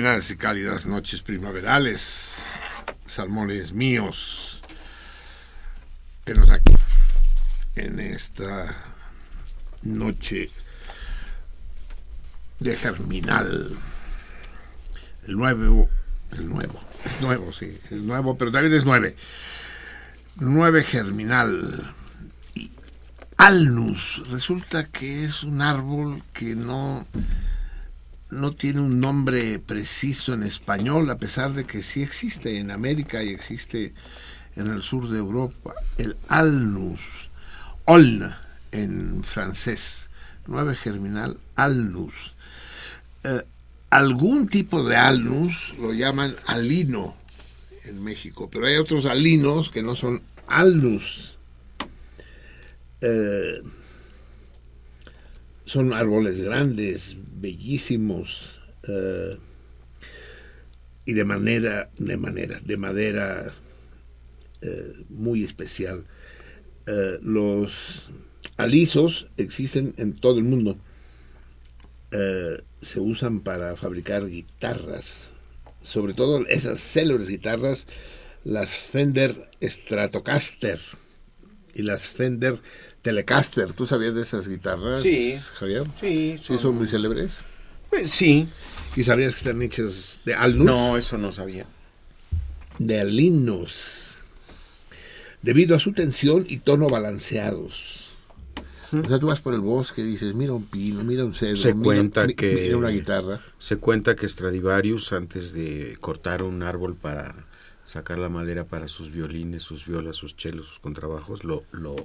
Buenas y cálidas noches primaverales, salmones míos. Tenos aquí en esta noche de germinal. El nuevo, el nuevo, es nuevo, sí, es nuevo, pero también es nueve. Nueve germinal. Alnus, resulta que es un árbol que no no tiene un nombre preciso en español, a pesar de que sí existe en América y existe en el sur de Europa. El alnus, oln en francés, nueve germinal, alnus. Eh, algún tipo de alnus lo llaman alino en México, pero hay otros alinos que no son alnus. Eh, son árboles grandes, bellísimos eh, y de manera, de manera, de madera eh, muy especial. Eh, los alisos existen en todo el mundo. se usan para fabricar guitarras, sobre todo esas célebres guitarras, las Fender Stratocaster y las Fender Telecaster, ¿tú sabías de esas guitarras, Sí. Javier? Sí, ¿Sí son muy célebres? Pues sí. ¿Y sabías que están hechas de alnus? No, eso no sabía. De alinos. Debido a su tensión y tono balanceados. O sea, tú vas por el bosque y dices, mira un pino, mira un cedro. Se mira- cuenta que- Mira una guitarra. Se cuenta que Stradivarius, antes de cortar un árbol para sacar la madera para sus violines, sus violas, sus chelos, sus contrabajos, lo, lo,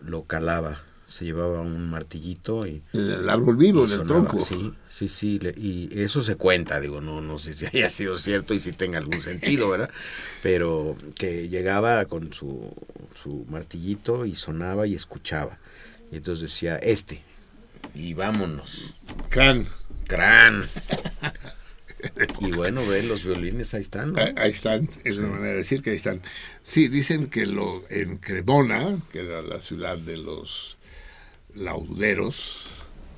lo calaba. Se llevaba un martillito y, El, árbol vivo, en el tronco. Sí, sí, sí. le- y eso se cuenta, digo, no, no sé si haya sido cierto y si tenga algún sentido, ¿verdad? Pero que llegaba con su, su martillito y sonaba y escuchaba. Y entonces decía, este, y vámonos. Crán. Gran. y bueno, ve los violines, ahí están. ¿no? Ah, Ahí están, es una manera de decir que ahí están. Sí, dicen que lo, en Cremona, que era la ciudad de los lauderos,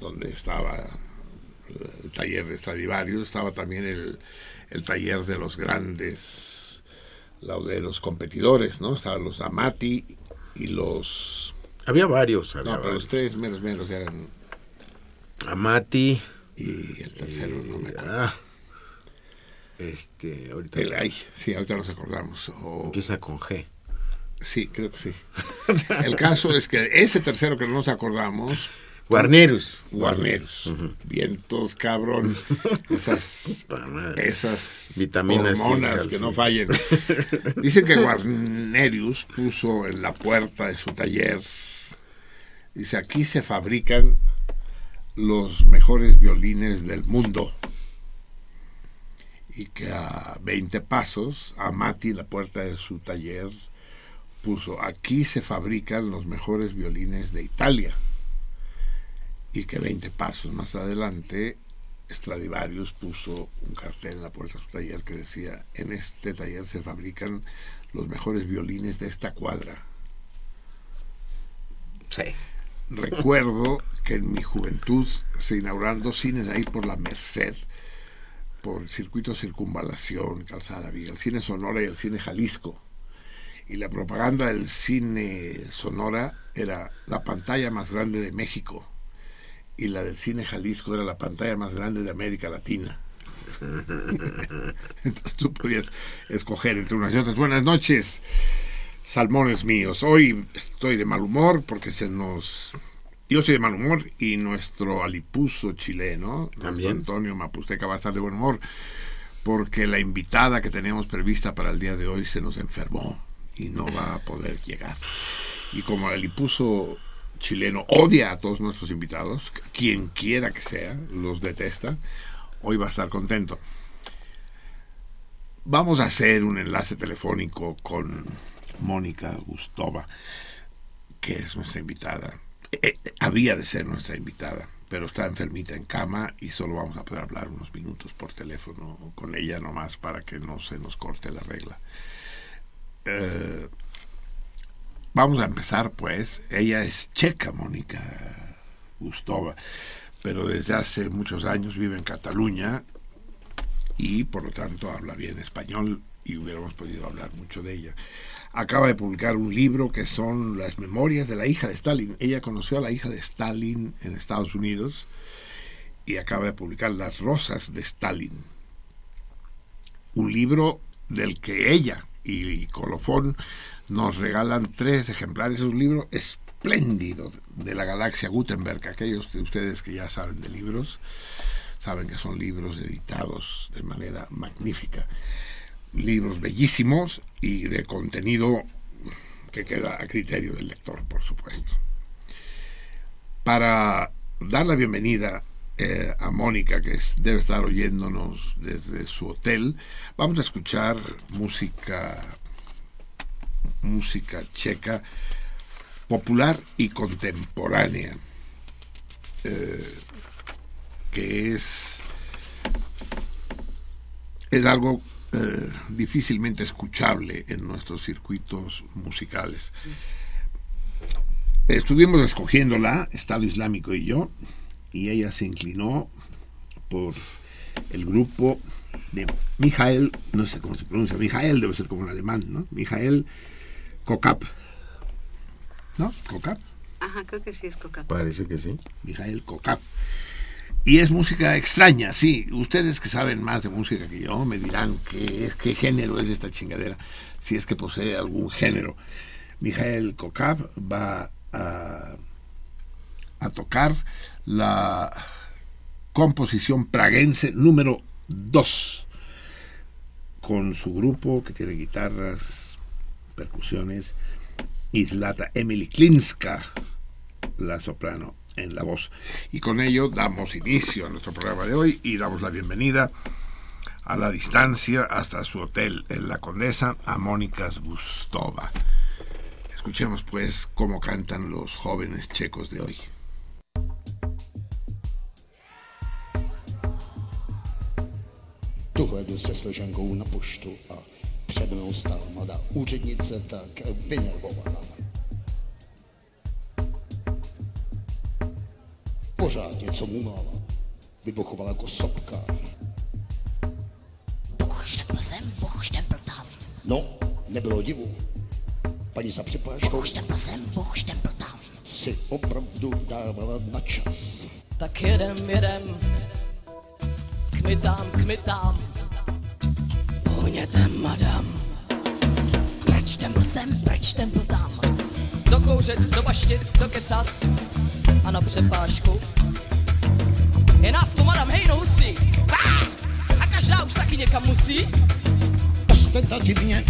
donde estaba el taller de Stradivarius, estaba también el, el taller de los grandes lauderos competidores, ¿no? Estaban los Amati y los... Había varios. Había No, pero los varios. tres menos menos eran... Amati. Y el tercero, no me acuerdo. ah, este, ahorita El- ay, sí, ahorita nos acordamos. O- empieza con G. Sí, creo que sí. El caso es que ese tercero que no nos acordamos, Guarneros. Guarneros, vientos, cabrón, esas, esas Vitaminas, hormonas sí, que sí. no fallen. Dicen que Guarnerius puso en la puerta de su taller, dice, aquí se fabrican los mejores violines del mundo. Y que a 20 pasos, a Mati, la puerta de su taller, puso, aquí se fabrican los mejores violines de Italia. Y que 20 pasos más adelante, Stradivarius puso un cartel en la puerta de su taller que decía, en este taller se fabrican los mejores violines de esta cuadra. Sí. Recuerdo que en mi juventud se inauguraron dos cines ahí por la Merced, por el circuito circunvalación, Calzada Villa, el cine Sonora y el cine Jalisco. Y la propaganda del cine Sonora era la pantalla más grande de México y la del cine Jalisco era la pantalla más grande de América Latina. Entonces tú podías escoger entre unas y otras. Buenas noches, salmones míos. Hoy estoy de mal humor porque se nos... Yo soy de mal humor y nuestro alipuso chileno, También. Antonio Mapusteca, va a estar de buen humor porque la invitada que teníamos prevista para el día de hoy se nos enfermó y no va a poder llegar. Y como el alipuso chileno odia a todos nuestros invitados, quien quiera que sea, los detesta, hoy va a estar contento. Vamos a hacer un enlace telefónico con Mónica Gustova, que es nuestra invitada. Eh, había de ser nuestra invitada, pero está enfermita en cama y solo vamos a poder hablar unos minutos por teléfono con ella nomás para que no se nos corte la regla. Eh, vamos a empezar pues. Ella es checa, Mónica Gustova, pero desde hace muchos años vive en Cataluña y por lo tanto habla bien español y hubiéramos podido hablar mucho de ella. Acaba de publicar un libro que son las memorias de la hija de Stalin. Ella conoció a la hija de Stalin en Estados Unidos y acaba de publicar Las Rosas de Stalin. Un libro del que ella y Colofón nos regalan tres ejemplares. Es un libro espléndido de la galaxia Gutenberg. Aquellos de ustedes que ya saben de libros, saben que son libros editados de manera magnífica. Libros bellísimos y de contenido que queda a criterio del lector, por supuesto. Para dar la bienvenida eh, a Mónica, que debe estar oyéndonos desde su hotel, vamos a escuchar música, música checa popular y contemporánea, eh, que es, es algo eh, difícilmente escuchable en nuestros circuitos musicales. Estuvimos escogiéndola, Estado Islámico y yo, y ella se inclinó por el grupo de Mijael, no sé cómo se pronuncia, Mijael debe ser como en alemán, ¿no? Mijael Kokap. ¿No? Kokap. Ajá, creo que sí es coca. Parece que sí. Mijael Kokap. Y es música extraña, sí. Ustedes que saben más de música que yo me dirán qué, es, qué género es esta chingadera, si es que posee algún género. Mijael Kokap va a, a tocar la composición praguense número 2 con su grupo que tiene guitarras, percusiones, Islata Emily Klinska, la soprano en la voz. Y con ello damos inicio a nuestro programa de hoy y damos la bienvenida a la distancia hasta su hotel en La Condesa a Mónica Gustova. Escuchemos pues cómo cantan los jóvenes checos de hoy. Se složenkou na poštu a před mnou mladá úřednice tak. Pořád něco mumlala, vybuchovala jako sopka. Poštempl sem, poštempl tam. No, nebylo divu. Paní za připážkou Poštempl sem, poštempl tam. si opravdu dávala na čas. Tak jedem, jedem, kmitám, kmitám, ohnětem madam. Proč templ sem, proč templ tam? Dokouřit, dobaštit, dokecat a na přepážku. Je nás tu madam hejno husí. A každá už taky někam musí. Ostentativně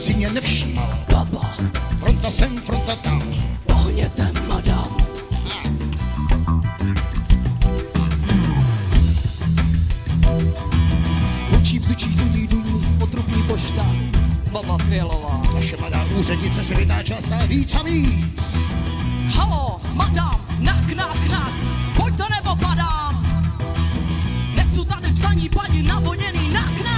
si mě nevšímal. Baba. Fronta sem, fronta tam. Pohněte, madam. Hmm. Učí bzučí zudý duní, potrubní pošta, baba Fialová. Naše madam úřednice se vytáčela stále víc a víc. Halo, madam, nak, nak, nak, pojďte nebo padám. Nesu tady psaní paní navoněný, nak, nak,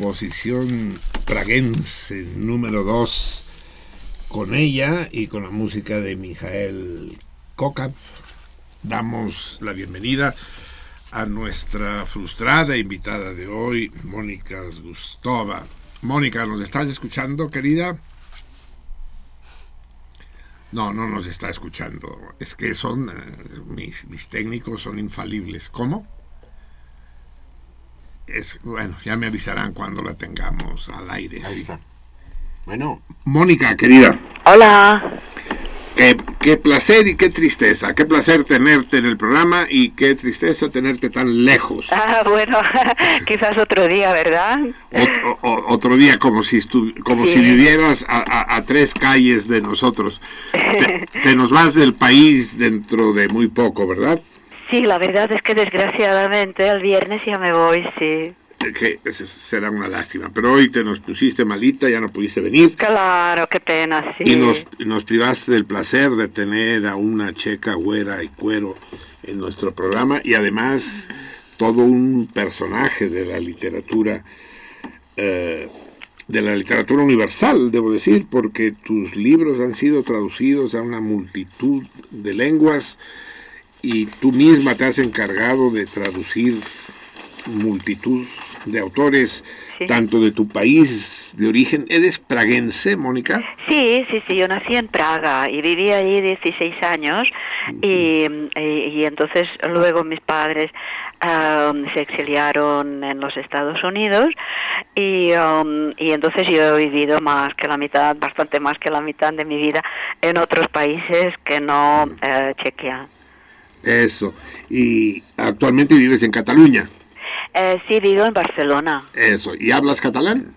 composición praguense número 2 con ella y con la música de Mijael Kokap damos la bienvenida a nuestra frustrada invitada de hoy, Mónica Gustova. Mónica, ¿nos estás escuchando, querida? No, no nos está escuchando. Es que son, eh, mis, mis técnicos son infalibles. ¿Cómo? Es, bueno, ya me avisarán cuando la tengamos al aire. Ahí sí. está. Bueno, Mónica, querida, Hola, qué, qué placer y qué tristeza. Qué placer tenerte en el programa y qué tristeza tenerte tan lejos. ah, bueno, quizás otro día, ¿verdad? O- o- otro día como si estu- como Sí. si vivieras a, a- a tres calles de nosotros. Te, te nos vas del país dentro de muy poco, ¿verdad? Sí, la verdad es que desgraciadamente el viernes ya me voy, sí. que será una lástima. Pero hoy te nos pusiste malita, ya no pudiste venir. Claro, qué pena, sí. Y nos, nos privaste del placer de tener a una checa güera y cuero en nuestro programa y además todo un personaje de la literatura eh, de la literatura universal, debo decir, porque tus libros han sido traducidos a una multitud de lenguas y tú misma te has encargado de traducir multitud de autores, Sí. tanto de tu país de origen. ¿Eres praguense, Mónica? Sí, sí, sí, yo nací en Praga y viví allí 16 años y, y, y entonces luego mis padres um, se exiliaron en los Estados Unidos y, um, y entonces yo he vivido más que la mitad, bastante más que la mitad de mi vida en otros países que no eh, Chequia. Eso. Y actualmente vives en Cataluña. Eh, sí, vivo en Barcelona. Eso. ¿Y hablas catalán?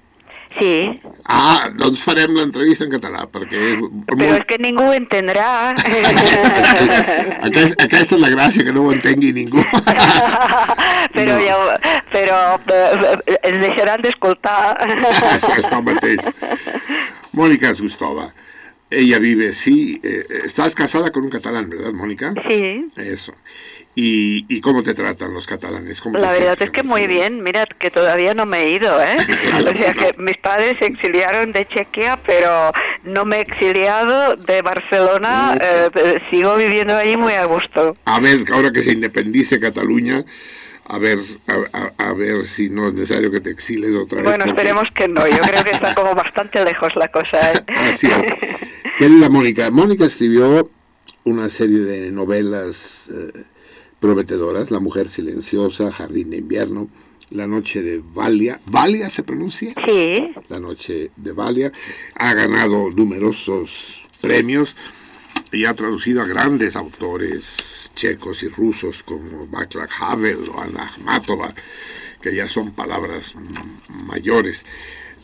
Sí, Ah, doncs farem l'entrevista en català, perquè és pero molt... es que ningú entendrá. Aquest, aquesta és la gràcia, que no ho entengui ningú. pero No. ya, pero eh, eh, deixaran d'escoltar. és mateix. Mónica Sustova. Ella vive, sí. eh, estás casada con un catalán, ¿verdad, Mónica? Sí. Eso. ¿Y, y cómo te tratan los catalanes? ¿Cómo La verdad es que muy bien, mira que todavía no me he ido, ¿eh? O sea que mis padres se exiliaron de Chequia, pero no me he exiliado de Barcelona, eh, eh, sigo viviendo allí muy a gusto. A ver, ahora que se independice Cataluña, a ver, a, a- a ver si no es necesario que te exiles otra vez. Bueno, porque- esperemos que no, yo creo que está como bastante lejos la cosa. ¿eh? Así es. Querida Mónica, Mónica escribió una serie de novelas eh, prometedoras, La mujer silenciosa, Jardín de invierno, La noche de Valia. ¿Valia se pronuncia? Sí, La noche de Valia. Ha ganado numerosos premios y ha traducido a grandes autores checos y rusos como Václav Havel o Anna Akhmatova, que ya son palabras mm, mayores.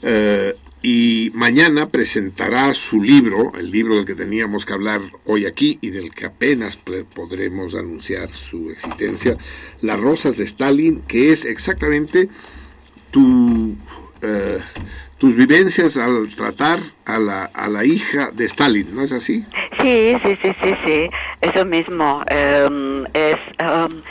Eh, y mañana presentará su libro, el libro del que teníamos que hablar hoy aquí y del que apenas podremos anunciar su existencia, Las Rosas de Stalin, que es exactamente tu, eh, tus vivencias al tratar a la, a la hija de Stalin, ¿no es así? Sí, sí, sí, sí, sí, eso mismo. em, es, em,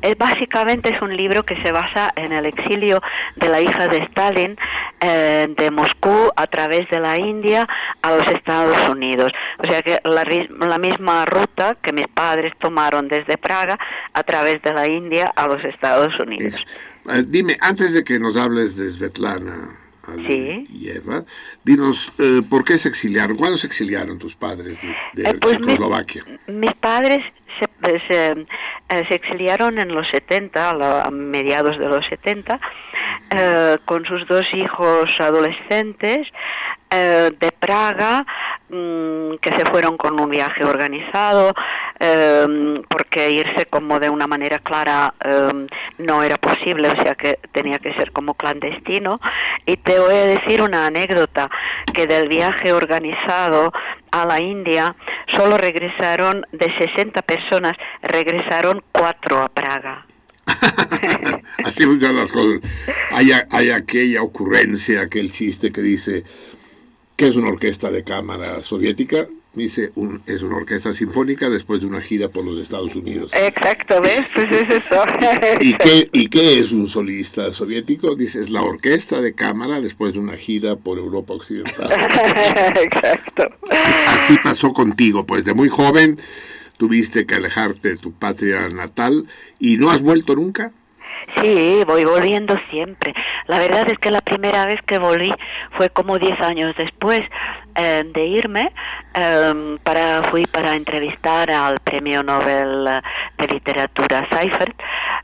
es básicamente es un libro que se basa en el exilio de la hija de Stalin eh, de Moscú a través de la India a los Estados Unidos. O sea que la misma ruta que mis padres tomaron desde Praga a través de la India a los Estados Unidos. Eh, dime, antes de que nos hables de Svetlana Sí. Alieva, dinos, eh, ¿por qué se exiliaron? ¿Cuándo se exiliaron tus padres de, de Eh, pues mi- Checoslovaquia? Mis padres se, se, eh, se exiliaron en los 70, a, la- a mediados de los 70, eh, con sus dos hijos adolescentes eh, de Praga, mm, que se fueron con un viaje organizado, eh, porque irse como de una manera clara eh, no era posible, o sea que tenía que ser como clandestino. Y te voy a decir una anécdota, que del viaje organizado a la India solo regresaron, de 60 personas, regresaron cuatro a Praga. Así funcionan las cosas. Hay, hay aquella ocurrencia, aquel chiste que dice que es una orquesta de cámara soviética. Dice, un- es una orquesta sinfónica después de una gira por los Estados Unidos. Exacto, ¿ves? Pues es eso. ¿Y qué, ¿Y qué es un solista soviético? Dice, es la orquesta de cámara después de una gira por Europa Occidental. Exacto. Así pasó contigo, pues de muy joven tuviste que alejarte de tu patria natal y no has vuelto nunca. Sí, voy volviendo siempre. La verdad es que la primera vez que volví fue como 10 años después eh, de irme. eh, para Fui para entrevistar al premio Nobel eh, de Literatura Seifert,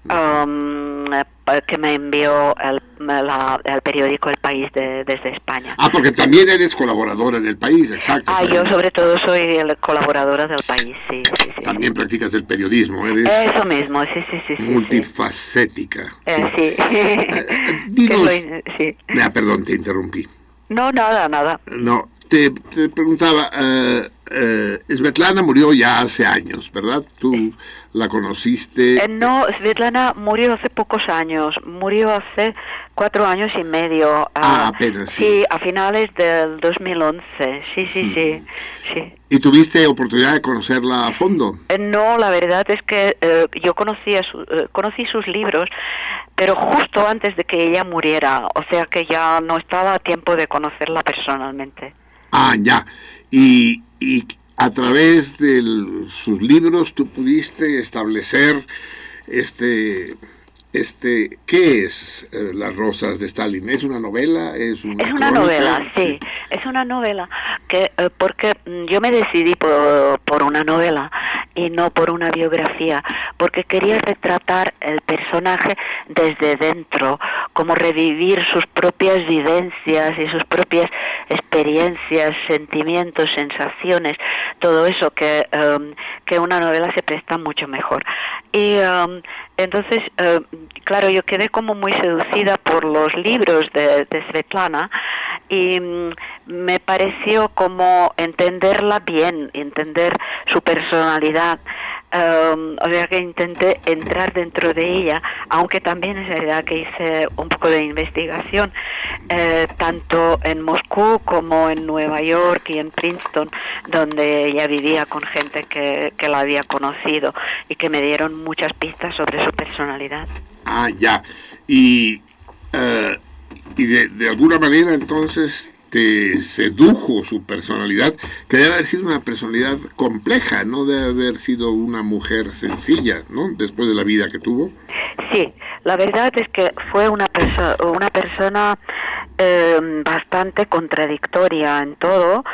um, eh, que me envió el, la- el periódico El País de- desde España. Ah, porque también eres colaboradora en el país, exacto. Ah, yo sobre todo soy colaboradora del país, sí, sí, sí. También practicas el periodismo, eres Eso mismo, sí, sí, sí, sí. sí. multifacética. Eh, sí. Eh, dinos- Que soy- sí. Ah, perdón, te interrumpí. No, nada, nada. No, te, te preguntaba, eh, eh, Svetlana murió ya hace años, ¿verdad? Tú la conociste. Eh, no, Svetlana murió hace pocos años, murió hace cuatro años y medio. Ah, apenas, sí. Sí, a finales del 2011, sí, sí, sí, sí. ¿Y tuviste oportunidad de conocerla a fondo? Eh, No, la verdad es que eh, yo conocía su- eh, conocí sus libros, pero justo antes de que ella muriera, o sea que ya no estaba a tiempo de conocerla personalmente. Ah, ya. Y, y a través de sus libros tú pudiste establecer este, este, ¿qué es eh, Las Rosas de Stalin? ¿Es una novela? ¿Es una, Es una novela, sí, es una novela que eh, porque mm, yo me decidí por, por una novela y no por una biografía, porque quería retratar el personaje desde dentro, como revivir sus propias vivencias y sus propias experiencias, sentimientos, sensaciones, todo eso que, em, que una novela se presta mucho mejor. Y em, entonces, eh, claro, yo quedé como muy seducida por los libros de, Svetlana y mm, me pareció como entenderla bien, entender su personalidad. Um, o sea que intenté entrar dentro de ella, aunque también es verdad que hice un poco de investigación, eh, tanto en Moscú como en Nueva York y en Princeton, donde ella vivía con gente que, que la había conocido y que me dieron muchas pistas sobre su personalidad. Ah, ya. Y, eh, y de, de alguna manera entonces te sedujo su personalidad, que debe haber sido una personalidad compleja, no debe haber sido una mujer sencilla, ¿no? Después de la vida que tuvo. Sí, la verdad es que fue una, perso una persona eh, bastante contradictoria en todo,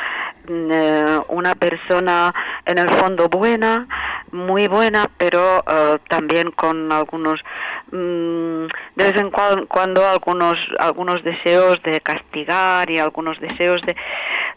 eh, una persona en el fondo buena, muy buena, pero eh, también con algunos, mm, de vez en cuan- cuando algunos, algunos deseos de castigar y algunos deseos de,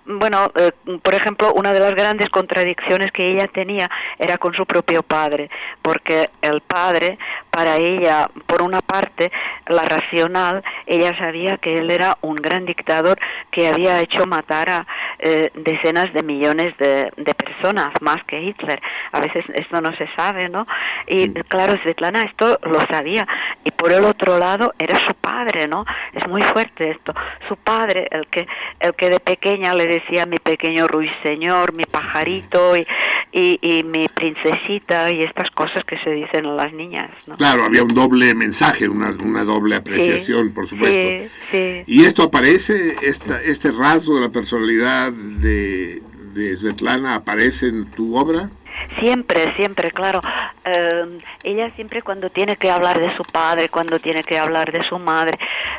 bueno, eh, por ejemplo, una de las grandes contradicciones que ella tenía era con su propio padre, porque el padre, para ella, por una parte, la racional, ella sabía que él era un gran dictador que había hecho matar a eh, decenas de millones de, de personas, más que Hitler. A veces esto no se sabe, ¿no? Y claro, Svetlana esto lo sabía. Y por el otro lado, era su padre, ¿no? Es muy fuerte esto. Su padre, el que, el que de pequeña le decía mi pequeño ruiseñor, mi pajarito y, y, y mi princesita y estas cosas que se dicen a las niñas, ¿no? Claro, había un doble mensaje, una, una doble apreciación, por supuesto. Sí, sí. Y esto aparece, esta, este rasgo de la personalidad de, de Svetlana aparece en tu obra. Siempre, siempre, claro. Eh, ella siempre cuando tiene que hablar de su padre, cuando tiene que hablar de su madre,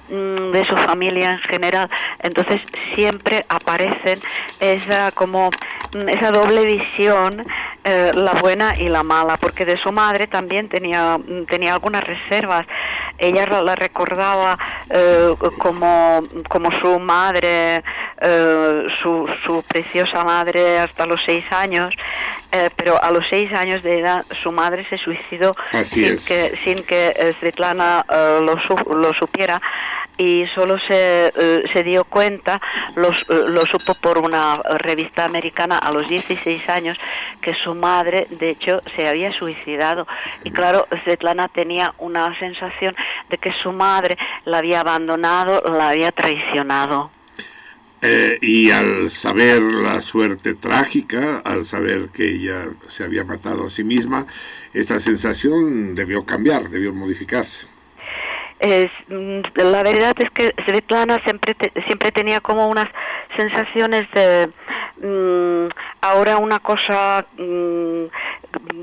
mm, de su familia en general, entonces siempre aparecen esa como mm, esa doble visión, eh, la buena y la mala, porque de su madre también tenía tenía algunas reservas. Ella la la recordaba eh, como como su madre, eh, su, su preciosa madre hasta los seis años, eh, pero a los seis años de edad su madre se suicidó Así sin es. que sin que Svetlana eh, lo, su- lo supiera y solo se, eh, se dio cuenta, lo, su- eh, lo supo por una revista americana a los 16 años, que su madre de hecho se había suicidado. Y claro, Svetlana tenía una sensación de que su madre la había abandonado, la había traicionado. Eh, y al saber la suerte trágica, al saber que ella se había matado a sí misma, esta sensación debió cambiar, debió modificarse. Es, mm, la verdad es que Svetlana siempre te- siempre tenía como unas sensaciones de mm, ahora una cosa mm,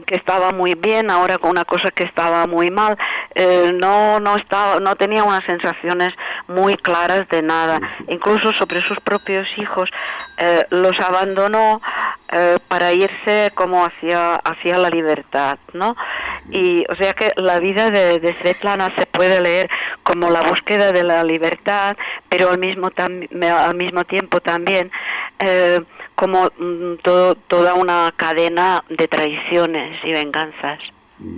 que estaba muy bien, ahora una cosa que estaba muy mal. Eh, no no estaba no tenía unas sensaciones muy claras de nada. Incluso sobre sus propios hijos eh, los abandonó eh, para irse como hacia hacia la libertad, ¿no? Y o sea que la vida de, de se puede leer como la búsqueda de la libertad, pero al mismo al mismo tiempo también eh, como mm, todo- toda una cadena de traiciones y venganzas.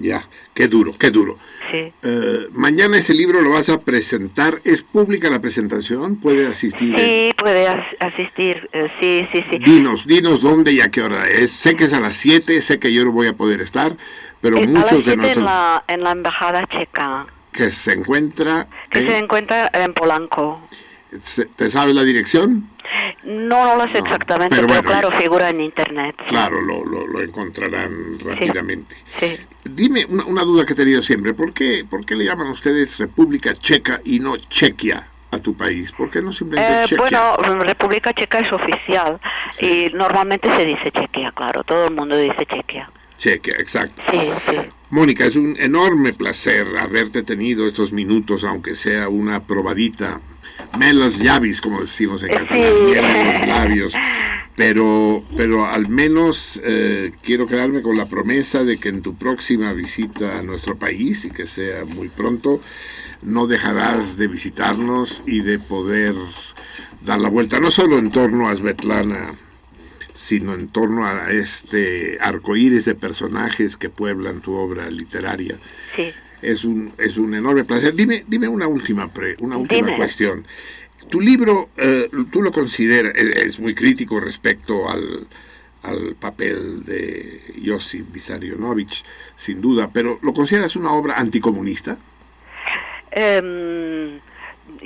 Ya, qué duro, qué duro. Sí. Eh, mañana ese libro lo vas a presentar. ¿Es pública la presentación? ¿Puede asistir? Sí, puede as- asistir, eh, sí, sí, sí. Dinos, dinos dónde y a qué hora es. Sé que es a las 7, sé que yo no voy a poder estar, pero Eh, a las muchos de en nosotros la, en la embajada checa, que se encuentra... que en- se encuentra en Polanco. ¿Te sabes la dirección? No, no lo sé No, exactamente, pero pero, bueno, claro, figura en internet. Claro, lo, lo, lo encontrarán rápidamente. Sí. Dime una, una duda que he tenido siempre. ¿Por qué, ¿Por qué le llaman ustedes República Checa y no Chequia a tu país? ¿Por qué no simplemente Eh, Chequia? bueno, República Checa es oficial y normalmente se dice Chequia, claro, todo el mundo dice Chequia. Chequia, exacto. Sí, sí. Mónica, es un enorme placer haberte tenido estos minutos, aunque sea una probadita. Me los llavis, como decimos en Sí. catalán, en los labios. Pero, pero al menos eh, quiero quedarme con la promesa de que en tu próxima visita a nuestro país, y que sea muy pronto, no dejarás de visitarnos y de poder dar la vuelta, no solo en torno a Svetlana, sino en torno a este arcoíris de personajes que pueblan tu obra literaria. Sí. Es un, es un enorme placer. Dime, dime una última, pre- una última Dime. cuestión. Tu libro, eh, tú lo consideras, es, es muy crítico respecto al, al papel de Josip Vissarionovich, sin duda, pero ¿lo consideras una obra anticomunista? Em,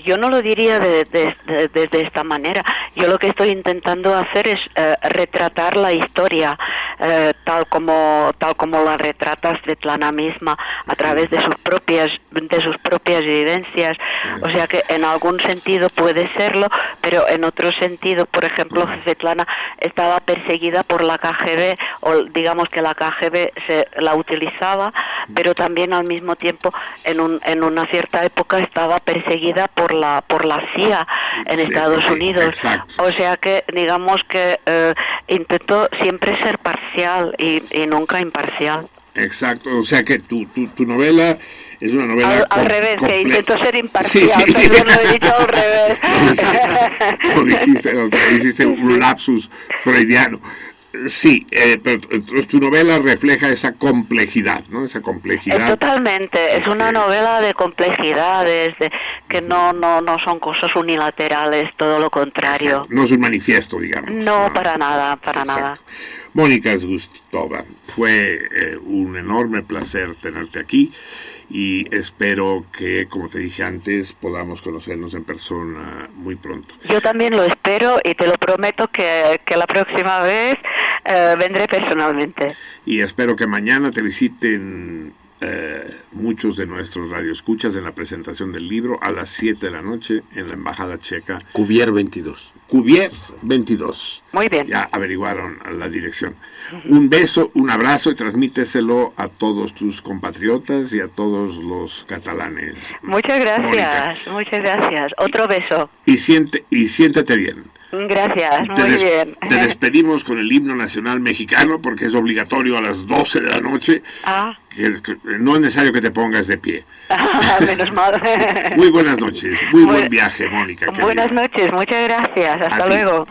yo no lo diría de, de- de- esta manera. Yo lo que estoy intentando hacer es eh, retratar la historia eh, tal como tal como la retrata Svetlana misma a través de sus propias de sus propias vivencias. O sea que en algún sentido puede serlo, pero en otro sentido, por ejemplo, Svetlana estaba perseguida por la KGB o digamos que la KGB se la utilizaba, pero también al mismo tiempo en un, en una cierta época estaba perseguida por la por la CIA en Sí, Estados sí, Unidos. exacto. O sea que digamos que eh, intentó siempre ser parcial y, y nunca imparcial. Exacto, o sea que tu, tu, tu novela es una novela... Al, revés, que intentó ser imparcial, Sí, sí. perdón, lo he dicho al revés. Lo dijiste, o sea, hiciste un lapsus freudiano. Sí, eh, pero entonces tu novela refleja esa complejidad, ¿no? Esa Es complejidad. totalmente, es una novela de complejidades, de, que no, no, no son cosas unilaterales, todo lo contrario. No es un manifiesto, digamos. No, para nada, para Exacto. nada. Mónica Gustova, fue eh, un enorme placer tenerte aquí y espero que, como te dije antes, podamos conocernos en persona muy pronto. Yo también lo espero y te lo prometo que, que la próxima vez eh, vendré personalmente. Y espero que mañana te visiten eh, muchos de nuestros radioescuchas en la presentación del libro a las 7 de la noche en la Embajada Checa, Cuvier 22. Cuvier 22. Muy bien. Ya averiguaron la dirección. Un beso, un abrazo y transmíteselo a todos tus compatriotas y a todos los catalanes. Muchas gracias, Mónica. muchas gracias. Otro beso. Y, siente, y siéntete bien. Gracias, Te, muy des- bien. te despedimos con el himno nacional mexicano porque es obligatorio a las 12 de la noche. Ah, que- que no es necesario que te pongas de pie. menos mal. Muy buenas noches. Muy buen Buen- viaje, Mónica. querida. Buenas noches, muchas gracias. Hasta luego.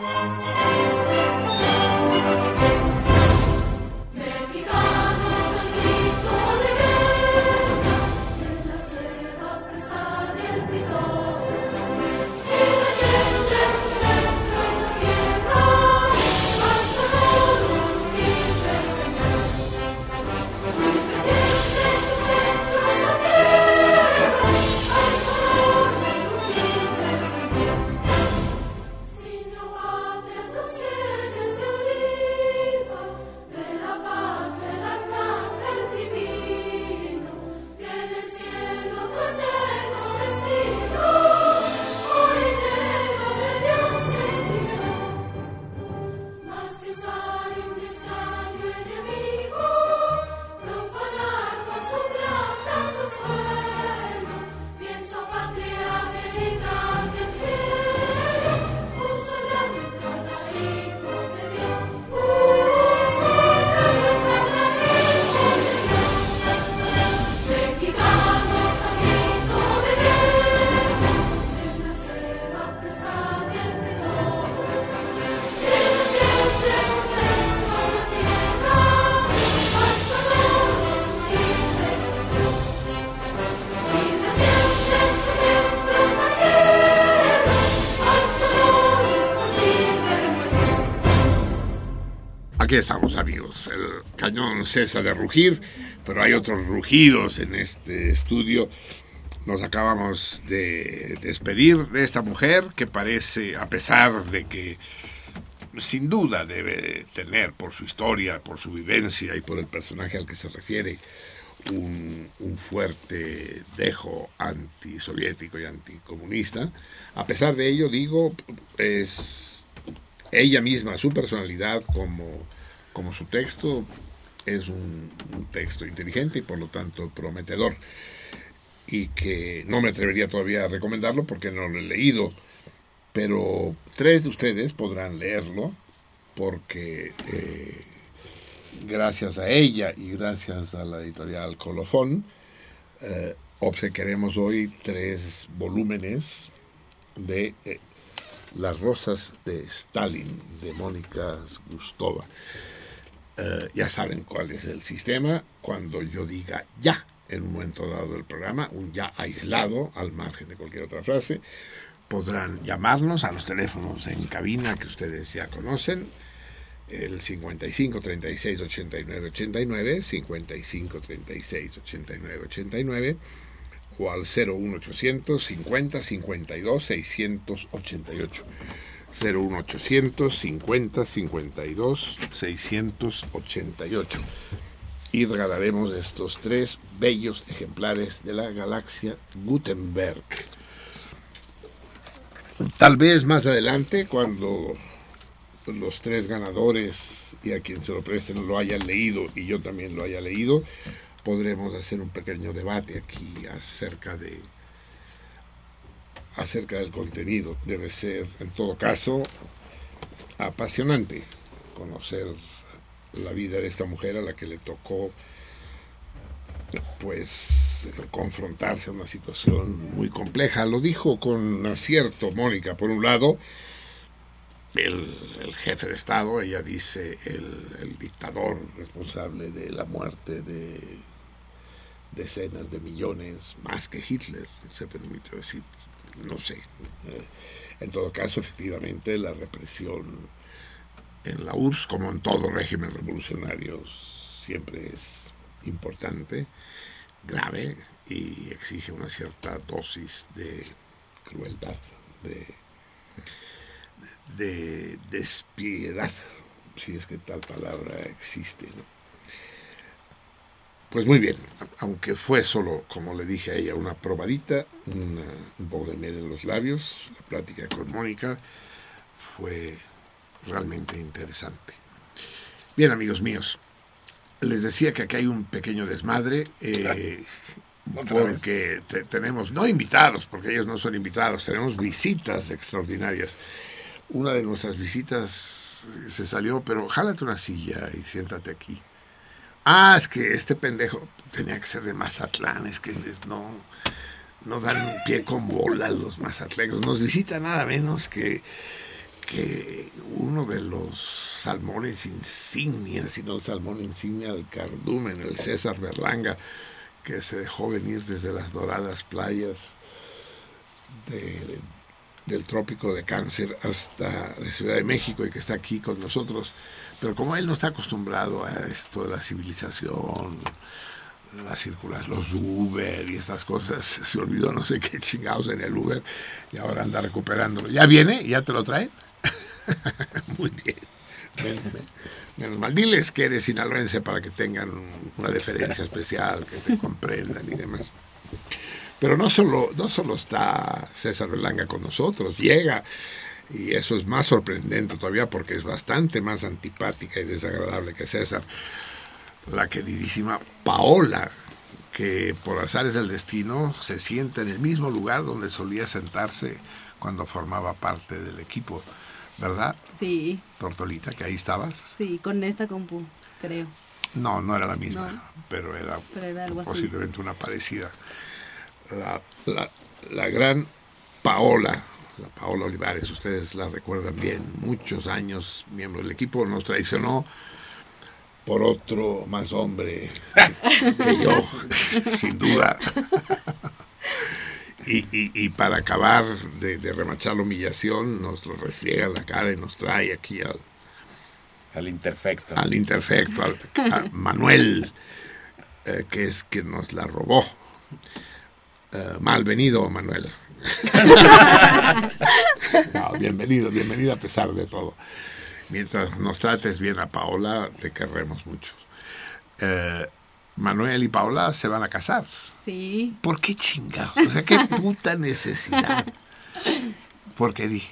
Estamos, amigos. El cañón cesa de rugir, pero hay otros rugidos en este estudio. Nos acabamos de despedir de esta mujer que parece, a pesar de que sin duda debe tener por su historia, por su vivencia y por el personaje al que se refiere, un, un fuerte dejo antisoviético y anticomunista. A pesar de ello, digo, es ella misma, su personalidad como, como su texto, es un, texto inteligente y por lo tanto prometedor. Y que no me atrevería todavía a recomendarlo porque no lo he leído, pero tres de ustedes podrán leerlo porque eh, gracias a ella y gracias a la editorial Colofón, eh, obsequiaremos hoy tres volúmenes de eh, Las Rosas de Stalin, de Mónica Gustova. Eh, ya saben cuál es el sistema. Cuando yo diga ya en un momento dado del programa, un ya aislado al margen de cualquier otra frase, podrán llamarnos a los teléfonos en cabina que ustedes ya conocen, el 55 36 89 89, 55 36 89 89, o al 01800 50 52 688. 01800 50 52 688. Y regalaremos estos tres bellos ejemplares de la galaxia Gutenberg. Tal vez más adelante, cuando los tres ganadores y a quien se lo presten lo hayan leído y yo también lo haya leído, podremos hacer un pequeño debate aquí acerca de acerca del contenido. Debe ser, en todo caso, apasionante conocer la vida de esta mujer a la que le tocó pues confrontarse a una situación muy compleja. Lo dijo con acierto Mónica, por un lado, el, jefe de Estado, ella dice el, el, dictador responsable de la muerte de decenas de millones, más que Hitler, se permite decir, no sé. En todo caso, efectivamente, la represión en la URSS, como en todo régimen revolucionario, siempre es importante grave y exige una cierta dosis de crueldad, de, de despiedad, si es que tal palabra existe. ¿no? Pues muy bien, aunque fue solo, como le dije a ella, una probadita, una, un poco de miel en los labios, la plática con Mónica fue realmente interesante. Bien, amigos míos, les decía que aquí hay un pequeño desmadre, eh, porque te, tenemos, no invitados, porque ellos no son invitados, tenemos visitas extraordinarias. Una de nuestras visitas se salió, pero jálate una silla y siéntate aquí. Ah, es que este pendejo tenía que ser de Mazatlán, es que no, no dan pie con bola los mazatlecos. Nos visita nada menos que, que uno de los salmones insignia, sino el salmón insignia del cardumen, el César Berlanga, que se dejó venir desde las doradas playas de, del trópico de Cáncer hasta la Ciudad de México y que está aquí con nosotros. Pero como él no está acostumbrado a esto de la civilización, las circulas, los Uber y estas cosas, se olvidó no sé qué chingados en el Uber y ahora anda recuperándolo. ¿Ya viene? ¿Ya te lo traen? Muy bien. Menos mal, diles que eres sinaloense para que tengan una deferencia especial, que te comprendan y demás. Pero no solo, no solo está César Berlanga con nosotros, llega, y eso es más sorprendente todavía porque es bastante más antipática y desagradable que César, la queridísima Paola, que por azares del destino se sienta en el mismo lugar donde solía sentarse cuando formaba parte del equipo. ¿verdad? Sí. Tortolita, que ahí estabas. Sí, con esta compu, creo. No, no era la misma, no. pero era, pero era algo posiblemente así. una parecida. La, la, la, gran Paola, la Paola Olivares, ustedes la recuerdan bien, muchos años miembro del equipo, nos traicionó por otro más hombre que yo, sin duda. Y, y, y, para acabar de, de, remachar la humillación, nos lo refriega en la cara y nos trae aquí al, Al imperfecto. al imperfecto, al, a Manuel, eh, que es quien nos la robó. Eh, malvenido, Manuel. No, bienvenido, bienvenido a pesar de todo. Mientras nos trates bien a Paola, te querremos mucho. Eh, Manuel y Paola se van a casar. Sí. ¿Por qué chingados? O sea, qué puta necesidad. ¿Por qué di?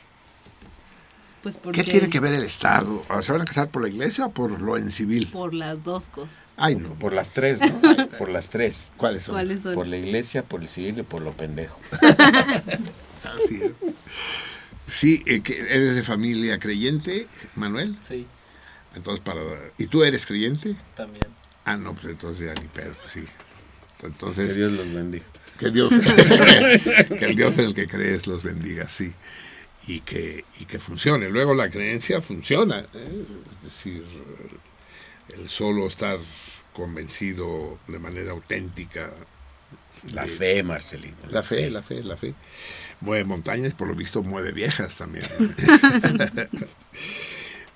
Pues porque ¿Qué tiene que ver el Estado? ¿O ¿Se van a casar por la iglesia o por lo en civil? Por las dos cosas. Ay, no. Por las tres, ¿no? Por las tres. ¿Cuáles son? ¿Cuáles son? Por la iglesia, por el civil y por lo pendejo. Así es. Sí, eh, que ¿eres de familia creyente, Manuel? Sí, Entonces, para... ¿Y tú eres creyente? también. Ah, no, pues entonces ya ni pedo, sí. Que Entonces, Dios los bendiga. que Dios, que el Dios en el que crees los bendiga, sí. Y que, y que funcione. Luego la creencia funciona. ¿eh? Es decir, el solo estar convencido de manera auténtica. La de- fe, Marcelino. La fe, la fe, la fe. Mueve montañas, por lo visto mueve viejas también.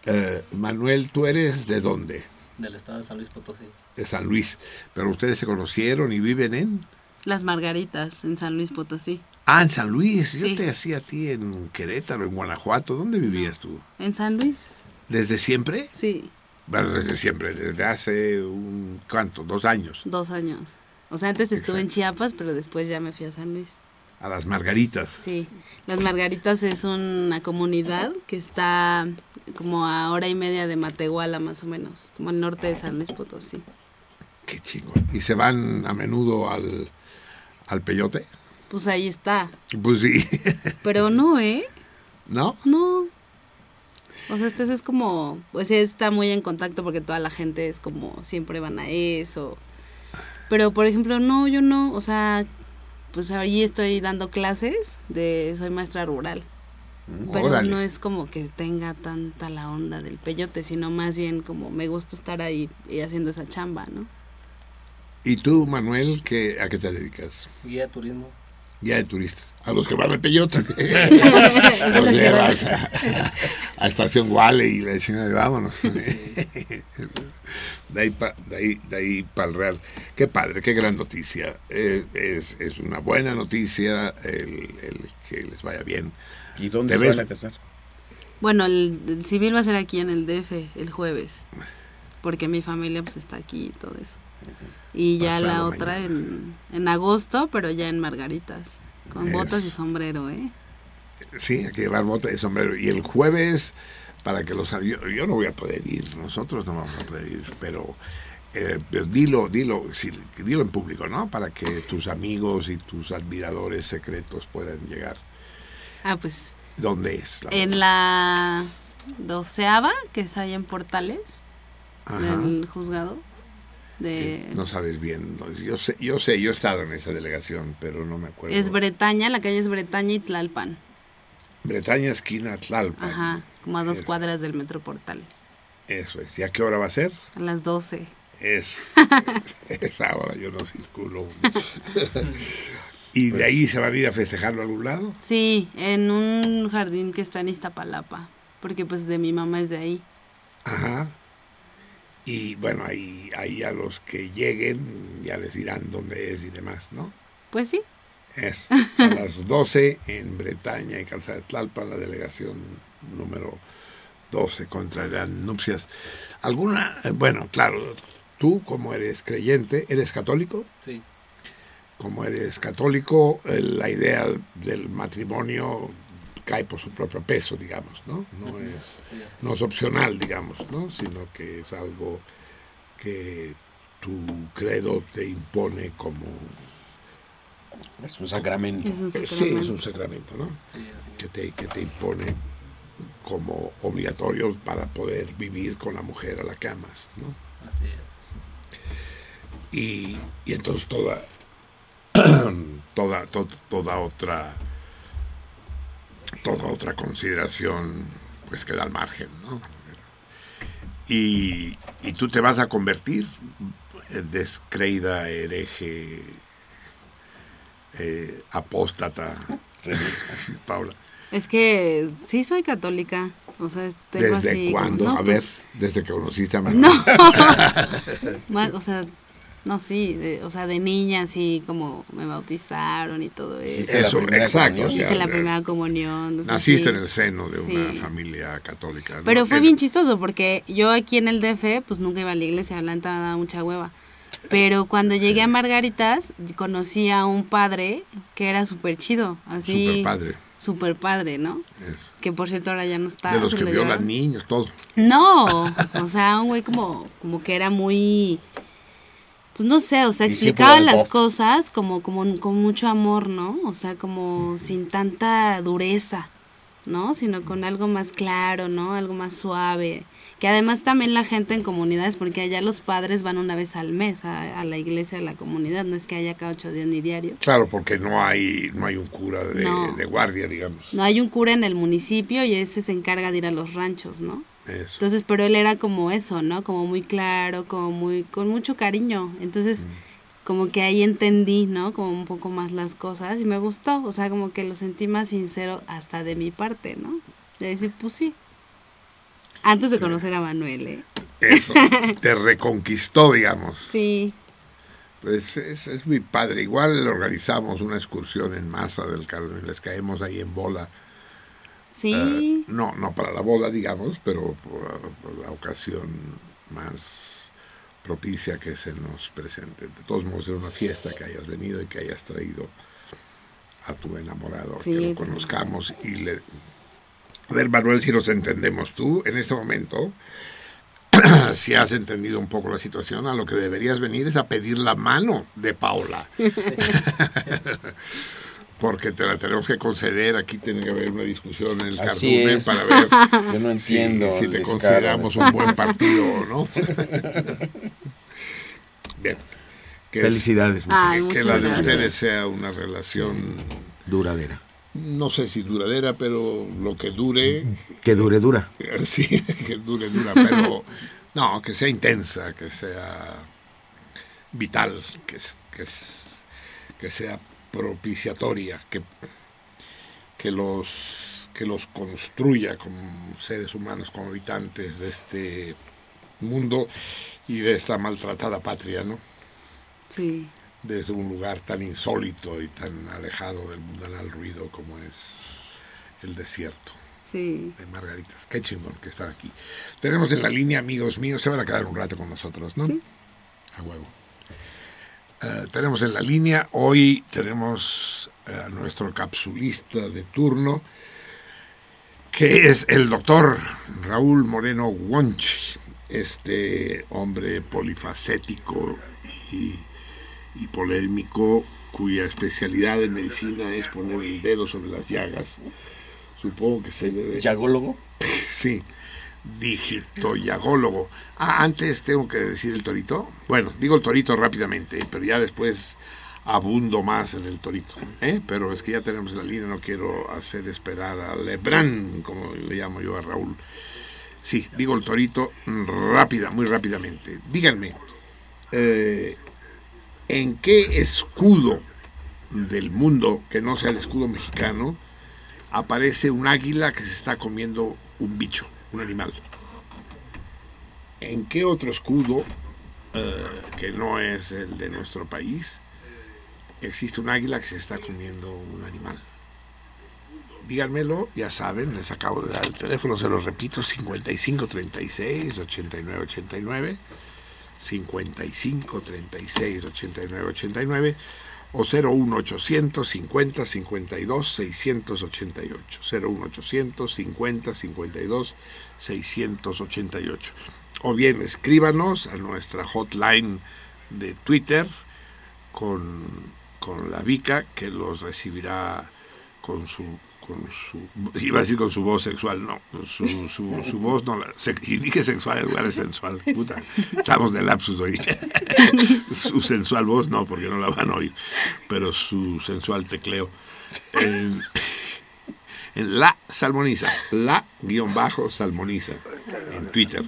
Eh, Manuel, ¿tú eres de dónde? Del estado de San Luis Potosí. De San Luis. Pero ustedes se conocieron y viven en... Las Margaritas en San Luis Potosí. Ah, en San Luis. Yo Sí. te hacía a ti en Querétaro, en Guanajuato. ¿Dónde vivías tú? ¿En San Luis? ¿Desde siempre? Sí, Bueno, desde siempre, desde hace un... ¿Cuánto? Dos años. dos años. O sea, antes estuve en Chiapas, pero después ya me fui a San Luis. A las Margaritas. Sí, Las Margaritas es una comunidad que está como a hora y media de Matehuala más o menos, como al norte de San Luis Potosí. Qué chingón. ¿Y se van a menudo al, al peyote? Pues ahí está. Pues sí. Pero no, ¿eh? ¿No? No. O sea, este es como, pues está muy en contacto porque toda la gente es como, siempre van a eso. Pero, por ejemplo, no, yo no, o sea, pues ahí estoy dando clases de, soy maestra rural. Pero Órale. no es como que tenga tanta la onda del peyote, sino más bien como me gusta estar ahí y haciendo esa chamba, ¿no? ¿Y tú, Manuel, qué, a qué te dedicas? Guía turismo. Guía de turistas. A los que van al peyote. los llevas a, a Estación Guale y le "Ay, vámonos. de ahí para de ahí, de ahí pa el Real. Qué padre, qué gran noticia. Eh, es, es una buena noticia el, el que les vaya bien. ¿Y dónde ¿Te se ves? van a casar? Bueno, el, el civil va a ser aquí en el DF el jueves, porque mi familia pues está aquí y todo eso. Y ya la otra en, en agosto, pero ya en Margaritas, con Es. botas y sombrero, ¿eh? Sí, hay que llevar bota de sombrero. Y el jueves, para que los... Yo, yo no voy a poder ir, nosotros no vamos a poder ir, pero... eh, pero dilo, dilo, sí, dilo en público, ¿no? Para que tus amigos y tus admiradores secretos puedan llegar. Ah, pues ¿Dónde es? la en la doceava, que es ahí en Portales, Ajá. del juzgado. De, No sabes bien. no, yo sé, yo sé, yo he estado en esa delegación, pero no me acuerdo. es Bretaña, la calle es Bretaña y Tlalpan. Bretaña, esquina Tlalpan. Ajá, como a dos Es- cuadras del Metro Portales. Eso es. ¿Y a qué hora va a ser? A las 12. Es. Esa hora yo no circulo. ¿Y de ahí se van a ir a festejarlo a algún lado? Sí, en un jardín que está en Iztapalapa, porque pues de mi mamá es de ahí. Ajá. Y bueno, ahí, ahí a los que lleguen ya les dirán dónde es y demás, ¿no? Pues sí. Es a las 12 en Bretaña y Calzada de Tlalpan, la delegación número 12 contraerán nupcias. ¿Alguna? Bueno, claro, tú como eres creyente, ¿eres católico? Sí. Como eres católico, eh, la idea del matrimonio cae por su propio peso, digamos, ¿no? No es, no es opcional, digamos, ¿no? Sino que es algo que tu credo te impone como... Es un sacramento. Es un Sí, es un sacramento, ¿no? Sí, así. que te, que te impone como obligatorio para poder vivir con la mujer a la que amas, ¿no? Así es. Y, y entonces toda, toda, to- toda otra, toda otra consideración, pues queda al margen, ¿no? Y, y tú te vas a convertir, eh, descreída, hereje, eh, apóstata, Paula. Es que sí soy católica. O sea, tengo ¿Desde así. cuándo? no, a ver, pues, desde que conociste a Manuel. No. O sea, no, sí, de- o sea, de niña así como me bautizaron y todo eso. Eso, exacto. comunión. o sea, Hice la primera comunión. entonces Naciste sí. en el seno de una familia católica. ¿no? Pero fue bien chistoso porque yo aquí en el DF pues nunca iba a la iglesia, la neta me daba mucha hueva. Pero cuando llegué a Margaritas conocí a un padre que era súper chido, así. Súper padre. Súper padre, ¿no? Que por cierto ahora ya no está. de los que violan niños, todo. No, o sea, un güey como, como que era muy, pues no sé, o sea, explicaba las cosas como, como con mucho amor, ¿no? O sea, como sin tanta dureza, ¿no? Sino con algo más claro, ¿no? Algo más suave. Que además también la gente en comunidades, porque allá los padres van una vez al mes a, a la iglesia, a la comunidad, no es que haya cada ocho días ni diario. Claro, porque no hay, no hay un cura de, No. de guardia, digamos. No hay un cura en el municipio y ese se encarga de ir a los ranchos, ¿no? Eso. Entonces, pero él era como eso, ¿no? Como muy claro, como muy, con mucho cariño. Entonces, como que ahí entendí, ¿no? Como un poco más las cosas y me gustó. O sea, como que lo sentí más sincero hasta de mi parte, ¿no? De decir, pues sí. Antes de conocer a Manuel, ¿eh? Eso. Te reconquistó, digamos. Sí. Pues es, es muy padre. Igual organizamos una excursión en masa del Carmen. Les caemos ahí en bola. Sí. Eh, no, no para la boda, digamos, pero por, por la ocasión más propicia que se nos presente. De todos modos, era una fiesta que hayas venido y que hayas traído a tu enamorado, Sí, que lo conozcamos y le... A ver, Manuel, si nos entendemos tú en este momento, si has entendido un poco la situación, a lo que deberías venir es a pedir la mano de Paola. Porque te la tenemos que conceder, aquí tiene que haber una discusión en el Así cardumen es. para ver Yo no si, entiendo si el te consideramos de un buen partido o no. Bien. Que, es- Felicidades, Ay, que la de ustedes sea una relación, duradera. no sé si duradera, pero lo que dure, Que dure, dura. sí, que dure, dura, pero no, que sea intensa, que sea vital, que, que, es- que sea propiciatoria, que, que, los, que los construya como seres humanos, como habitantes de este mundo y de esta maltratada patria, ¿no? Sí. Desde un lugar tan insólito y tan alejado del mundanal ruido como es el desierto Sí. de Margaritas. Qué chingón que están aquí. Tenemos en la línea amigos míos, se van a quedar un rato con nosotros, ¿no? Sí. A huevo. Eh, tenemos en la línea, hoy tenemos a nuestro capsulista de turno, que es el doctor Raúl Moreno Wonch, este hombre polifacético y, y polémico, cuya especialidad en medicina es poner el dedo sobre las llagas. Supongo que se debe... ¿Yagólogo? Sí, digitoyagólogo. Ah, antes tengo que decir el torito. Bueno, digo el torito rápidamente, pero ya después abundo más en el torito. ¿eh? Pero es que ya tenemos la línea, no quiero hacer esperar a Lebrán, como le llamo yo a Raúl. Sí, digo el torito rápida, muy rápidamente. Díganme, eh, ¿en qué escudo del mundo, que no sea el escudo mexicano, aparece un águila que se está comiendo un bicho, un animal. ¿En qué otro escudo, eh, que no es el de nuestro país, existe un águila que se está comiendo un animal? Díganmelo, ya saben, les acabo de dar el teléfono, se los repito, 5536 8989 5536 8989 o 01800 50 52 688 01800 50 52 688 o bien escríbanos a nuestra hotline de Twitter con, con la Vica que los recibirá con su con su iba a decir con su voz sexual no su, su, su voz no la, se, y dije sexual en lugar de sensual puta estamos de lapsus hoy. Su sensual voz no porque no la van a oír pero su sensual tecleo. En, en la salmoniza la guion bajo salmoniza en Twitter.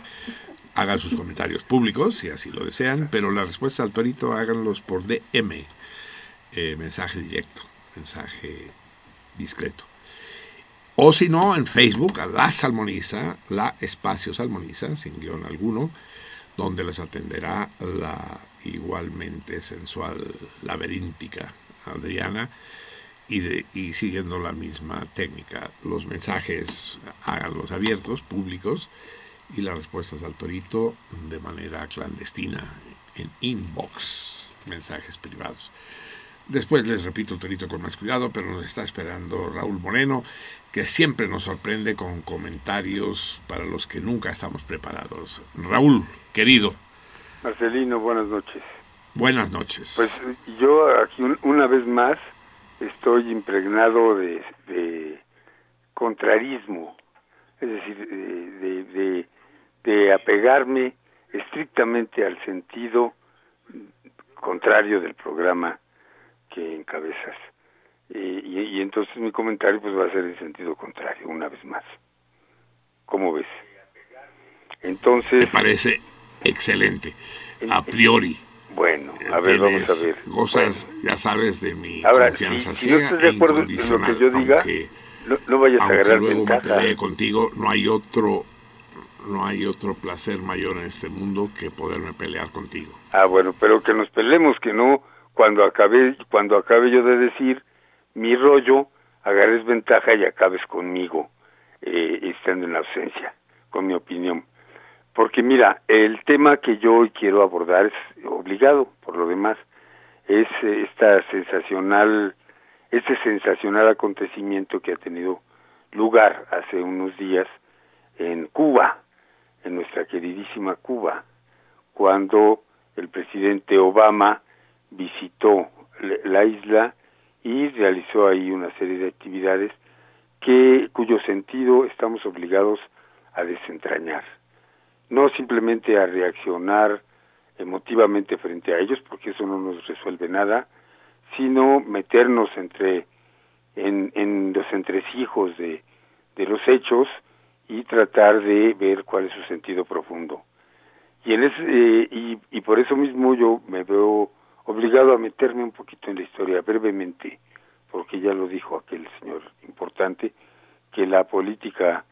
Hagan sus comentarios públicos si así lo desean pero la respuesta al torito háganlos por DM eh, mensaje directo mensaje discreto O si no, en Facebook, a La Salmoniza, La Espacio Salmoniza, sin guion alguno, donde les atenderá la igualmente sensual, laberíntica Adriana, y, siguiendo la misma técnica. Los mensajes háganlos abiertos, públicos, y las respuestas al torito de manera clandestina, en inbox, mensajes privados. Después les repito el torito con más cuidado, pero nos está esperando Raúl Moreno, que siempre nos sorprende con comentarios para los que nunca estamos preparados. Raúl, querido. Marcelino, buenas noches. Buenas noches. Pues yo aquí un- una vez más estoy impregnado de, de contrarismo, es decir, de, de, de- de apegarme estrictamente al sentido contrario del programa que encabezas. Y, y entonces mi comentario pues va a ser en sentido contrario, una vez más. ¿Cómo ves? Entonces... Me parece excelente, a priori. Bueno, a ver, vamos a ver. Gozas, ya sabes, de mi Ahora, confianza si, si no ciega estás de acuerdo en lo que yo diga, aunque- no, no vayas a agarrar luego me ventaja. pelee contigo, no hay otro no hay otro placer mayor en este mundo que poderme pelear contigo. Ah, bueno, pero que nos peleemos, que no cuando acabe cuando acabe yo de decir mi rollo, agarres ventaja y acabes conmigo, eh, estando en ausencia, con mi opinión. Porque mira, el tema que yo hoy quiero abordar es obligado, por lo demás, es esta sensacional, este sensacional acontecimiento que ha tenido lugar hace unos días en Cuba, en nuestra queridísima Cuba, cuando el presidente Obama visitó la isla y realizó ahí una serie de actividades que cuyo sentido estamos obligados a desentrañar. No simplemente a reaccionar emotivamente frente a ellos porque eso no nos resuelve nada sino meternos entre en, en los entresijos de, de los hechos y tratar de ver cuál es su sentido profundo. Y en ese, eh, y, y por eso mismo yo me veo obligado a meterme un poquito en la historia brevemente porque ya lo dijo aquel señor importante que la política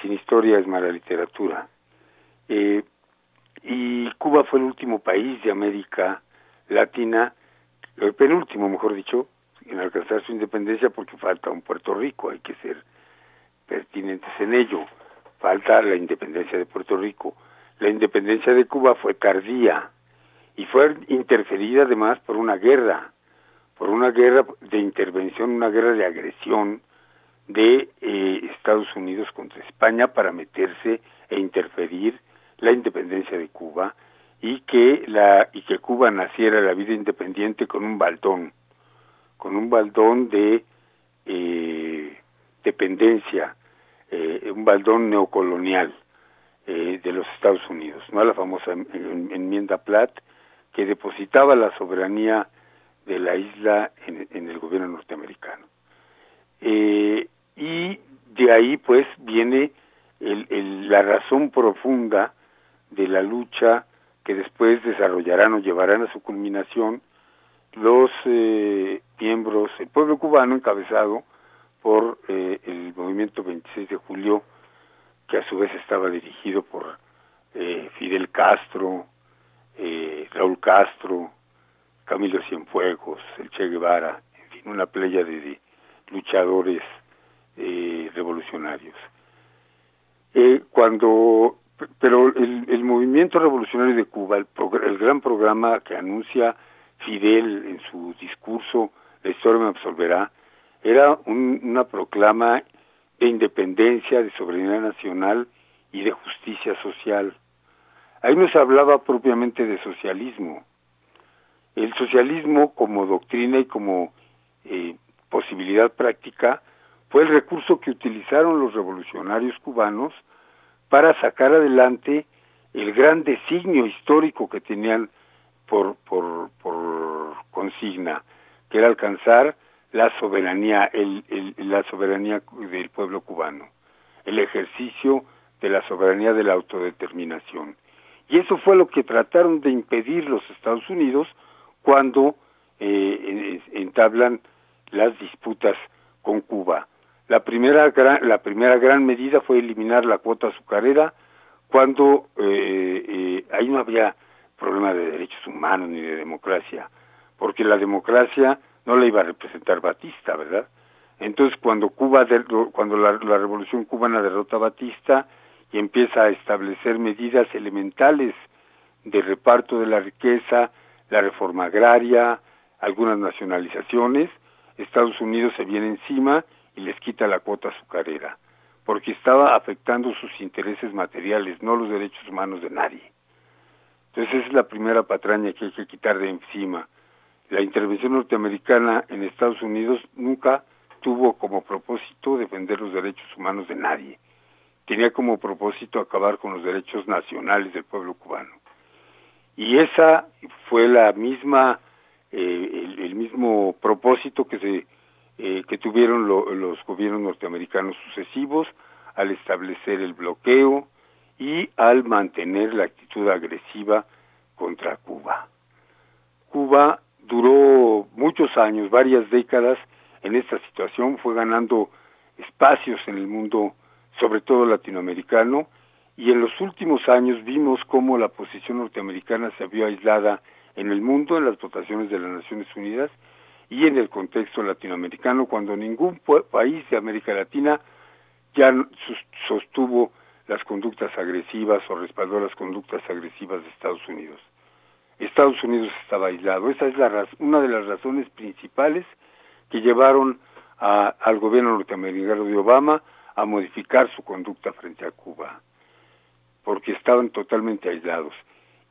sin historia es mala literatura eh, y Cuba fue el último país de América Latina, el penúltimo, mejor dicho, en alcanzar su independencia porque falta un Puerto Rico, hay que ser pertinentes en ello. Falta la independencia de Puerto Rico. La independencia de Cuba fue tardía y fue interferida además por una guerra, por una guerra de intervención, una guerra de agresión de eh, Estados Unidos contra España para meterse e interferir la independencia de Cuba y que la y que Cuba naciera la vida independiente con un baldón, con un baldón de eh, dependencia, eh, un baldón neocolonial eh, de los Estados Unidos, no la famosa en- en- enmienda Platt que depositaba la soberanía de la isla en, el gobierno norteamericano. Eh, y de ahí pues viene el- la razón profunda de la lucha que después desarrollarán o llevarán a su culminación los eh, miembros, el pueblo cubano encabezado por eh, el movimiento 26 de julio, que a su vez estaba dirigido por eh, Fidel Castro, Raúl Castro, Camilo Cienfuegos, el Che Guevara, en fin, una playa de, luchadores eh, revolucionarios. Eh, cuando, pero el, el movimiento revolucionario de Cuba, el, el gran programa que anuncia Fidel en su discurso, La historia me absolverá, era un- una proclama de independencia, de soberanía nacional y de justicia social. Ahí no se hablaba propiamente de socialismo. El socialismo como doctrina y como eh, posibilidad práctica fue el recurso que utilizaron los revolucionarios cubanos para sacar adelante el gran designio histórico que tenían por, por, consigna, que era alcanzar la soberanía, el- la soberanía del pueblo cubano, el ejercicio de la soberanía de la autodeterminación. Y eso fue lo que trataron de impedir los Estados Unidos cuando eh, en- entablan las disputas con Cuba. La primera gran, la primera gran medida fue eliminar la cuota azucarera cuando eh, eh, ahí no había problema de derechos humanos ni de democracia, porque la democracia no la iba a representar Batista, ¿verdad? Entonces cuando Cuba cuando la, la revolución cubana derrota a Batista y empieza a establecer medidas elementales de reparto de la riqueza, la reforma agraria, algunas nacionalizaciones, Estados Unidos se viene encima y les quita la cuota azucarera, porque estaba afectando sus intereses materiales, no los derechos humanos de nadie. Entonces esa es la primera patraña que hay que quitar de encima. La intervención norteamericana en Estados Unidos nunca tuvo como propósito defender los derechos humanos de nadie. Tenía como propósito acabar con los derechos nacionales del pueblo cubano. Y esa fue la misma, eh, el, mismo propósito que se eh, que tuvieron lo- los gobiernos norteamericanos sucesivos al establecer el bloqueo y al mantener la actitud agresiva contra Cuba. Cuba duró muchos años, varias décadas en esta situación, fue ganando espacios en el mundo, sobre todo latinoamericano, y en los últimos años vimos cómo la posición norteamericana se vio aislada en el mundo, en las votaciones de las Naciones Unidas y en el contexto latinoamericano, cuando ningún país de América Latina ya sostuvo las conductas agresivas o respaldó las conductas agresivas de Estados Unidos. Estados Unidos estaba aislado. Esa es la una de las razones principales que llevaron a- al gobierno norteamericano de Obama a modificar su conducta frente a Cuba, porque estaban totalmente aislados.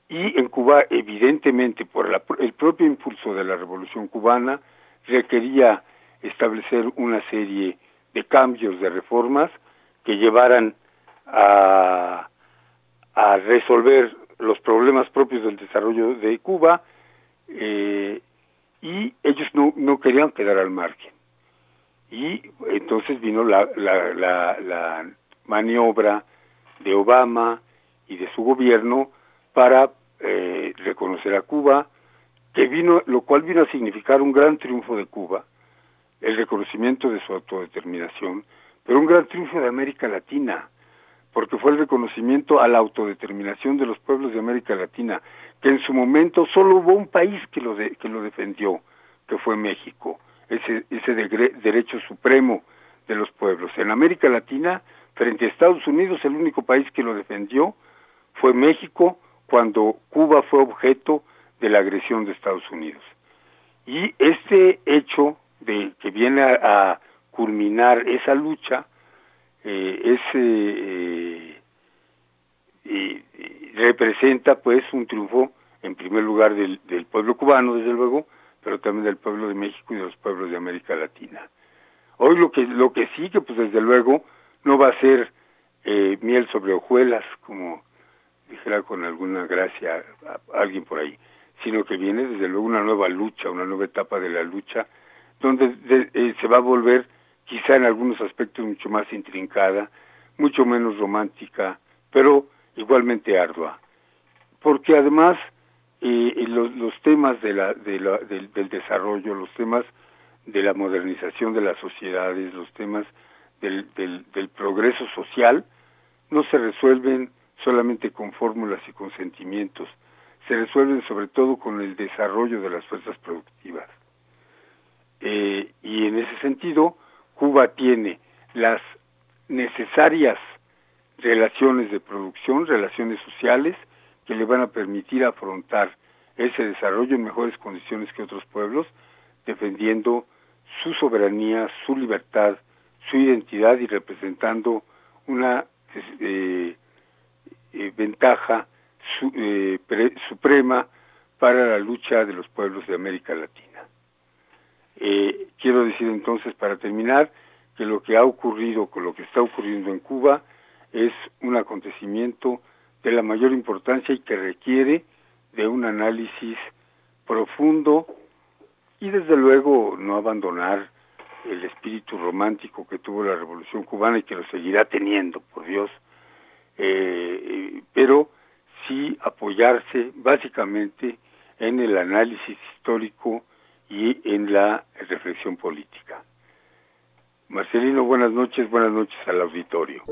Y en Cuba, evidentemente, por la- el propio impulso de la revolución cubana, requería establecer una serie de cambios, de reformas que llevaran a, resolver los problemas propios del desarrollo de Cuba eh, y ellos no, no querían quedar al margen. Y entonces vino la, la, la, la maniobra de Obama y de su gobierno para eh, reconocer a Cuba, que vino, lo cual vino a significar un gran triunfo de Cuba, el reconocimiento de su autodeterminación, pero un gran triunfo de América Latina, porque fue el reconocimiento a la autodeterminación de los pueblos de América Latina, que en su momento solo hubo un país que lo, de- que lo defendió, que fue México, ese, ese derecho supremo de los pueblos. En América Latina, frente a Estados Unidos, el único país que lo defendió fue México cuando Cuba fue objeto de la agresión de Estados Unidos. Y este hecho de que viene a, culminar esa lucha eh, es, eh, eh, eh, representa pues un triunfo en primer lugar del pueblo cubano desde luego pero también del pueblo de México y de los pueblos de América Latina hoy lo que lo que sí que pues desde luego no va a ser eh, miel sobre hojuelas como dijera con alguna gracia alguien por ahí sino que viene desde luego una nueva lucha una nueva etapa de la lucha donde de- eh, se va a volver quizá en algunos aspectos mucho más intrincada, mucho menos romántica, pero igualmente ardua. Porque además eh, los, los temas de la, de la- del, del desarrollo, los temas de la modernización de las sociedades, los temas del, del, del progreso social, no se resuelven solamente con fórmulas y con sentimientos, se resuelven sobre todo con el desarrollo de las fuerzas productivas. Eh, y en ese sentido, Cuba tiene las necesarias relaciones de producción, relaciones sociales, que le van a permitir afrontar ese desarrollo en mejores condiciones que otros pueblos, defendiendo su soberanía, su libertad, su identidad y representando una eh, eh, ventaja su- eh, pre- suprema para la lucha de los pueblos de América Latina. Eh, quiero decir entonces, para terminar, que lo que ha ocurrido con lo que está ocurriendo en Cuba es un acontecimiento de la mayor importancia y que requiere de un análisis profundo y desde luego no abandonar el espíritu romántico que tuvo la revolución cubana y que lo seguirá teniendo, por Dios, eh, pero sí apoyarse básicamente en el análisis histórico y en la reflexión política. Marcelino, buenas noches, buenas noches al auditorio.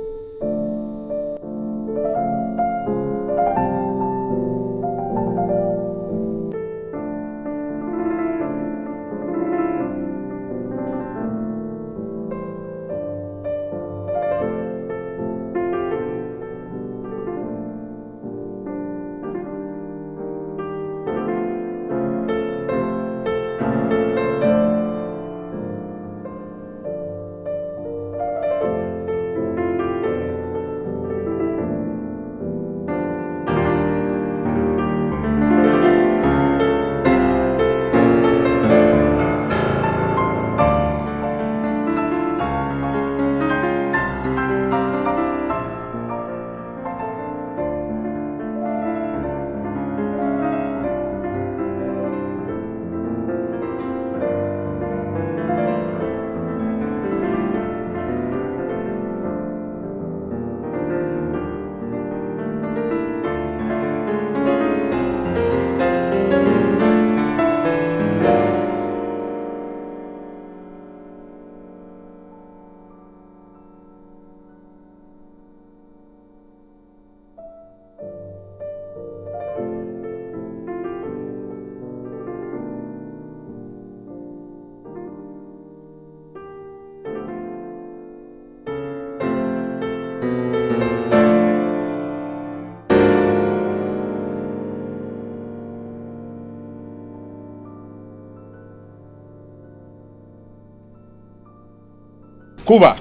Cuba.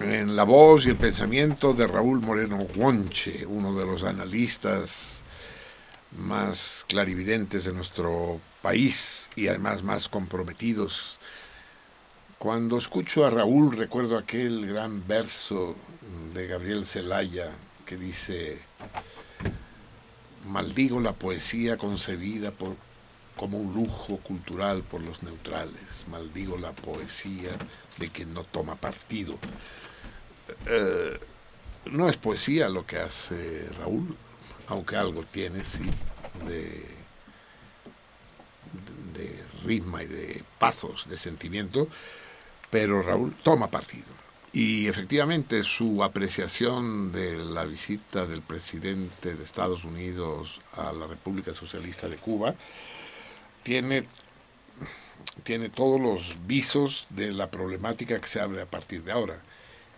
En la voz y el pensamiento de Raúl Moreno Guonche, uno de los analistas más clarividentes de nuestro país y además más comprometidos. Cuando escucho a Raúl recuerdo aquel gran verso de Gabriel Zelaya que dice, maldigo la poesía concebida por, como un lujo cultural por los neutrales, maldigo la poesía de quien no toma partido. Eh, no es poesía lo que hace Raúl, aunque algo tiene, sí, de, ritmo y de pazos, de sentimiento, pero Raúl toma partido. Y efectivamente su apreciación de la visita del presidente de Estados Unidos a la República Socialista de Cuba tiene, tiene todos los visos de la problemática que se abre a partir de ahora.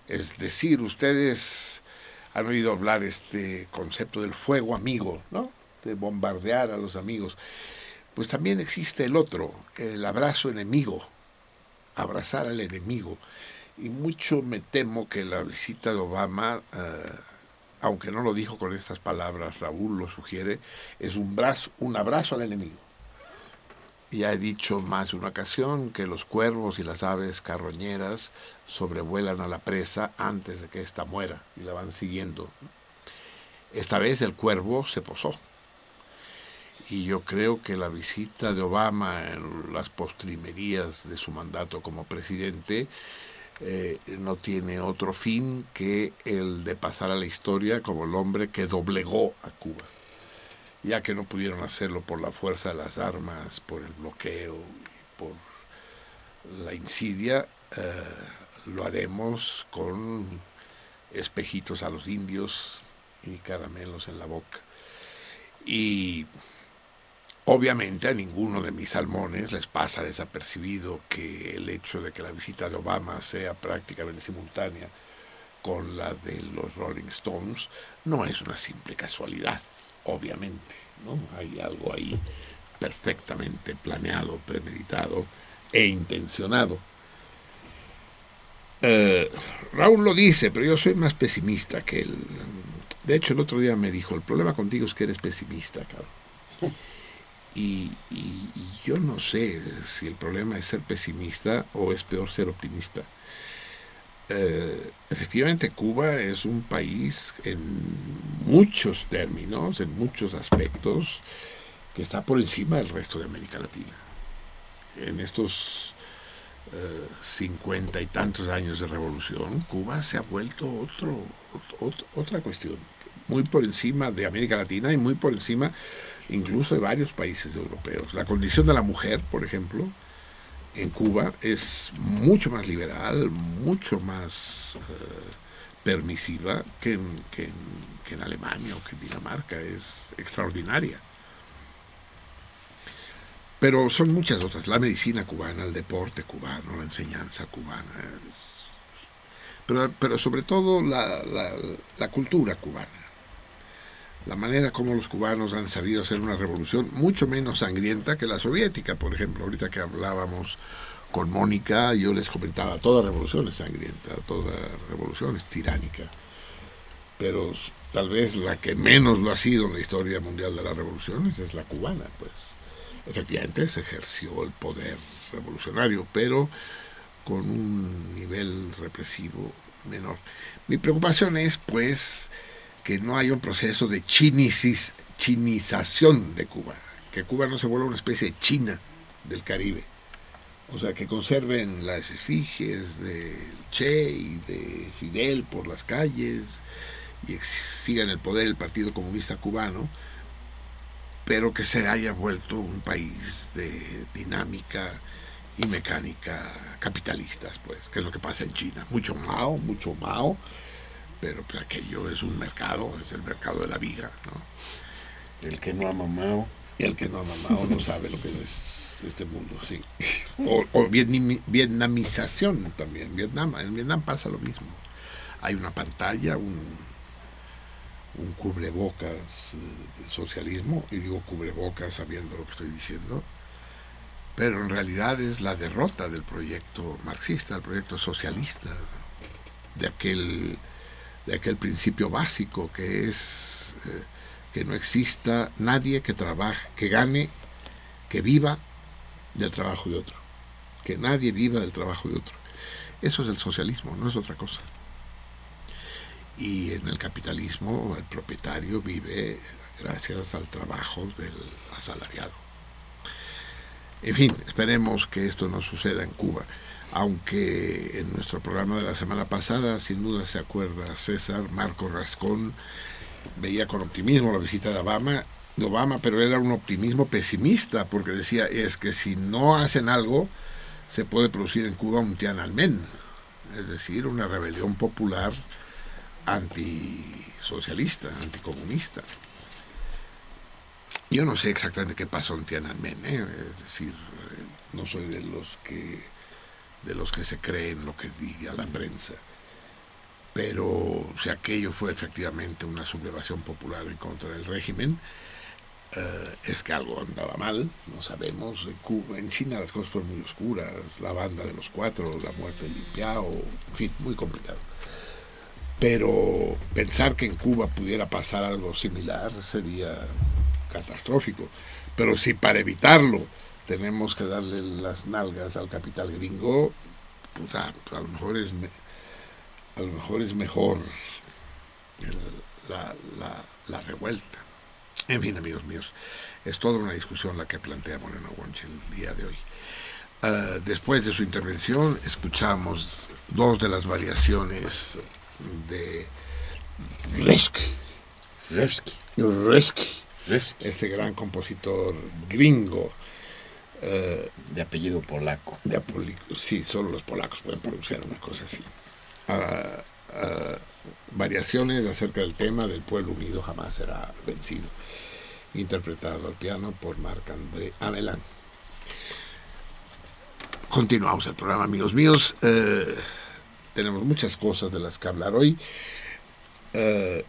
Es decir, ustedes han oído hablar este concepto del fuego amigo, ¿no? De bombardear a los amigos. Pues también existe el otro, el abrazo enemigo, abrazar al enemigo. Y mucho me temo que la visita de Obama, eh, aunque no lo dijo con estas palabras, Raúl lo sugiere, es un, brazo, un abrazo al enemigo. Ya he dicho más de una ocasión que los cuervos y las aves carroñeras sobrevuelan a la presa antes de que ésta muera y la van siguiendo. Esta vez el cuervo se posó. Y yo creo que la visita de Obama en las postrimerías de su mandato como presidente eh, no tiene otro fin que el de pasar a la historia como el hombre que doblegó a Cuba ya que no pudieron hacerlo por la fuerza de las armas, por el bloqueo, por la insidia, eh, lo haremos con espejitos a los indios y caramelos en la boca. Y obviamente a ninguno de mis salmones les pasa desapercibido que el hecho de que la visita de Obama sea prácticamente simultánea con la de los Rolling Stones no es una simple casualidad obviamente, ¿no? Hay algo ahí perfectamente planeado, premeditado e intencionado. Eh, Raúl lo dice, pero yo soy más pesimista que él. De hecho, el otro día me dijo, el problema contigo es que eres pesimista, cabrón. Y, y, yo no sé si el problema es ser pesimista o es peor ser optimista. Eh, efectivamente Cuba es un país en muchos términos, en muchos aspectos, que está por encima del resto de América Latina. En estos eh, cincuenta y tantos años de revolución, Cuba se ha vuelto otro, otra cuestión, muy por encima de América Latina y muy por encima incluso de varios países europeos. La condición de la mujer, por ejemplo, en Cuba es mucho más liberal, mucho más eh, permisiva que en, Alemania o que en Dinamarca, es extraordinaria. Pero son muchas otras, la medicina cubana, el deporte cubano, la enseñanza cubana, pero, pero sobre todo la, la- la cultura cubana, la manera como los cubanos han sabido hacer una revolución mucho menos sangrienta que la soviética, por ejemplo, ahorita que hablábamos con Mónica, yo les comentaba, toda revolución es sangrienta, toda revolución es tiránica, pero tal vez la que menos lo ha sido en la historia mundial de las revoluciones es la cubana, pues. Efectivamente se ejerció el poder revolucionario, pero con un nivel represivo menor. Mi preocupación es, pues, que no haya un proceso de chinicis- chinización de Cuba, que Cuba no se vuelva una especie de China del Caribe. O sea, que conserven las efigies del Che y de Fidel por las calles y ex- siga en el poder el Partido Comunista Cubano, pero que se haya vuelto un país de dinámica y mecánica capitalistas, pues, que es lo que pasa en China. Mucho Mao, mucho Mao, pero pues, aquello es un mercado, es el mercado de la viga, ¿no? El que no ama Mao. Y el que no ama Mao no sabe lo que es este mundo, sí. O, o vietnami- vietnamización también. Vietnam, en Vietnam pasa lo mismo. Hay una pantalla, un, un cubrebocas eh, de socialismo, y digo cubrebocas sabiendo lo que estoy diciendo, pero en realidad es la derrota del proyecto marxista, del proyecto socialista, de aquel, de aquel principio básico que es eh, que no exista nadie que trabaje, que gane, que viva del trabajo de otro, que nadie viva del trabajo de otro. Eso es el socialismo, no es otra cosa. Y en el capitalismo el propietario vive gracias al trabajo del asalariado. En fin, esperemos que esto no suceda en Cuba. Aunque en nuestro programa de la semana pasada, sin duda se acuerda César, Marco Rascón veía con optimismo la visita de Obama, de Obama, pero era un optimismo pesimista, porque decía, es que si no hacen algo, se puede producir en Cuba un Tiananmen, es decir, una rebelión popular antisocialista, anticomunista. Yo no sé exactamente qué pasó en Tiananmen, ¿eh? es decir, eh, no soy de los que de los que se creen lo que diga la prensa. Pero si aquello fue efectivamente una sublevación popular en contra del régimen, eh, es que algo andaba mal, no sabemos. En, Cuba, en China las cosas fueron muy oscuras, la banda de los cuatro, la muerte de Limpiao, en fin, muy complicado. Pero pensar que en Cuba pudiera pasar algo similar sería catastrófico. Pero si para evitarlo tenemos que darle las nalgas al capital gringo, pues, ah, pues a lo mejor es me- a lo mejor es mejor el- la, la- la revuelta. En fin, amigos míos, es toda una discusión la que plantea Moreno Wonch el día de hoy. Ah, después de su intervención, escuchamos dos de las variaciones de Resky. Revsky. Resky, este gran compositor gringo. Eh, De apellido polaco. de sí, solo los polacos pueden pronunciar una cosa así. Ah, ah, variaciones acerca del tema del pueblo unido jamás será vencido, interpretado al piano por Marc-André Amelán. Continuamos el programa, amigos míos. Eh, tenemos muchas cosas de las que hablar hoy. Eh,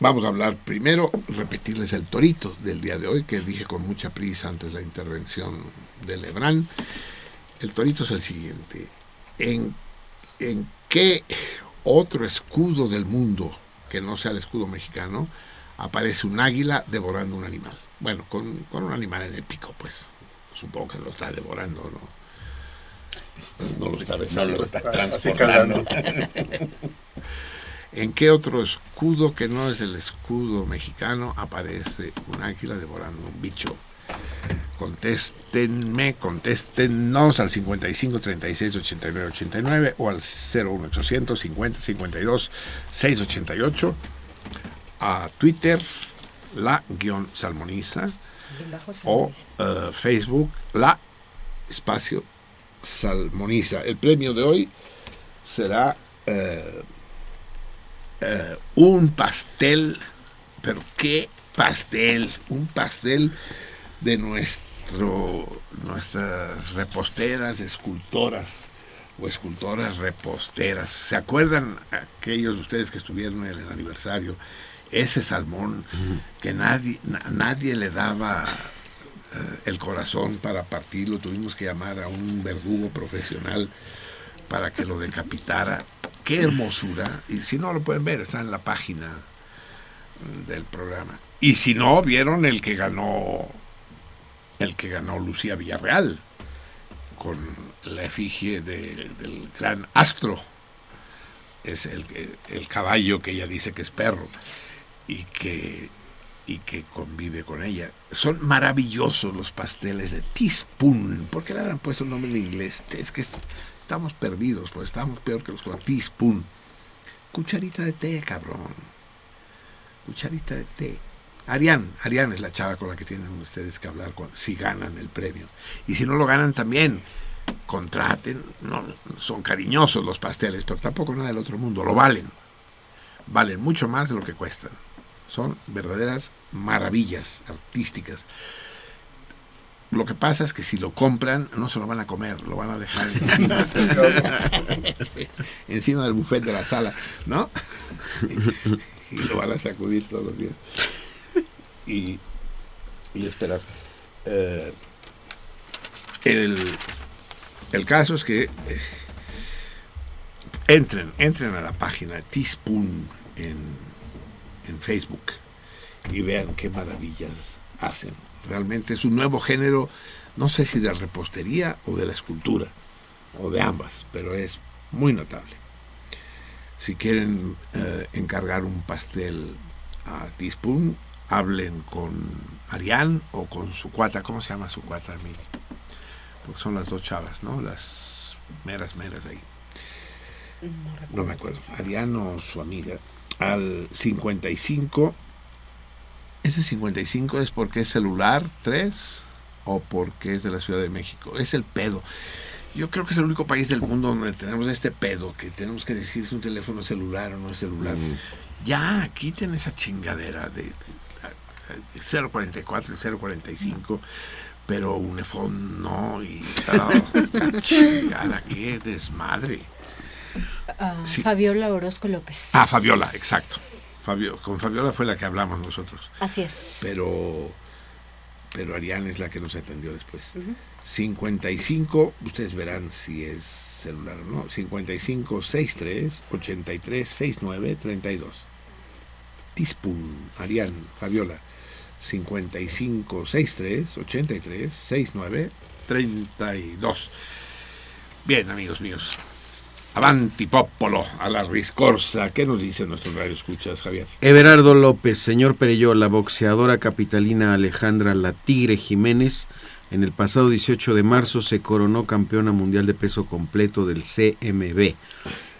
Vamos a hablar primero, repetirles el torito del día de hoy, que dije con mucha prisa antes de la intervención de Lebrán. El torito es el siguiente. ¿En, en qué otro escudo del mundo, que no sea el escudo mexicano, aparece un águila devorando un animal? Bueno, con, con un animal en el pico, pues. Supongo que lo está devorando, ¿no? No lo está No lo está transportando. ¿En qué otro escudo que no es el escudo mexicano aparece un águila devorando un bicho? Contéstenme, contéstenos al 55 36 89 89 o al 01800 50 52 688 a Twitter la guion salmoniza o eh, Facebook la espacio salmoniza. El premio de hoy será eh, eh, un pastel, pero qué pastel, un pastel de nuestro, nuestras reposteras, escultoras o escultoras reposteras. ¿Se acuerdan aquellos de ustedes que estuvieron en el aniversario? Ese salmón que nadie, na- nadie le daba eh, el corazón para partirlo, tuvimos que llamar a un verdugo profesional para que lo decapitara. Qué hermosura. Y si no lo pueden ver, está en la página del programa. Y si no, vieron el que ganó el que ganó Lucía Villarreal con la efigie de- del gran astro. Es el, el caballo que ella dice que es perro y que, y que convive con ella. Son maravillosos los pasteles de teaspoon. ¿Por qué le habrán puesto el nombre en inglés? Es que estamos perdidos, pues estamos peor que los con teaspoon. Cucharita de té, cabrón. Cucharita de té. Arián, Arián es la chava con la que tienen ustedes que hablar si ganan el premio. Y si no lo ganan también, contraten. No, son cariñosos los pasteles, pero tampoco nada del otro mundo. Lo valen. Valen mucho más de lo que cuestan. Son verdaderas maravillas artísticas. Lo que pasa es que si lo compran, no se lo van a comer, lo van a dejar encima, encima del buffet de la sala, ¿no? Y, lo van a sacudir todos los días. Y, y esperar. Eh, el, el caso es que eh, entren, entren a la página Teaspoon en, en Facebook y vean qué maravillas hacen. Realmente es un nuevo género, no sé si de repostería o de la escultura, o de ambas, pero es muy notable. Si quieren eh, encargar un pastel a Teaspoon, hablen con Arián o con su cuata. ¿Cómo se llama su cuata, Miri? Porque son las dos chavas, ¿no? Las meras, meras ahí. No me acuerdo. Arián o su amiga. Al 55. ¿Ese 55 es porque es celular 3 o porque es de la Ciudad de México? Es el pedo. Yo creo que es el único país del mundo donde tenemos este pedo, que tenemos que decir si un teléfono es celular o no es celular. Ya, quiten esa chingadera de, de- de 044 y 045, pero un iPhone no, y ah, chingada, qué desmadre. Ah, Sí. Fabiola Orozco López. Ah, Fabiola, exacto. Fabio, con Fabiola fue la que hablamos nosotros. Así es. Pero, pero Ariane es la que nos atendió después. Ujú. 55, ustedes verán si es celular o no. 55 63 83 69 32. Tispun, Arián, Fabiola. 55 63 83 69 32. Bien, amigos míos. Avanti Popolo, a la Riscorsa. ¿Qué nos dice nuestro radio escuchas, Javier? Everardo López, señor Perelló, la boxeadora capitalina Alejandra La Tigre Jiménez, en el pasado 18 de marzo se coronó campeona mundial de peso completo del CMB.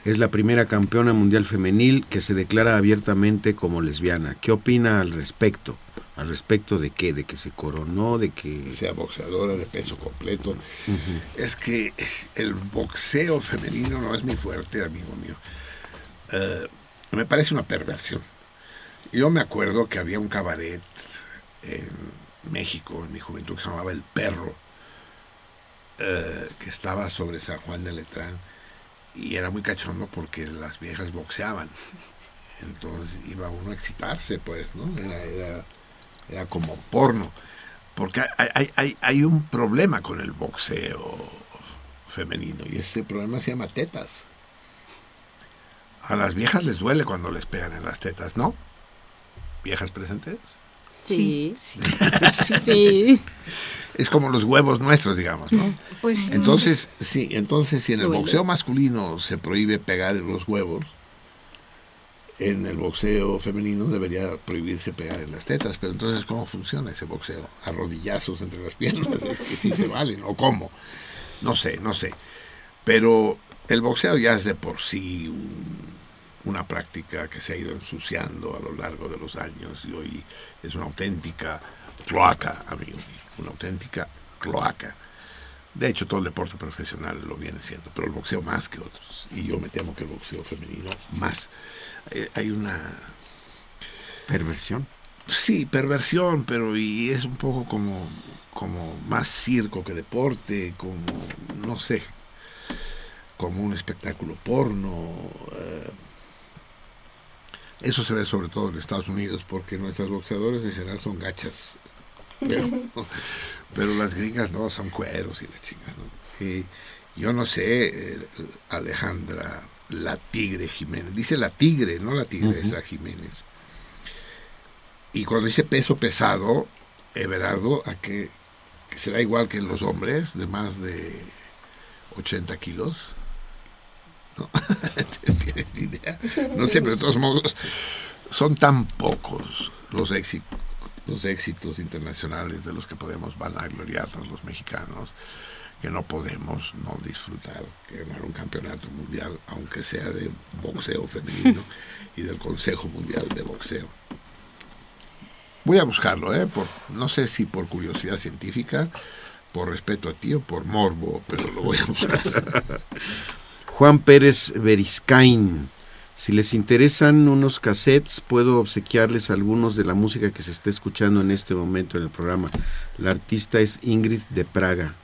Es la primera campeona mundial femenil que se declara abiertamente como lesbiana. ¿Qué opina al respecto? ¿Al respecto de qué? ¿De que se coronó? ¿De que sea boxeadora de peso completo? Es que el boxeo femenino no es muy fuerte, amigo mío. Eh, me parece una perversión. Yo me acuerdo que había un cabaret en México, en mi juventud, que se llamaba El Perro, eh, que estaba sobre San Juan de Letrán, y era muy cachondo porque las viejas boxeaban. Entonces iba uno a excitarse, pues, ¿no? Era, era, era como porno. Porque hay, hay, hay, un problema con el boxeo femenino, y ese problema se llama tetas. A las viejas les duele cuando les pegan en las tetas, ¿no? ¿Viejas presentes? Sí. Sí. Es como los huevos nuestros, digamos, ¿no? Pues Entonces, sí, entonces si en el Duele. boxeo masculino se prohíbe pegar en los huevos, en el boxeo femenino debería prohibirse pegar en las tetas. Pero entonces, ¿cómo funciona ese boxeo? ¿A rodillazos entre las piernas? ¿Es que sí se valen? ¿O cómo? No sé, no sé. Pero el boxeo ya es de por sí un- una práctica que se ha ido ensuciando a lo largo de los años y hoy es una auténtica cloaca, amigo una auténtica cloaca. De hecho, todo el deporte profesional lo viene siendo, pero el boxeo más que otros. Y yo me temo que el boxeo femenino más. Eh, hay una Perversión. Sí, perversión, pero y es un poco como, como más circo que deporte, como, no sé, como un espectáculo porno. eh. eso se ve sobre todo en Estados Unidos, porque nuestras boxeadores en general son gachas. Pero, pero las gringas no, son cueros y la chingada. ¿no? Y yo no sé, eh, Alejandra, la tigre Jiménez. Dice la tigre, no la tigresa Jiménez. Y cuando dice peso pesado, Everardo, ¿a qué? que será igual que los hombres, de más de 80 kilos. ¿No? ¿Tienes idea? No sé, pero de todos modos, son tan pocos los éxitos, los éxitos internacionales de los que podemos vanagloriarnos los mexicanos, que no podemos no disfrutar que ganar un campeonato mundial, aunque sea de boxeo femenino y del Consejo Mundial de Boxeo. Voy a buscarlo, ¿eh? Por, no sé si por curiosidad científica, por respeto a ti o por morbo, pero lo voy a buscar. Juan Pérez Beriscain. Si les interesan unos cassettes, puedo obsequiarles algunos de la música que se está escuchando en este momento en el programa. La artista es Ingrid de Praga.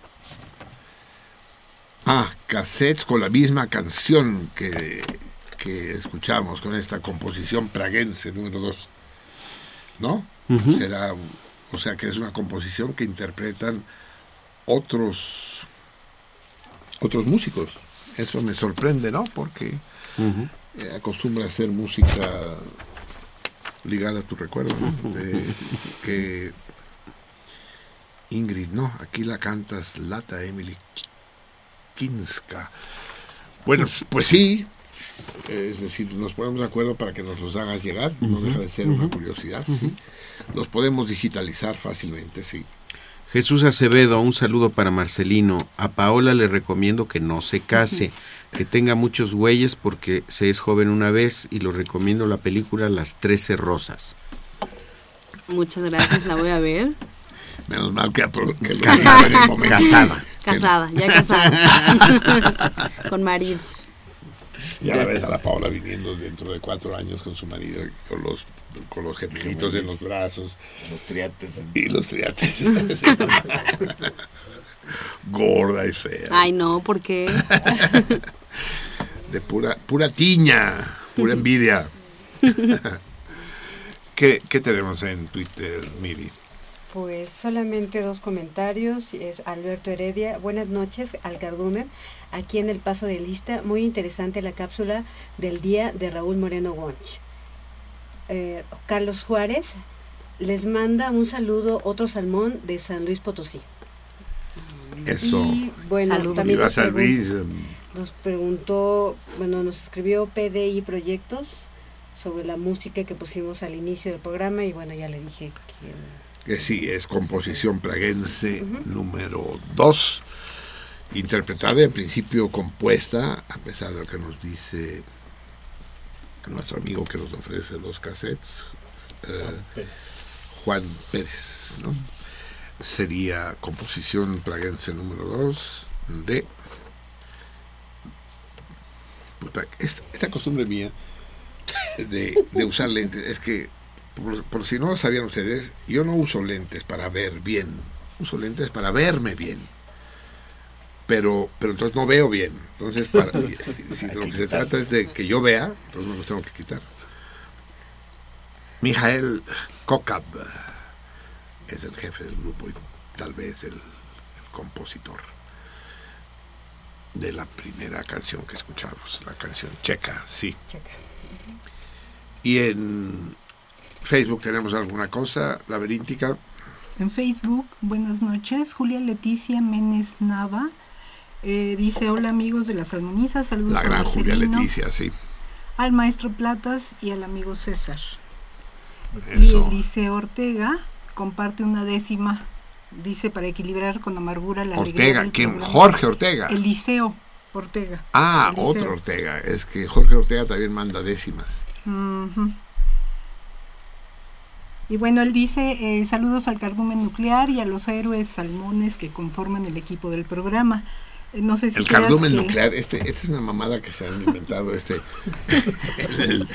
Ah, cassettes con la misma canción que, que escuchamos, con esta composición praguense número 2. ¿No? Será, o sea que es una composición que interpretan otros otros músicos. Eso me sorprende, ¿no? Porque eh, acostumbra a hacer música ligada a tu recuerdo, ¿no? De- que Ingrid, no, aquí la cantas Lata Emily Kinska. Bueno, pues sí, es decir, nos ponemos de acuerdo para que nos los hagas llegar, no deja de ser una curiosidad, sí. Los podemos digitalizar fácilmente, sí. Jesús Acevedo, un saludo para Marcelino. A Paola le recomiendo que no se case, que tenga muchos güeyes porque se es joven una vez y lo recomiendo la película Las Trece Rosas. Muchas gracias, la voy a ver. Menos mal que, que lo Casada. en el momento. Casada. Casada, ya casada. con marido. Ya la ves a la Paola viniendo dentro de cuatro años con su marido, con los, con los gemelitos en los brazos. Los triates. Y los triates. Gorda y fea. Ay, no, ¿por qué? De pura, pura tiña, pura envidia. ¿Qué, ¿Qué tenemos en Twitter, Miri? Pues solamente dos comentarios. Es Alberto Heredia. Buenas noches al Cardumen. Aquí en el paso de lista. Muy interesante la cápsula del día de Raúl Moreno Wonch. Eh, Carlos Juárez les manda un saludo, otro salmón de San Luis Potosí. Eso. Y bueno, Saludos. también nos, San pregun- Luis. em, nos preguntó, bueno, nos escribió PDI Proyectos sobre la música que pusimos al inicio del programa y bueno, ya le dije que que sí, es composición praguense número 2, interpretada en principio compuesta, a pesar de lo que nos dice nuestro amigo que nos ofrece los cassettes, eh, Juan Pérez, ¿no? Sería composición praguense número 2 de... Puta, esta, esta costumbre mía de, de usar lentes, es que por, por si no lo sabían ustedes, yo no uso lentes para ver bien, uso lentes para verme bien. Pero, pero entonces no veo bien. Entonces, para, y- y si de lo que se trata es de que yo vea, entonces me los tengo que quitar. Mijael Kokab es el jefe del grupo y tal vez el, el compositor de la primera canción que escuchamos, la canción checa, sí. checa. Y en Facebook tenemos alguna cosa laberíntica. En Facebook, buenas noches. Julia Leticia Menes Nava eh, dice: Hola amigos de las armonisas, saludos La a gran Julia Leticia, sí. al maestro Platas y al amigo César. Eso. Y Eliseo Ortega comparte una décima, dice, para equilibrar con amargura la alegría Ortega, programa". Jorge Ortega. Eliseo Ortega. Ah, Eliseo. otro Ortega. Es que Jorge Ortega también manda décimas. Ujú. Y bueno, él dice, eh, saludos al cardumen nuclear y a los héroes salmones que conforman el equipo del programa. Eh, no sé si El cardumen que- nuclear, este, esta es una mamada que se han inventado, este, el, el-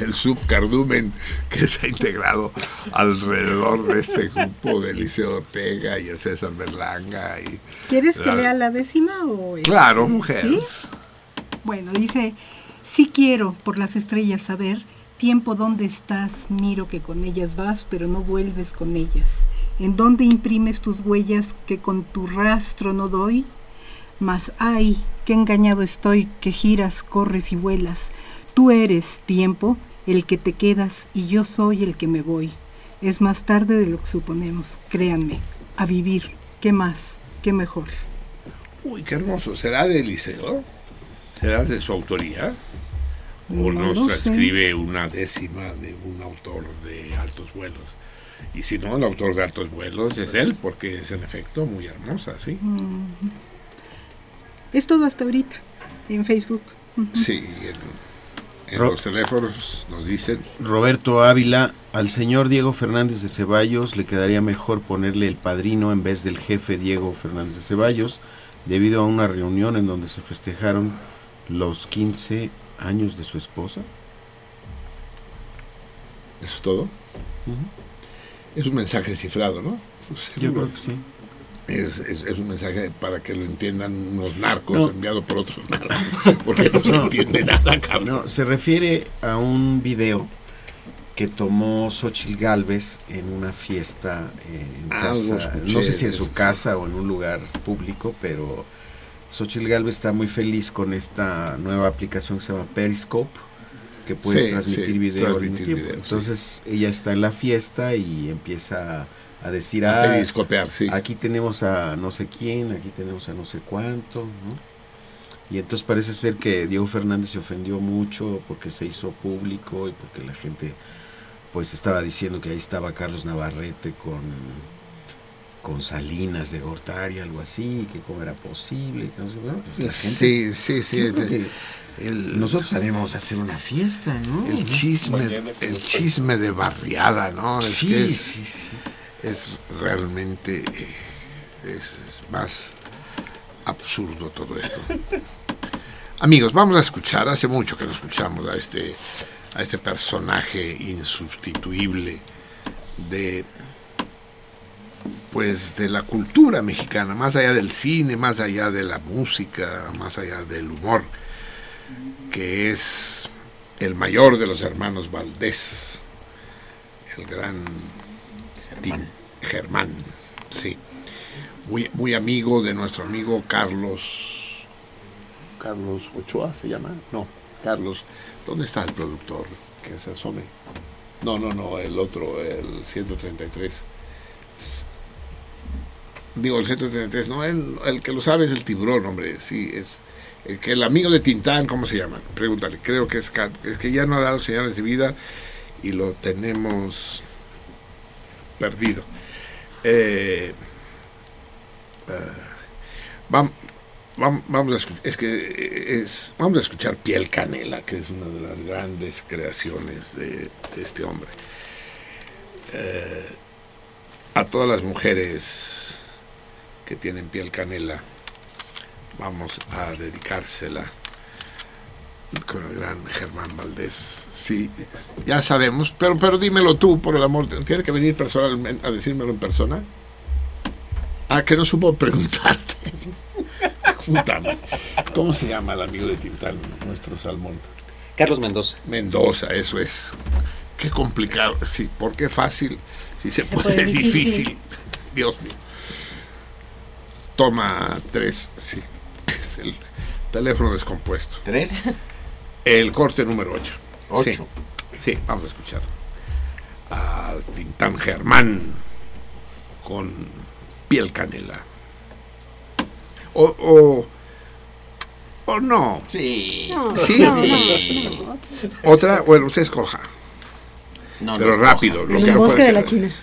el subcardumen que se ha integrado alrededor de este grupo de Eliseo Ortega y el César Berlanga. Y, ¿Quieres que lea la décima o este? Claro, mujer. ¿Sí? Bueno, dice, sí quiero por las estrellas saber, tiempo dónde estás, miro que con ellas vas, pero no vuelves con ellas. ¿En dónde imprimes tus huellas que con tu rastro no doy? Mas ay, qué engañado estoy, que giras, corres y vuelas. Tú eres, tiempo, el que te quedas y yo soy el que me voy. Es más tarde de lo que suponemos, créanme. A vivir, ¿qué más? ¿Qué mejor? Uy, qué hermoso. ¿Será de Eliseo? ¿Será de su autoría? ¿O No nos transcribe una décima de un autor de altos vuelos? Y si no, el autor de altos vuelos es él, porque es en efecto muy hermosa, ¿sí? Es todo hasta ahorita en Facebook. Sí, en, los teléfonos nos dicen Roberto Ávila, al señor Diego Fernández de Ceballos le quedaría mejor ponerle el padrino en vez del jefe Diego Fernández de Ceballos, debido a una reunión en donde se festejaron los 15 años de su esposa. ¿Eso es todo? Es un mensaje cifrado, ¿no? Yo creo que sí. Es, es- es un mensaje para que lo entiendan unos narcos No. enviado por otros narcos, porque no se entiende nada, cabrón. No, se refiere a un video que tomó Xochitl Galvez en una fiesta eh, en Ah, casa, no sé si en su casa o en un lugar público, pero Xochitl Galvez está muy feliz con esta nueva aplicación que se llama Periscope, que puedes Sí, transmitir sí, video al mismo transmitir tiempo. video, sí. Entonces ella está en la fiesta y empieza a decir, A ah, periscopear, sí. aquí tenemos a no sé quién, aquí tenemos a no sé cuánto, ¿no? Y entonces parece ser que Diego Fernández se ofendió mucho porque se hizo público y porque la gente pues estaba diciendo que ahí estaba Carlos Navarrete con, con Salinas de Gortari, algo así, que cómo era posible, que no sé, bueno, pues la gente- Sí, sí, sí. este, el- nosotros también vamos a hacer una fiesta, ¿no? El chisme, el chisme de barriada, ¿no? Es Sí, que es, sí, sí. es realmente eh, es, es más absurdo todo esto. Amigos, vamos a escuchar, hace mucho que no escuchamos a este, a este personaje insubstituible de pues de la cultura mexicana, más allá del cine, más allá de la música, más allá del humor, que es el mayor de los hermanos Valdés, el gran Germán, Germán sí, muy, muy amigo de nuestro amigo Carlos, Carlos Ochoa se llama, no, Carlos, ¿dónde está el productor que se asome? No, no, no, el otro, el 133. S- Digo, el 133, no, el, el que lo sabe es el tiburón, hombre, sí, es el amigo de Tintán, ¿cómo se llama? Pregúntale, creo que es, Cat- es que ya no ha dado señales de vida y lo tenemos perdido. Eh, eh, vam- vam- vamos, a es que es, vamos a escuchar Piel Canela, que es una de las grandes creaciones de, de este hombre. Eh, a todas las mujeres que tienen piel canela, vamos a dedicársela con el gran Germán Valdés. Sí, ya sabemos, pero, pero dímelo tú, por el amor. ¿Tiene que venir personalmente a decírmelo en persona? Ah, que no supo preguntarte. ¿Cómo se llama el amigo de Tintán, nuestro salmón? Carlos Mendoza. Mendoza, eso es. Qué complicado. Sí, ¿por qué fácil? Si se, puede, puede difícil. difícil. Dios mío. Toma tres, sí. Es el teléfono descompuesto. ¿Tres? El corte número ocho. Ocho. Sí, sí, vamos a escuchar. Al Tintán Germán con piel canela. O, o, o no. Sí. No, ¿Sí? no, no, Sí. no. Otra, bueno, usted escoja. No, Pero no rápido. Lo El que no bosque puede de la China.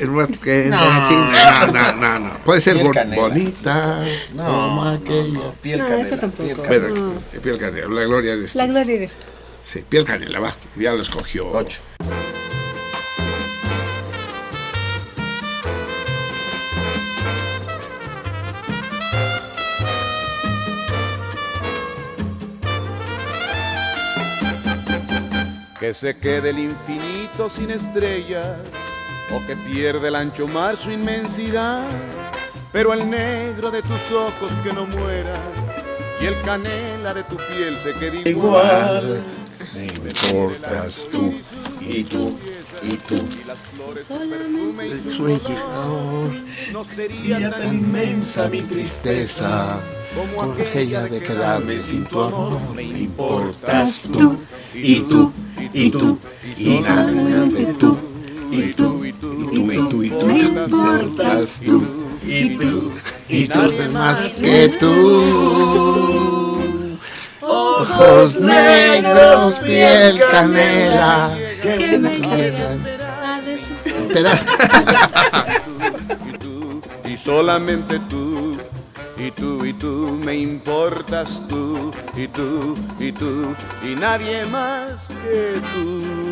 No. no, no, no. Puede ser bon, bonita. No, no, no, piel no, canela. Tampoco. Piel canela. Pero, eh, piel canela. La gloria eres este. tú. La gloria eres este. tú. Sí, piel canela, va. Ya lo escogió. Ocho. Que se quede el infinito sin estrellas o que pierde el ancho mar su inmensidad, pero el negro de tus ojos que no muera y el canela de tu piel se quede igual. Me importas tú y tú y tú. Sueños, no sería tan inmensa mi tristeza. como aquella de quedarme sin tu amor. Me importas tú y tú y tú y nada de tú y tú y tú y tú. y tú y tú. Me importas tú. Y tú y nadie más que tú. Ojos negros, piel canela, que me llevan a desesperar. y tú, y solamente tú, y tú, y tú, me importas tú, y tú, y tú, y nadie más que tú.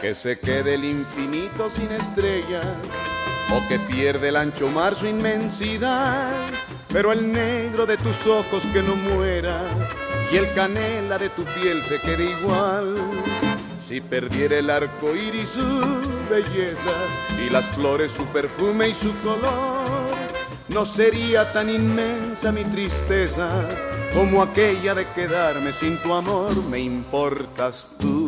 Que se quede el infinito sin estrellas o que pierde el ancho mar su inmensidad, pero el negro de tus ojos que no muera y el canela de tu piel se quede igual. Si perdiera el arco iris su belleza y las flores su perfume y su color, no sería tan inmensa mi tristeza como aquella de quedarme sin tu amor. Me importas tú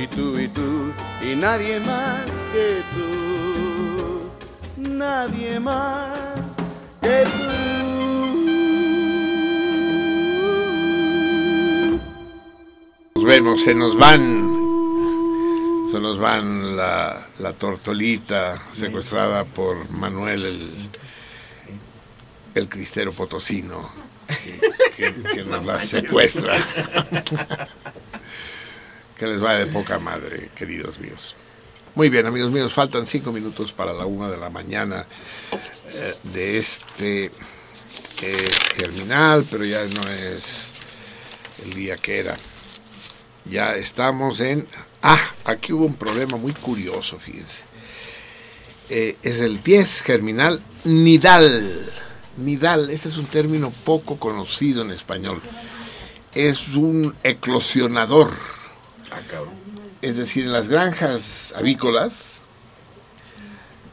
y tú y tú y nadie más que tú, nadie más que tú. Nos vemos, se nos van, se nos van la, la tortolita secuestrada por Manuel el, el cristero potosino que, que- que nos la secuestra. que les vaya de poca madre, queridos míos. Muy bien, amigos míos, faltan cinco minutos para la una de la mañana eh, de este germinal, pero ya no es el día que era. Ya estamos en... Ah, aquí hubo un problema muy curioso, fíjense. Eh, es el 10 germinal nidal. Nidal, este es un término poco conocido en español. Es un eclosionador. Es decir, en las granjas avícolas,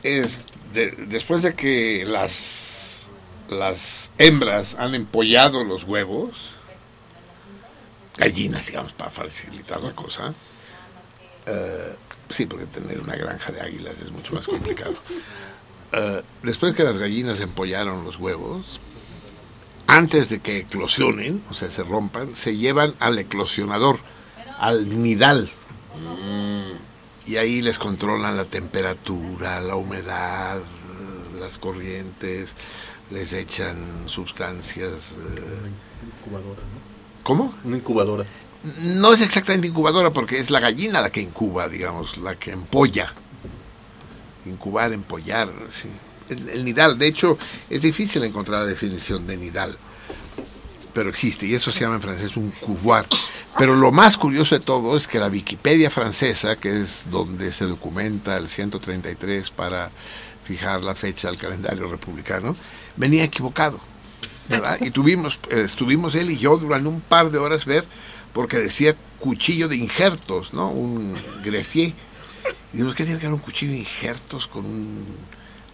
es de- después de que las, las hembras han empollado los huevos, gallinas, digamos, para facilitar la cosa, eh, sí, porque tener una granja de águilas es mucho más complicado. Eh, después que las gallinas empollaron los huevos, antes de que eclosionen, o sea, se rompan, se llevan al eclosionador, al nidal. Y ahí les controlan la temperatura, la humedad, las corrientes, les echan sustancias. eh, Incubadora, ¿no? ¿Cómo? Una incubadora. No es exactamente incubadora porque es la gallina la que incuba, digamos, la que empolla. Incubar, empollar, sí. El, el nidal, de hecho, es difícil encontrar la definición de nidal, pero existe y eso se llama en francés un couvoir. Pero lo más curioso de todo es que la Wikipedia francesa, que es donde se documenta el 133 para fijar la fecha del calendario republicano, venía equivocado. Y tuvimos, eh, estuvimos él y yo durante un par de horas ver, porque decía cuchillo de injertos, ¿no? Un greffier. Y dijimos, ¿qué tiene que ver un cuchillo de injertos con un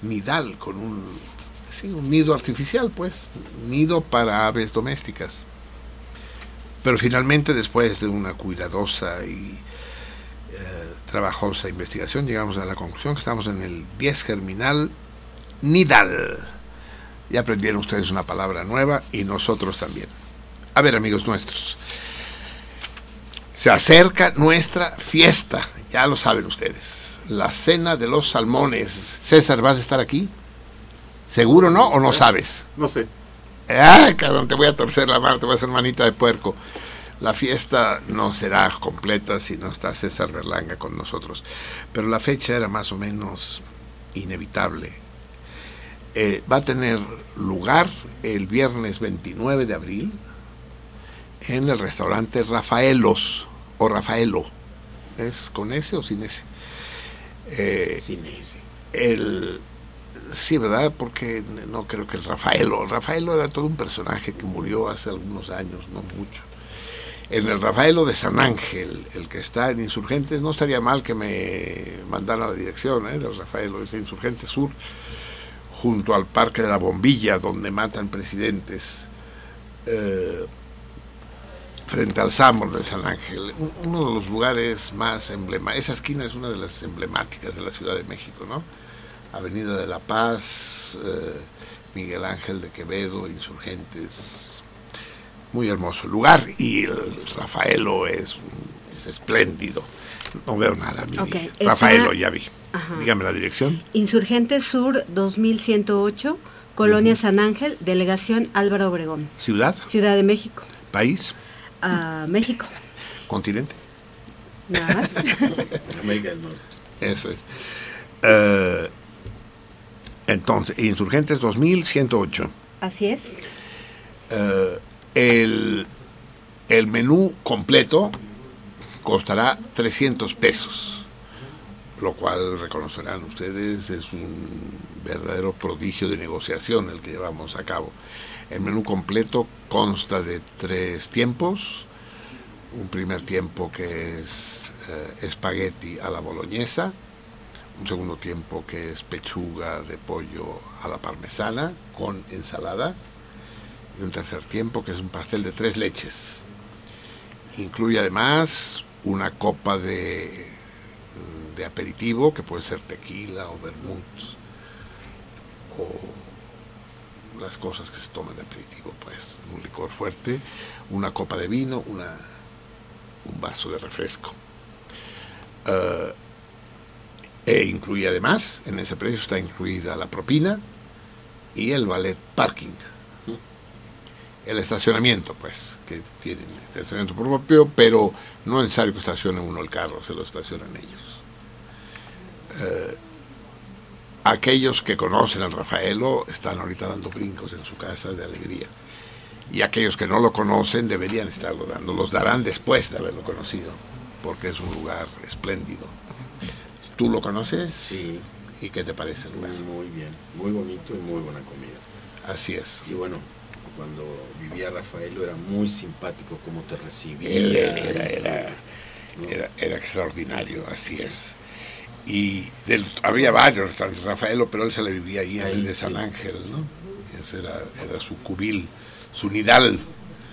nidal, con un, sí, un nido artificial, pues? Nido para aves domésticas. Pero finalmente, después de una cuidadosa y eh, trabajosa investigación, llegamos a la conclusión que estamos en el 10 germinal nidal. Ya aprendieron ustedes una palabra nueva y nosotros también. A ver, amigos nuestros. Se acerca nuestra fiesta, ya lo saben ustedes. la cena de los salmones. César, ¿vas a estar aquí? ¿Seguro no o no sabes? No sé. Ay, cabrón, te voy a torcer la mano, te voy a hacer manita de puerco. La fiesta no será completa si no está César Berlanga con nosotros. Pero la fecha era más o menos inevitable. Eh, va a tener lugar el viernes 29 de abril en el restaurante Rafaelos o Rafaelo. ¿Es con ese o sin ese? Eh, sin ese. El, sí, ¿verdad? Porque no creo que el Rafaelo. Rafaelo era todo un personaje que murió hace algunos años, no mucho. En el Rafaelo de San Ángel, el que está en Insurgentes, no estaría mal que me mandaran la dirección ¿eh? del Rafaelo, de Insurgentes Sur, junto al Parque de la Bombilla, donde matan presidentes. Eh, frente al Samur de San Ángel, uno de los lugares más emblemáticos, esa esquina es una de las emblemáticas de la Ciudad de México, ¿no? Avenida de la Paz, eh, Miguel Ángel de Quevedo, Insurgentes, muy hermoso lugar, y el Rafaelo es, es espléndido, no veo nada, mi Rafaelo, ya vi. Ajá. Dígame la dirección. Insurgentes Sur 2108, Colonia San Ángel, Delegación Álvaro Obregón, Ciudad, Ciudad de México, país, a México. continente. Nada más. América del Norte. Eso es. Eh, entonces, Insurgentes 2108. Así es. Eh, el, el menú completo costará 300 pesos, lo cual reconocerán ustedes es un verdadero prodigio de negociación el que llevamos a cabo. El menú completo consta de tres tiempos. Un primer tiempo que es eh, espagueti a la boloñesa, un segundo tiempo que es pechuga de pollo a la parmesana con ensalada y un tercer tiempo que es un pastel de tres leches. Incluye además una copa de, de aperitivo que puede ser tequila o vermut o las cosas que se toman de aperitivo, pues un licor fuerte, una copa de vino, una, un vaso de refresco. Eh, e incluye además, en ese precio está incluida la propina y el ballet parking. El estacionamiento, pues, que tienen estacionamiento propio, pero no es necesario que estacione uno el carro, se lo estacionan ellos. Eh, aquellos que conocen al Rafaelo están ahorita dando brincos en su casa de alegría. Y aquellos que no lo conocen deberían estarlo dando, los darán después de haberlo conocido, porque es un lugar espléndido. ¿Tú lo conoces? Sí. ¿Y qué te parece el lugar? Muy bien, muy bonito y muy buena comida. Así es. Y bueno, cuando vivía Rafaelo era muy simpático como te recibía. Él era, era, era, era extraordinario, así es. Y del- había varios restaurantes, Rafaelo, pero él se le vivía ahí en el de San Ángel, ¿no? Ese era, era su cubil, su nidal.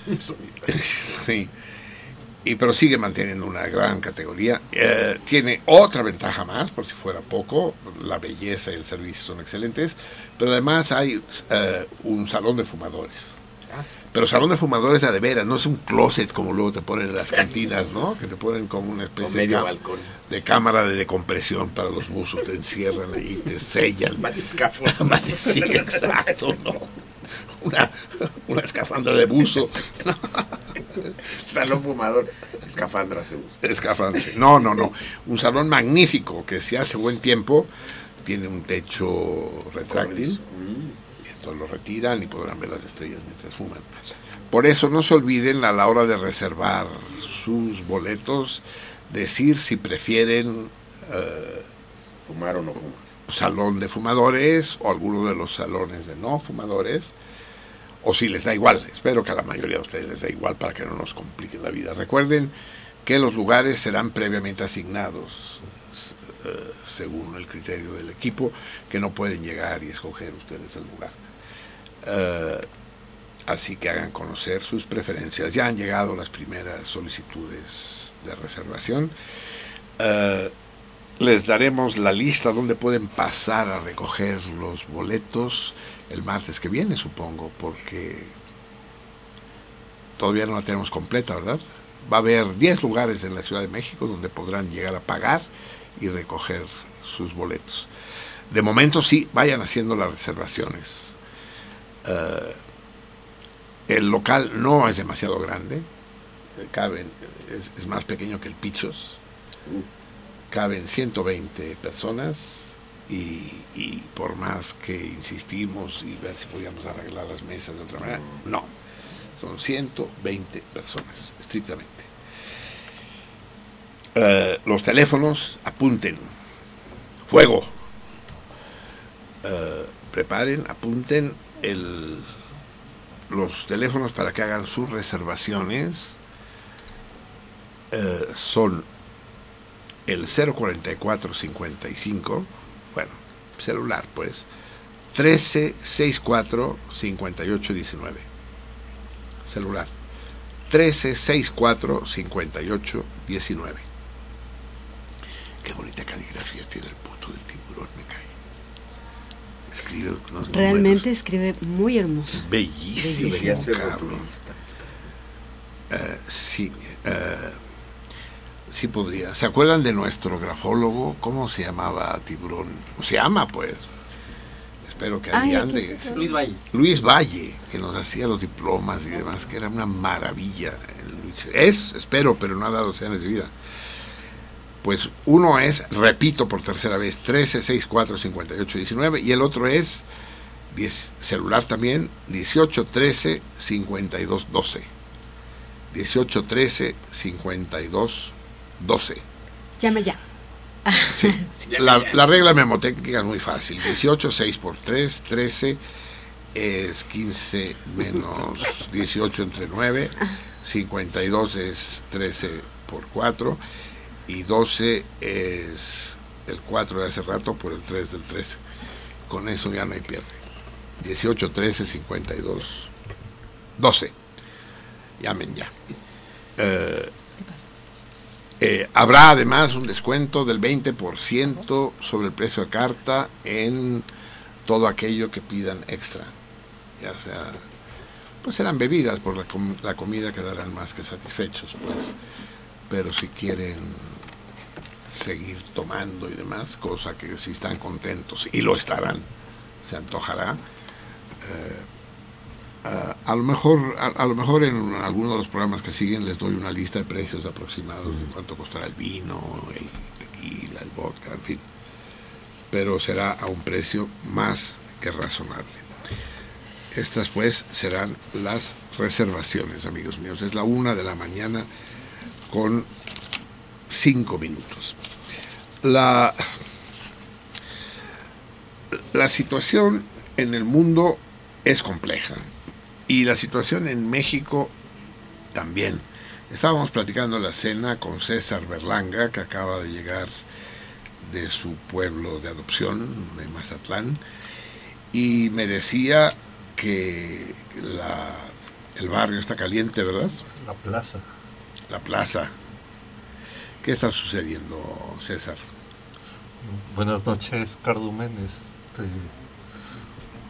sí. Y pero sigue manteniendo una gran categoría. Eh, tiene otra ventaja más, por si fuera poco, la belleza y el servicio son excelentes, pero además hay eh, un salón de fumadores. Pero salón de fumadores a de veras, no es un closet como luego te ponen en las cantinas, ¿no? Que te ponen como una especie medio de, cámara de decompresión para los buzos, te encierran ahí, te sellan. Matiscafo. sí, exacto, ¿no? Una, una escafandra de buzo. Salón fumador. Escafandra se usa. Escafandra. No, no, no. Un salón magnífico que si hace buen tiempo tiene un techo retráctil. Y entonces lo retiran y podrán ver las estrellas mientras fuman. Por eso no se olviden a la hora de reservar sus boletos, decir si prefieren eh, Fumar o no fumar. salón de fumadores o alguno de los salones de no fumadores, o si les da igual. Espero que a la mayoría de ustedes les da igual para que no nos compliquen la vida. Recuerden que los lugares serán previamente asignados eh, según el criterio del equipo, que no pueden llegar y escoger ustedes el lugar. Eh, así que hagan conocer sus preferencias. Ya han llegado las primeras solicitudes de reservación. Eh, les daremos la lista donde pueden pasar a recoger los boletos el martes que viene, supongo, porque todavía no la tenemos completa, ¿verdad? Va a haber 10 lugares en la Ciudad de México donde podrán llegar a pagar y recoger sus boletos. De momento sí, vayan haciendo las reservaciones. Eh, el local no es demasiado grande, eh, caben, es, es más pequeño que el Pichos, caben 120 personas y, por más que insistimos y ver si podíamos arreglar las mesas de otra manera, no, son 120 personas, estrictamente. Eh, los teléfonos, apunten. Fuego. Eh, preparen, apunten el, los teléfonos para que hagan sus reservaciones. Eh, son el 04455, bueno, celular pues, 1364 5819. Celular. 1364 5819. Qué bonita caligrafía tiene el puto del tiburón, me cae. Escribe unos números Realmente escribe muy hermoso. Bellísimo, Debería ser cabrón. rotulista. Eh, sí, eh, sí podría. ¿Se acuerdan de nuestro grafólogo? ¿Cómo se llamaba Tiburón? O se llama, pues. Espero que ahí ande. Luis Valle. Luis Valle, que nos hacía los diplomas y demás, que era una maravilla. Es, espero, pero no ha dado señales de vida. Pues uno es, repito por tercera vez, 13 64 58 19 y el otro es 10, celular también 18 13 52 12. 18 13 52 12. Llama ya. Sí. La, la regla memotécnica es muy fácil. 18, 6 por 3, 13 es 15 menos 18 entre 9, 52 es 13 por 4 y 12 es el 4 de hace rato por el 3 del 13. Con eso ya no hay pierde. 18, 13, 52, 12. Llamen ya. Eh, eh, habrá además un descuento del 20% sobre el precio de carta en todo aquello que pidan extra. Ya sea, pues serán bebidas, por la, com- la comida quedarán más que satisfechos, pues. Pero si quieren seguir tomando y demás, cosa que si están contentos, y lo estarán, se antojará. eh, Ah, a lo mejor a, a lo mejor en alguno de los programas que siguen les doy una lista de precios aproximados de cuánto costará el vino, el tequila, el vodka, en fin. Pero será a un precio más que razonable. Estas pues serán las reservaciones, amigos míos. Es la una de la mañana con cinco minutos. La, la situación en el mundo es compleja y la situación en México también. Estábamos platicando la cena con César Berlanga, que acaba de llegar de su pueblo de adopción, de Mazatlán, y me decía que la, el barrio está caliente, ¿verdad? La plaza. La plaza. ¿Qué está sucediendo, César? Buenas noches, Cardumen. Este,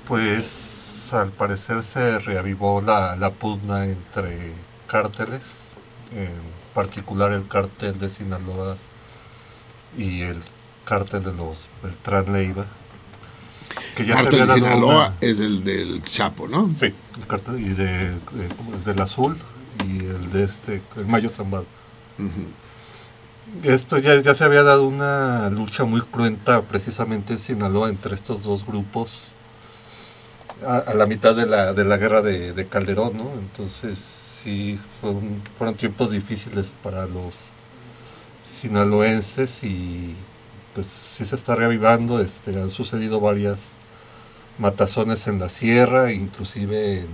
pues al parecer se reavivó la, la pugna entre cárteles, en particular el cártel de Sinaloa y el cártel de los Beltrán Leiva. Que ya se Cártel de Sinaloa una- es el del Chapo, ¿no? Sí, el cártel y de, de- del azul y el de este, el Mayo Zambado. Esto ya, ya se había dado una lucha muy cruenta precisamente en Sinaloa entre estos dos grupos a, la mitad de la, de la guerra de, de Calderón, ¿no? Entonces sí, fueron, tiempos difíciles para los sinaloenses y pues sí se está reavivando, este, han sucedido varias matazones en la sierra, inclusive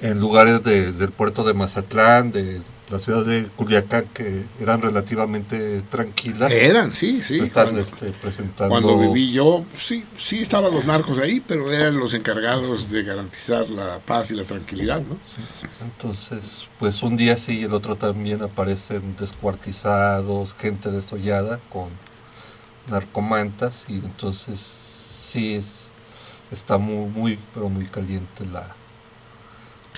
en, lugares de- del puerto de Mazatlán, de la ciudad de Culiacán, que eran relativamente tranquilas. Eran, sí, sí. Se están Cuando- este, presentando. Cuando viví yo, sí, sí estaban los narcos ahí, pero eran los encargados de garantizar la paz y la tranquilidad, ¿no? Entonces, pues un día sí y el otro también aparecen descuartizados, gente desollada con narcomantas y entonces sí es, está muy, muy, pero muy caliente la,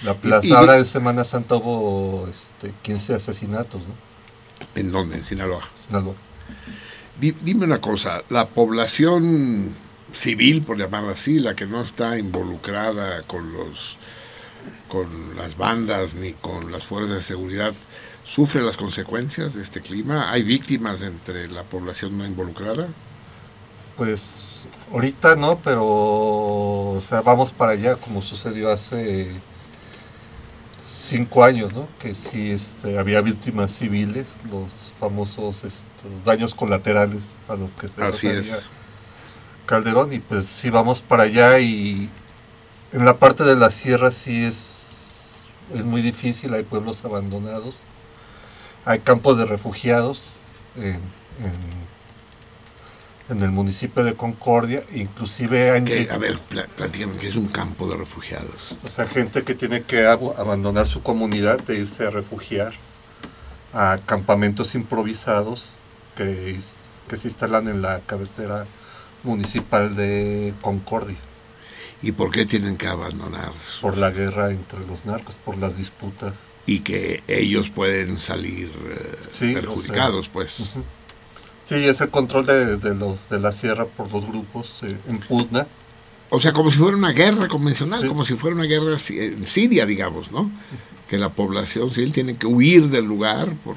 la plaza. y- en Semana Santa hubo este, 15 asesinatos, ¿no? ¿En dónde? En Sinaloa. Sinaloa. Di- Dime una cosa, la población civil, por llamarla así, la que no está involucrada con los con las bandas ni con las fuerzas de seguridad, ¿sufre las consecuencias de este clima? ¿Hay víctimas entre la población no involucrada? Pues ahorita no, pero o sea, vamos para allá como sucedió hace cinco años, ¿no? Que sí este, había víctimas civiles, los famosos estos, daños colaterales a los que se Así es. Calderón y pues sí vamos para allá y en la parte de la sierra sí es, es muy difícil, hay pueblos abandonados, hay campos de refugiados en, en- en el municipio de Concordia, inclusive han Que, a ver, pla- platícame, ¿qué es un campo de refugiados? o sea, gente que tiene que ab- abandonar su comunidad de irse a refugiar a campamentos improvisados que, que se instalan en la cabecera municipal de Concordia. ¿Y por qué tienen que abandonar? Por la guerra entre los narcos, por las disputas. Y que ellos pueden salir eh, Sí, perjudicados, o sea, pues. ujú. Sí, es el control de, de los, de la sierra por los grupos eh, en Putna. O sea, como si fuera una guerra convencional, Sí. como si fuera una guerra en Siria, digamos, ¿no? Que la población civil tiene que huir del lugar por,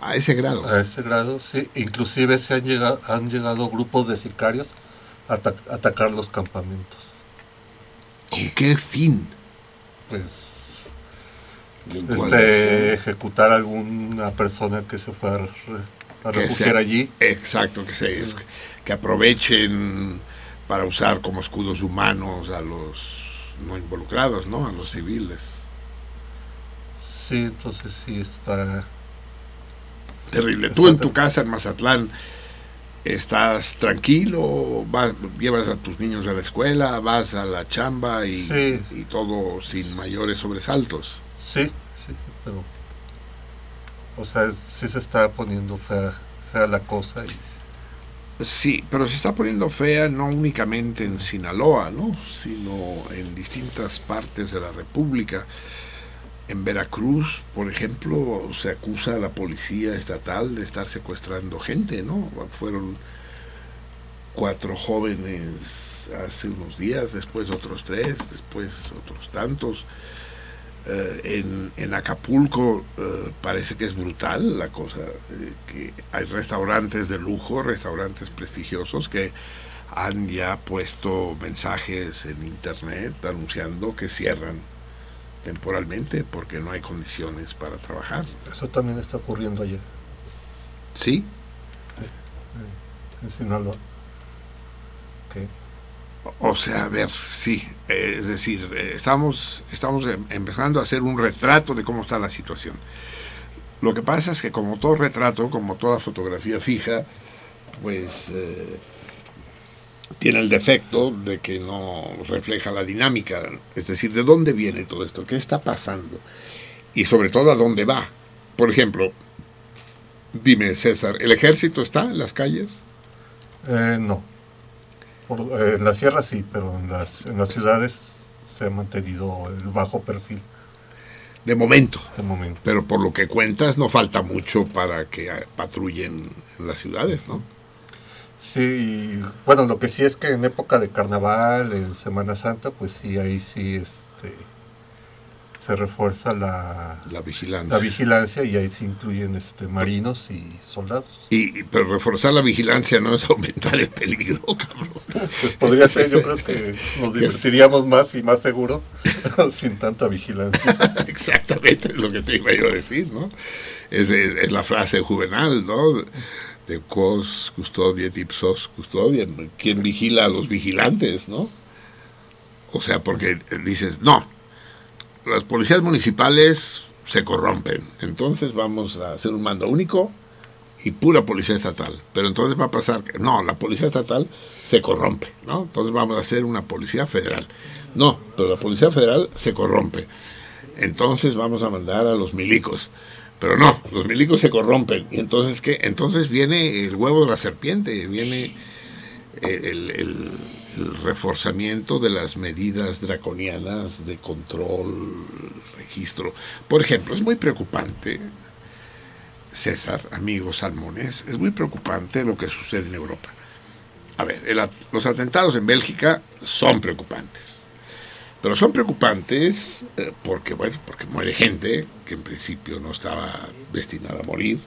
a ese grado. A ese grado, sí. Inclusive se han llegado, han llegado grupos de sicarios a ata- atacar los campamentos. ¿Con qué fin? Pues ¿Cuál este, es? ejecutar a alguna persona que se fue a, re- a Que refugiar sea- allí. Exacto, que, se, es- que aprovechen para usar como escudos humanos a los no involucrados, ¿no? A los civiles. Sí, entonces sí está... Terrible. Está Tú en tu casa en Mazatlán estás tranquilo, vas, llevas a tus niños a la escuela, vas a la chamba y, Sí. y todo sin mayores sobresaltos. Sí, sí, pero... O sea, sí se está poniendo fea, la cosa. Sí, pero se está poniendo fea no únicamente en Sinaloa, ¿no? Sino en distintas partes de la República. En Veracruz, por ejemplo, se acusa a la policía estatal de estar secuestrando gente, ¿no? Fueron cuatro jóvenes hace unos días, después otros tres, después otros tantos. Eh, en, en Acapulco eh, parece que es brutal la cosa, eh, que hay restaurantes de lujo, restaurantes prestigiosos que han ya puesto mensajes en internet anunciando que cierran temporalmente porque no hay condiciones para trabajar. Eso también está ocurriendo allá, ¿Sí? en Sinaloa. Que O sea, a ver, sí, eh, es decir, eh, estamos, estamos em- empezando a hacer un retrato de cómo está la situación. Lo que pasa es que como todo retrato, como toda fotografía fija, pues eh, tiene el defecto de que no refleja la dinámica, es decir, de dónde viene todo esto, qué está pasando y sobre todo a dónde va. Por ejemplo, dime César, ¿el ejército está en las calles? Eh, no. Por- eh, en la sierra sí, pero en las, en las ciudades se ha mantenido el bajo perfil. De momento. De momento. Pero por lo que cuentas, no falta mucho para que ah, patrullen en las ciudades, ¿no? Sí, y, bueno, lo que sí es que en época de carnaval, en Semana Santa, pues sí, ahí sí este, se refuerza la, La vigilancia. la vigilancia y ahí se incluyen este, marinos y soldados. Y, pero reforzar la vigilancia no es aumentar el peligro, cabrón. Pues podría ser, yo creo que nos divertiríamos más y más seguro sin tanta vigilancia. Exactamente, es lo que te iba yo a decir, ¿no? Es, es- es la frase juvenal, ¿no? De quos custodiet ipsos custodiem. ¿Quién vigila a los vigilantes, no? O sea, porque dices, no, las policías municipales se corrompen, entonces vamos a hacer un mando único y pura policía estatal. Pero entonces va a pasar que, no, la policía estatal se corrompe, ¿no? Entonces vamos a hacer una policía federal. No, pero la policía federal se corrompe. Entonces vamos a mandar a los milicos. Pero no, los milicos se corrompen. ¿Y entonces qué? Entonces viene el huevo de la serpiente, viene el, el reforzamiento de las medidas draconianas de control, registro. Por ejemplo, es muy preocupante César, amigos salmones, es muy preocupante lo que sucede en Europa. A ver, el los atentados en Bélgica son preocupantes. Pero son preocupantes eh, porque, bueno, porque muere gente que en principio no estaba destinada a morir.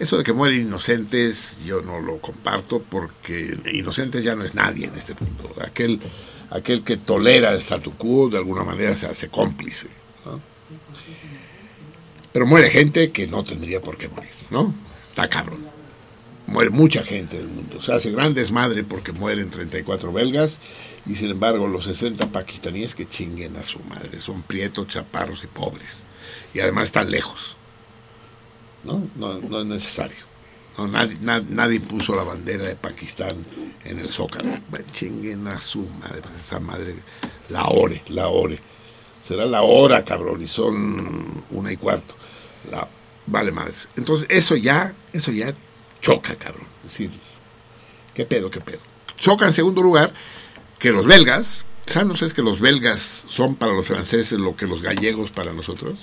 Eso de que mueren inocentes yo no lo comparto porque inocentes ya no es nadie en este mundo. Aquel, aquel que tolera el statu quo de alguna manera se hace cómplice. ¿no? Pero muere gente que no tendría por qué morir, ¿no? Está cabrón. Muere mucha gente en el mundo. Se hace gran desmadre porque mueren 34 belgas y sin embargo los 60 pakistaníes que chinguen a su madre. Son prietos, chaparros y pobres. Y además están lejos. ¿No? No, no es necesario. No, nadie, na- nadie puso la bandera de Pakistán en el zócalo. Bueno, chinguen a su madre. pues Esa madre, la ore, la ore. Será la hora, cabrón, y son una y cuarto. La, vale, madres. Entonces, eso ya, eso ya choca, cabrón. Es decir, ¿qué pedo, qué pedo? Choca en segundo lugar que los belgas, ¿saben ustedes que los belgas son para los franceses lo que los gallegos para nosotros?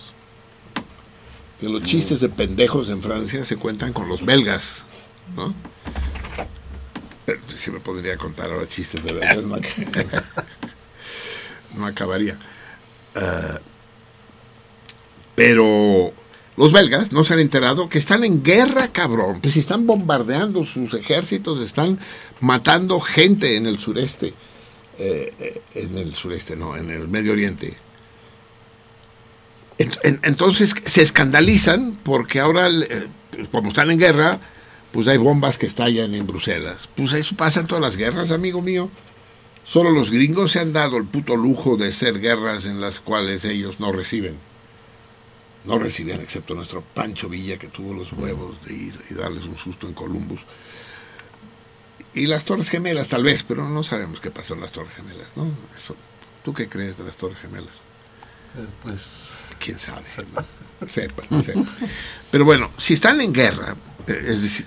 Que los chistes de pendejos en Francia se cuentan con los belgas, ¿no? Eh, Si me podría contar ahora chistes de belgas, no, ac- no acabaría. Ah, pero los belgas no se han enterado que están en guerra, cabrón. Pues están bombardeando sus ejércitos, están matando gente en el sureste. Eh, en el sureste, no, en el Medio Oriente. Ent- en- Entonces se escandalizan porque ahora, eh, como están en guerra, pues hay bombas que estallan en Bruselas. Pues eso pasa en todas las guerras, amigo mío. Solo los gringos se han dado el puto lujo de ser guerras en las cuales ellos no reciben. No recibían, excepto nuestro Pancho Villa, que tuvo los huevos de ir y darles un susto en Columbus. Y las Torres Gemelas, tal vez, pero no sabemos qué pasó en las Torres Gemelas, ¿no? Eso, ¿Tú qué crees de las Torres Gemelas? pues. ¿Quién sabe? Sepa, sepa. Pero bueno, si están en guerra, eh, es decir,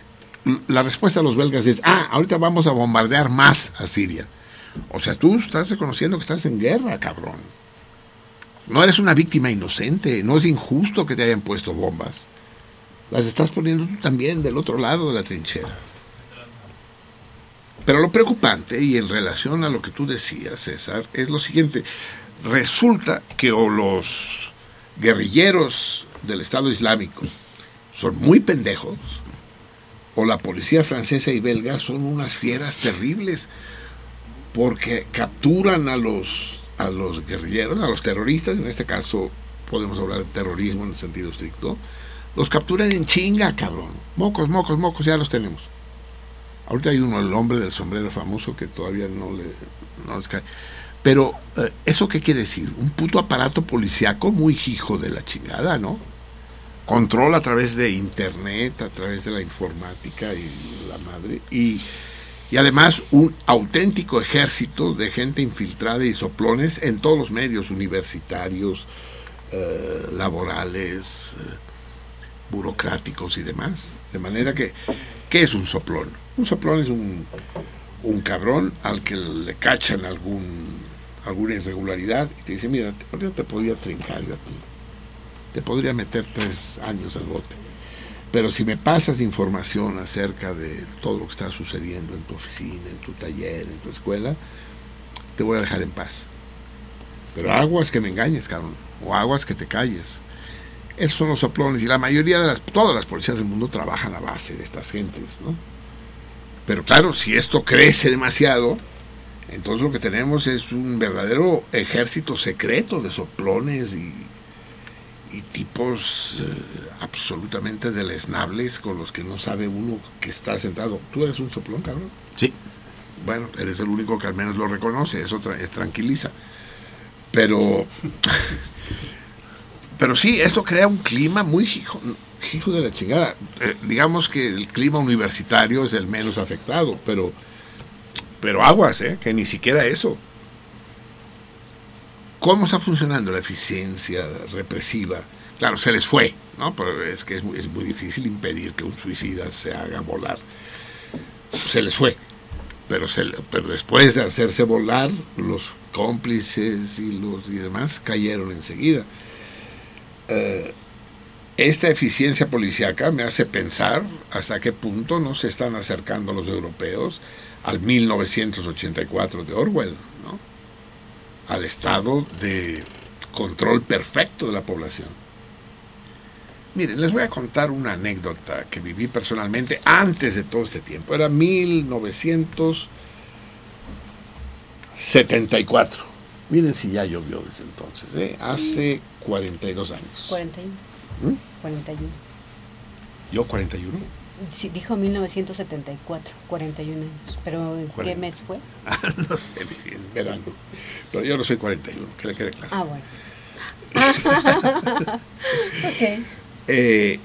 la respuesta de los belgas es: ah, ahorita vamos a bombardear más a Siria. O sea, tú estás reconociendo que estás en guerra, cabrón. No eres una víctima inocente, no es injusto que te hayan puesto bombas. Las estás poniendo tú también del otro lado de la trinchera. Pero lo preocupante, y en relación a lo que tú decías, César, es lo siguiente. Resulta que o los guerrilleros del Estado Islámico son muy pendejos, o la policía francesa y belga son unas fieras terribles, porque capturan a los, a los guerrilleros, a los terroristas, en este caso podemos hablar de terrorismo en el sentido estricto, los capturan en chinga, cabrón. Mocos, mocos, mocos, ya los tenemos. Ahorita hay uno, el hombre del sombrero famoso, que todavía no le no les cae. Pero, eh, ¿eso qué quiere decir? Un puto aparato policiaco muy hijo de la chingada, ¿no? Control a través de internet, a través de la informática y la madre. Y, además un auténtico ejército de gente infiltrada y soplones en todos los medios universitarios, eh, laborales, eh, burocráticos y demás. De manera que, ¿qué es un soplón? Un soplón es un, un cabrón al que le cachan alguna irregularidad y te dice, mira, ahorita te podría trincar yo a ti. Te podría meter tres años al bote. Pero si me pasas información acerca de todo lo que está sucediendo en tu oficina, en tu taller, en tu escuela, te voy a dejar en paz. Pero aguas que me engañes, cabrón. O aguas que te calles. Esos son los soplones. Y la mayoría de las, todas las policías del mundo trabajan a base de estas gentes, ¿no? Pero claro, si esto crece demasiado, entonces lo que tenemos es un verdadero ejército secreto de soplones y, y tipos eh, absolutamente deleznables con los que no sabe uno que está sentado. ¿Tú eres un soplón, cabrón? Sí. Bueno, eres el único que al menos lo reconoce, eso tra- es tranquiliza. Pero, pero sí, esto crea un clima muy hijo, de la chingada. Eh, digamos que el clima universitario es el menos afectado, pero, pero aguas, ¿eh? que ni siquiera eso. ¿Cómo está funcionando la eficiencia represiva? Claro, se les fue, ¿no? Pero es que es muy, difícil impedir que un suicida se haga volar. Se les fue. Pero, se, pero después de hacerse volar, los cómplices y los y demás cayeron enseguida. Eh, esta eficiencia policíaca me hace pensar hasta qué punto no se están acercando los europeos al 1984 de Orwell, ¿no? al estado de control perfecto de la población. Miren, les voy a contar una anécdota que viví personalmente antes de todo este tiempo. Era 1974. Miren si ya llovió desde entonces, ¿eh? hace 42 años. 41. ¿Mm? 41. ¿Yo 41? Sí, dijo 1974, 41 años. ¿Pero en qué mes fue? no sé, en verano. Pero yo no soy 41, que le quede claro. Ah, bueno. ok. Eh,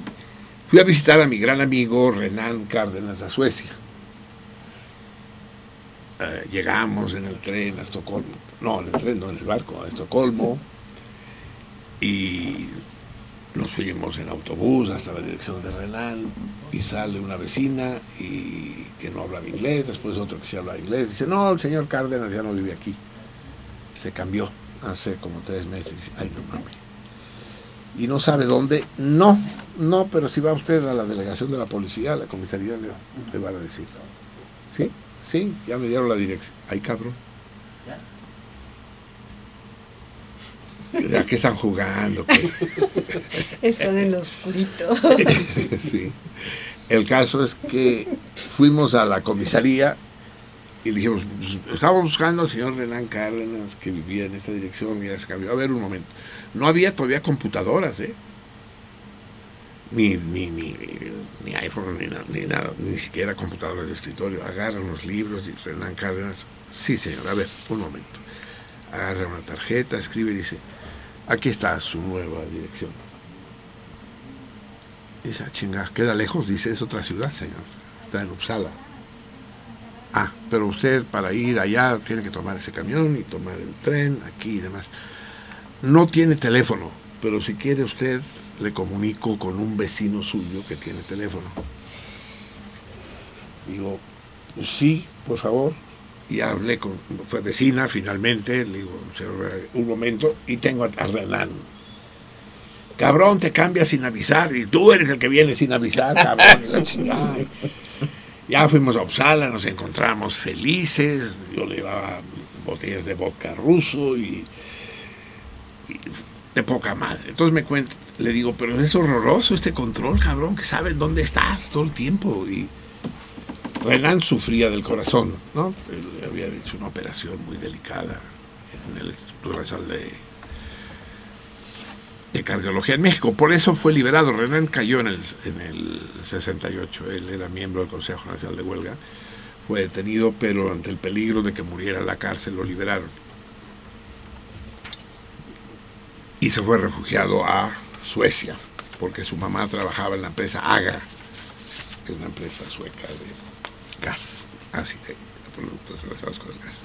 fui a visitar a mi gran amigo Renan Cárdenas a Suecia. Eh, llegamos en el tren a Estocolmo, no, en el tren, no, en el barco a Estocolmo, y nos fuimos en autobús hasta la dirección de Renan, y sale una vecina y que no hablaba inglés, después otro que sí hablaba inglés, dice, no, el señor Cárdenas ya no vive aquí, se cambió hace como tres meses, ay no mames y no sabe dónde, no, no, pero si va usted a la delegación de la policía, a la comisaría, le, le van a decir. ¿Sí? Sí, ya me dieron la dirección. Ay, cabrón. ¿A qué están jugando? ¿Qué? Están en lo oscurito. sí. El caso es que fuimos a la comisaría y le dijimos, pues, estábamos buscando al señor Renan Cárdenas que vivía en esta dirección y ya se cambió. A ver un momento. No había todavía computadoras, ¿eh? Ni, ni, ni, ni iPhone, ni, ni nada, ni siquiera computadoras de escritorio. Agarra unos libros y Renan Cárdenas, sí señor, a ver, un momento. Agarra una tarjeta, escribe y dice, aquí está su nueva dirección. Dice, ah, chinga, queda lejos, dice, es otra ciudad, señor. Está en Uppsala. Ah, pero usted para ir allá tiene que tomar ese camión y tomar el tren aquí y demás. No tiene teléfono, pero si quiere usted le comunico con un vecino suyo que tiene teléfono. Digo, sí, por favor. Y hablé con, fue vecina finalmente, le digo, "Señor, un momento, y tengo a, a Renan. Cabrón, te cambias sin avisar, y tú eres el que viene sin avisar, cabrón, y la chingada. Ya fuimos a Uppsala, nos encontramos felices, yo le llevaba botellas de vodka ruso y, y de poca madre. Entonces me cuenta, le digo, pero es horroroso este control, cabrón, que saben dónde estás todo el tiempo. Y Renan sufría del corazón, ¿no? Le había hecho una operación muy delicada en el Instituto Nacional de, de Cardiología en México. Por eso fue liberado. Renan cayó en el, en el 68. Él era miembro del Consejo Nacional de Huelga. Fue detenido, pero ante el peligro de que muriera en la cárcel lo liberaron. Y se fue refugiado a Suecia, porque su mamá trabajaba en la empresa AGA, que es una empresa sueca de gas, así de productos relacionados con el gas.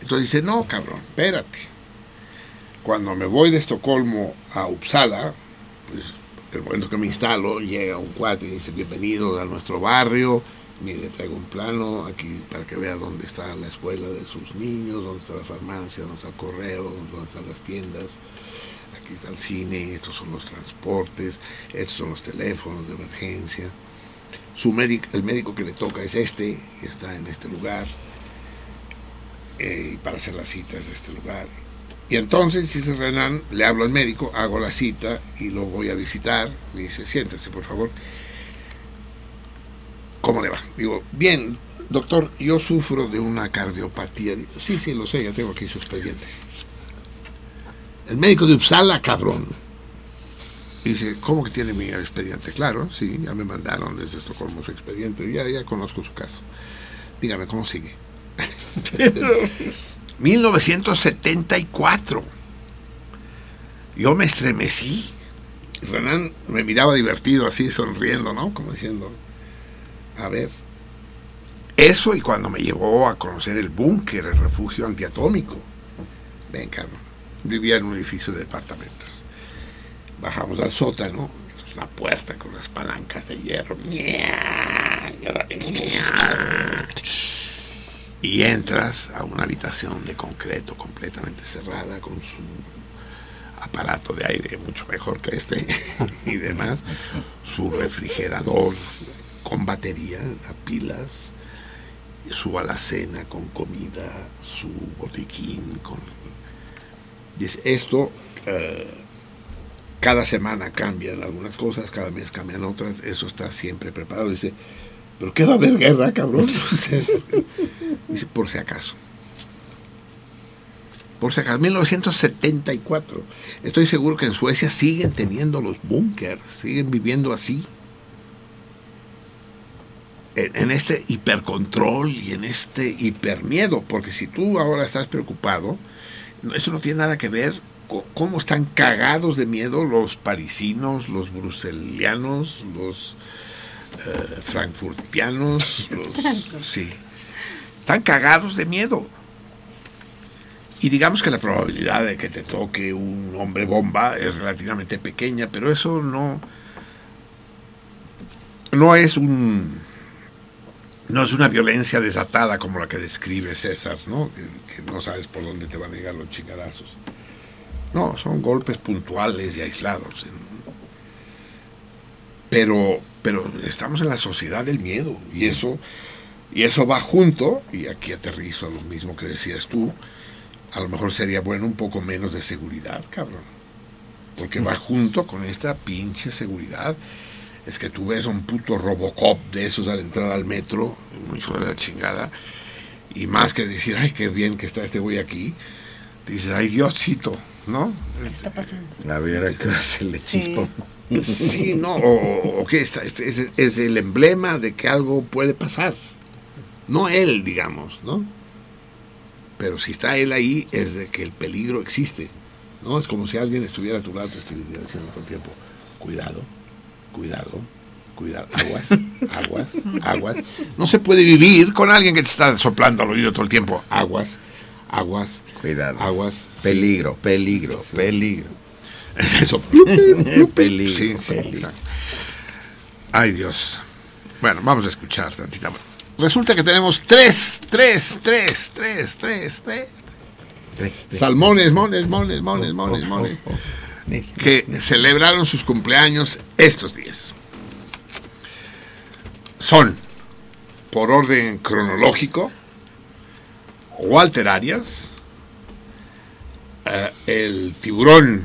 Entonces dice, no, cabrón, espérate. Cuando me voy de Estocolmo a Uppsala, pues el momento que me instalo, llega un cuate y dice, bienvenido a nuestro barrio, mire, le traigo un plano aquí para que vea dónde está la escuela de sus niños, dónde está la farmacia, dónde está el correo, dónde están las tiendas, aquí está el cine, estos son los transportes, estos son los teléfonos de emergencia. Su médico, el médico que le toca es este, está en este lugar, eh, para hacer las citas de este lugar. Y entonces, dice Renan, le hablo al médico, hago la cita y lo voy a visitar. Me dice, siéntese, por favor. ¿Cómo le va? Digo, bien, doctor, yo sufro de una cardiopatía. Sí, sí, lo sé, ya tengo aquí su expediente. El médico de Uppsala, cabrón. Dice, ¿cómo que tiene mi expediente? Claro, sí, ya me mandaron desde Estocolmo su expediente, ya, ya conozco su caso. Dígame, ¿cómo sigue? 1974. Yo me estremecí. Renan me miraba divertido, así sonriendo, ¿no? Como diciendo, a ver. Eso y cuando me llevó a conocer el búnker, el refugio antiatómico. Ven, cabrón. Vivía en un edificio de departamentos. Bajamos al sótano, es una puerta con las palancas de hierro. Y entras a una habitación de concreto completamente cerrada con su aparato de aire mucho mejor que este y demás, su refrigerador con batería a pilas, su alacena con comida, su botiquín con... Esto eh, cada semana cambian algunas cosas, cada mes cambian otras, eso está siempre preparado. Dice, pero ¿qué va a haber guerra, cabrón? Dice, por si acaso. Por si acaso, 1974. Estoy seguro que en Suecia siguen teniendo los búnkers, siguen viviendo así. En, en este hipercontrol y en este hipermiedo, porque si tú ahora estás preocupado, eso no tiene nada que ver cómo están cagados de miedo los parisinos, los bruselianos, los eh, frankfurtianos, los, sí, están cagados de miedo. Y digamos que la probabilidad de que te toque un hombre bomba es relativamente pequeña, pero eso no, no es un, no es una violencia desatada como la que describe César, ¿no? Que, que no sabes por dónde te van a llegar los chingadazos. No, son golpes puntuales y aislados. Pero, pero estamos en la sociedad del miedo y eso, y eso va junto, y aquí aterrizo a lo mismo que decías tú, a lo mejor sería bueno un poco menos de seguridad, cabrón. Porque va junto con esta pinche seguridad. Es que tú ves a un puto Robocop de esos al entrar al metro, un hijo de la chingada, y más que decir, ay, qué bien que está este güey aquí, dices, ay, Diosito, ¿no? ¿Qué está pasando? A ver, hay que hacerle chispa. Sí, no, o, o que está, es, es el emblema de que algo puede pasar. No él, digamos, ¿no? Pero si está él ahí, es de que el peligro existe. ¿no? Es como si alguien estuviera a tu lado, te estuviera diciendo todo el tiempo, cuidado, cuidado, cuidado, aguas, aguas, aguas. No se puede vivir con alguien que te está soplando al oído todo el tiempo, aguas, aguas, Cuidado. aguas. Peligro, peligro, peligro. Eso. peligro, Sí, sí, peligro. Ay, Dios. Bueno, vamos a escuchar tantita. Resulta que tenemos tres, tres, tres, tres, tres, tres. Salmones, mones, mones, mones, mones, mones. Que celebraron sus cumpleaños estos días. Son, por orden cronológico, Walter Arias, eh, el tiburón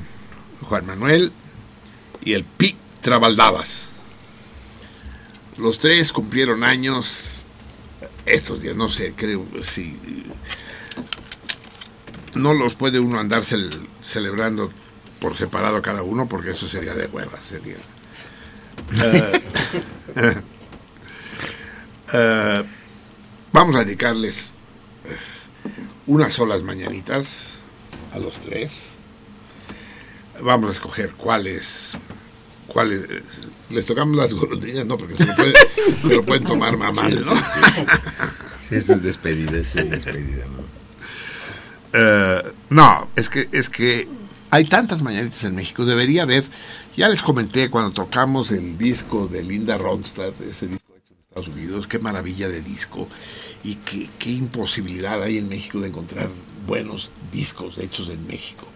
Juan Manuel y el Pi Trabaldabas. Los tres cumplieron años estos días, no sé, creo, si no los puede uno andar cel- celebrando por separado cada uno, porque eso sería de hueva, sería. Eh, eh, vamos a dedicarles unas solas mañanitas a los tres. Vamos a escoger cuáles. cuáles les tocamos las golondrinas, no, porque se lo, puede- se lo pueden tomar mamá, Sí, ¿no? sí, sí. Sí, eso es despedida, eso es despedida, ¿no? Eh, no, es que, es que hay tantas mañanitas en México. Debería haber. Ya les comenté cuando tocamos el disco de Linda Ronstadt, ese disco hecho en Estados Unidos, qué maravilla de disco y qué, qué imposibilidad hay en México de encontrar buenos discos hechos en México.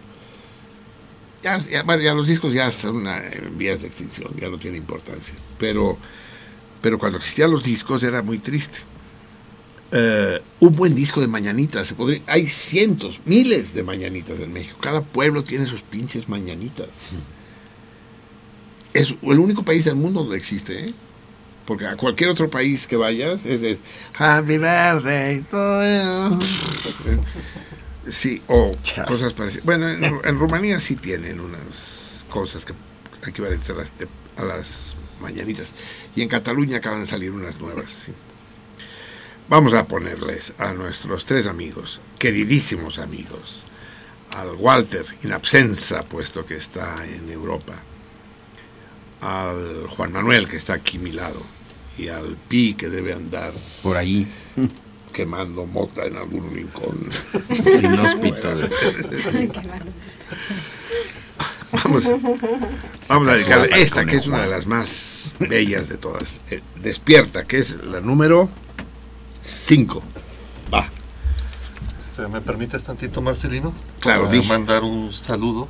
Ya, ya, bueno, ya los discos ya están una- en vías de extinción, ya no tiene importancia. Pero, pero cuando existían los discos era muy triste. Eh, un buen disco de mañanitas. Se podría, hay cientos, miles de mañanitas en México. Cada pueblo tiene sus pinches mañanitas. Es el único país del mundo donde existe, ¿eh? Porque a cualquier otro país que vayas es, es Happy Birthday to you". Sí, o cosas parecidas. Bueno, en, en Rumanía sí tienen unas cosas que equivalentes a las, de- a las mañanitas. Y en Cataluña acaban de salir unas nuevas. sí. Vamos a ponerles a nuestros tres amigos, queridísimos amigos, al Walter in absenza, puesto que está en Europa, al Juan Manuel, que está aquí a mi lado, y al Pi, que debe andar por ahí quemando mota en algún rincón. Inhóspito. Vamos, vamos a dedicarle esta, que es una de las más bellas de todas. Eh, Despierta, que es la número 5. Va. Este, ¿Me permites tantito, Marcelino? Claro, Para dije. mandar un saludo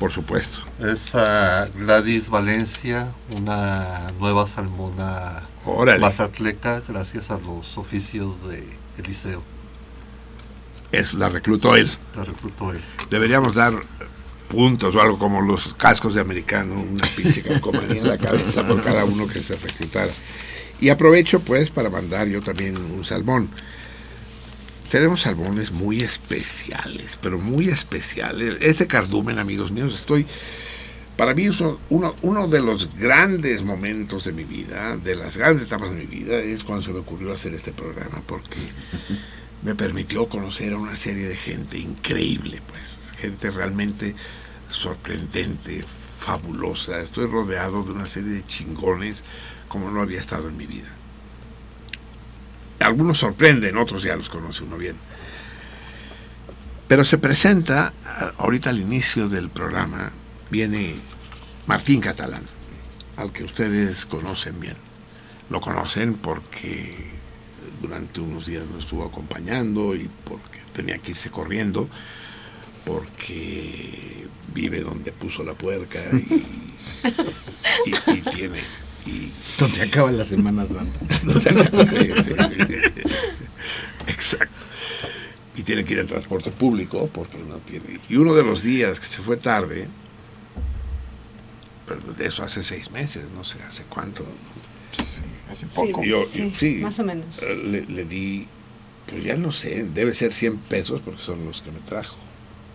Por supuesto. Es ah, Gladys Valencia, una nueva salmona Órale. mazatleca gracias a los oficios de Eliseo. Es, la reclutó él. La reclutó él. Deberíamos dar puntos o algo como los cascos de americano, una pinche calcomanía en la cabeza por cada uno que se reclutara. Y aprovecho pues para mandar yo también un salmón. Tenemos salmones muy especiales, pero muy especiales. Este cardumen, amigos míos, estoy... Para mí uno, uno de los grandes momentos de mi vida, de las grandes etapas de mi vida, es cuando se me ocurrió hacer este programa, porque me permitió conocer a una serie de gente increíble, pues, gente realmente sorprendente, fabulosa. Estoy rodeado de una serie de chingones como no había estado en mi vida. Algunos sorprenden, otros ya los conoce uno bien. Pero se presenta, ahorita al inicio del programa, viene Martín Catalán, al que ustedes conocen bien. Lo conocen porque durante unos días nos estuvo acompañando y porque tenía que irse corriendo, porque vive donde puso la puerca y, y- y tiene... Y, Donde acaba la Semana Santa. Exacto. Y tiene que ir en transporte público porque no tiene. Y uno de los días que se fue tarde, pero de eso hace seis meses, no sé hace cuánto. hace poco. Yo- Sí, yo- sí, más o menos. eh, Le, le di, pues ya no sé, debe ser 100 pesos porque son los que me trajo.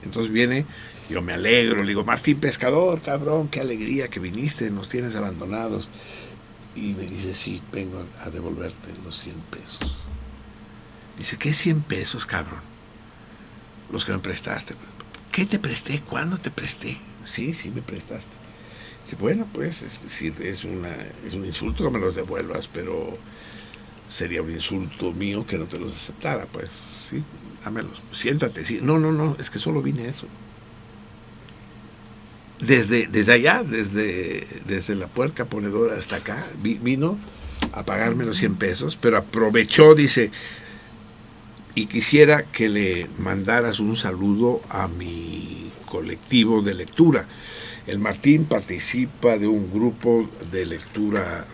Entonces viene, yo me alegro, le digo, Martín Pescador, cabrón, qué alegría que viniste, nos tienes abandonados. Y me dice, sí, vengo a devolverte los 100 pesos. Dice, ¿qué 100 pesos, cabrón? Los que me prestaste. ¿Qué te presté? ¿Cuándo te presté? Sí, sí me prestaste. Bueno, pues es decir, es, una, es un insulto que me los devuelvas, pero sería un insulto mío que no te los aceptara. Pues sí, dámelos. Siéntate. Sí. No, no, no, es que solo vine eso. Desde, desde allá, desde, desde la puerca ponedora hasta acá, vi- vino a pagarme los 100 pesos, pero aprovechó, dice, y quisiera que le mandaras un saludo a mi colectivo de lectura. El Martín participa de un grupo de lectura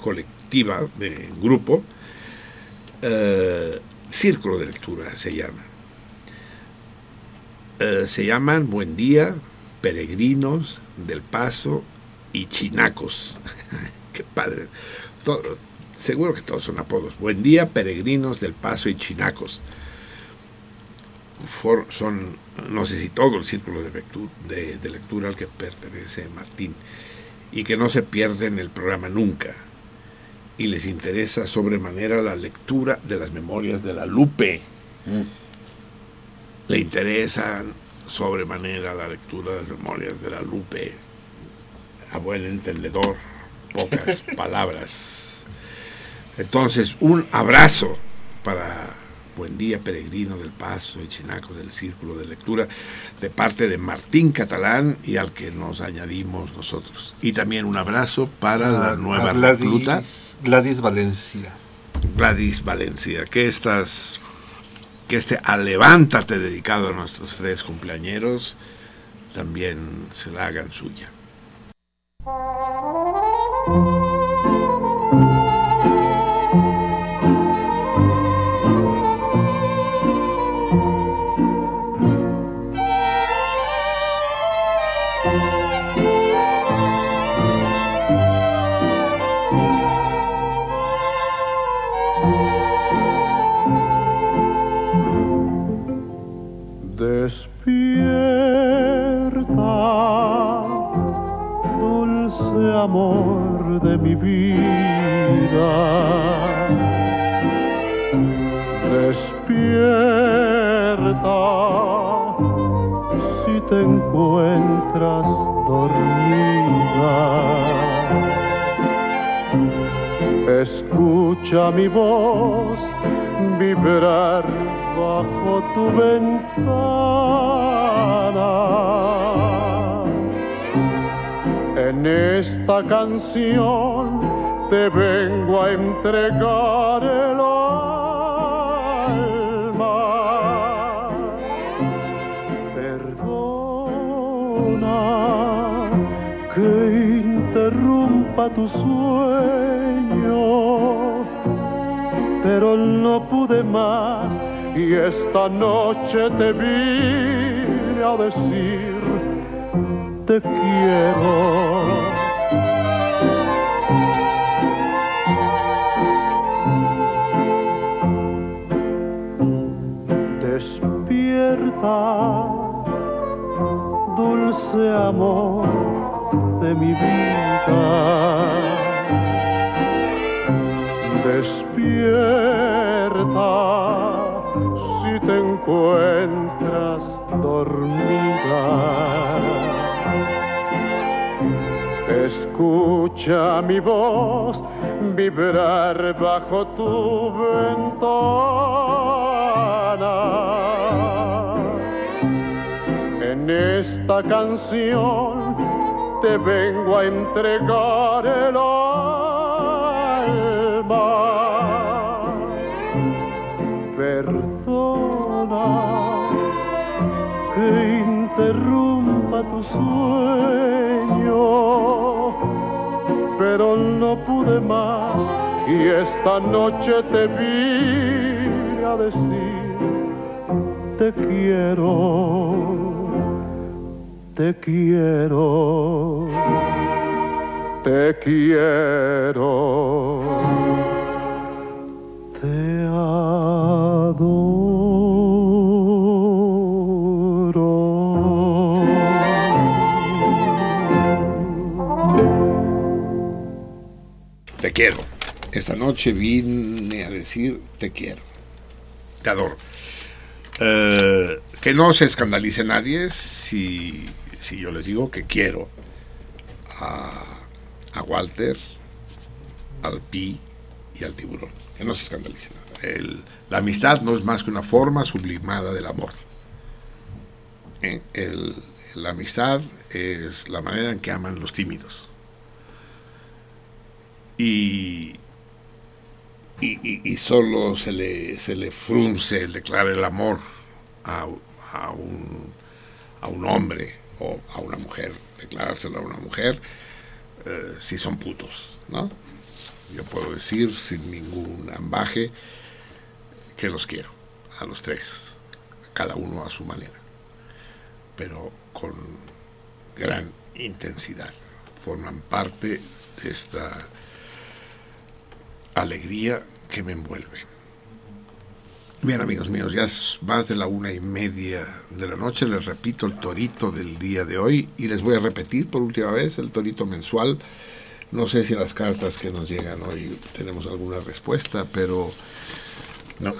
colectiva, de grupo, eh, Círculo de Lectura se llama. Eh, se llaman Buen Día, Peregrinos del Paso y Chinacos. Qué padre. Seguro que todos son apodos. Buen Día, Peregrinos del Paso y Chinacos. For- son, no sé si todo el círculo de, lectu- de- de lectura al que pertenece Martín. Y que no se pierden el programa nunca. Y les interesa sobremanera la lectura de las memorias de la Lupe le interesan sobremanera la lectura de las memorias de la Lupe. A buen entendedor, pocas palabras. Entonces, un abrazo para Buen Día Peregrino del Paso y Chinaco del Círculo de Lectura de parte de Martín Catalán y al que nos añadimos nosotros. Y también un abrazo para la A- nueva Gladys- recluta. Gladys Valencia. Gladys Valencia, que estas que este a levántate dedicado a nuestros tres cumpleañeros también se la hagan suya. Amor de mi vida. Despierta, si te encuentras dormida. Escucha mi voz vibrar bajo tu ventana. En esta canción te vengo a entregar el alma. Perdona que interrumpa tu sueño, pero no pude más y esta noche te vine a decir te quiero. Despierta, dulce amor de mi vida. Despierta si te encuentras dormida. Escucha mi voz vibrar bajo tu ventana. En esta canción te vengo a entregar el alma. Perdona que interrumpa tu sueño, pero no pude más. Y esta noche te vine a decir te quiero te quiero, te quiero, te Te quiero. Esta noche vine a decir te quiero. Te adoro. Eh, que no se escandalice nadie si, si yo les digo que quiero a, a Walter, al Pi y al tiburón. Que no se escandalice nada. El- la amistad no es más que una forma sublimada del amor. ¿Eh? El- la amistad es la manera en que aman los tímidos. Y, y, solo se le, se le frunce el declarar el amor a, a un, a un hombre o a una mujer, declarárselo a una mujer, eh, si son putos, ¿no? Yo puedo decir sin ningún ambaje que los quiero, a los tres, cada uno a su manera, pero con gran intensidad. Forman parte de esta alegría que me envuelve. Bien, amigos míos, ya es más de la una y media de la noche. Les repito el torito del día de hoy y les voy a repetir por última vez el torito mensual. No sé si las cartas que nos llegan hoy tenemos alguna respuesta, pero eh,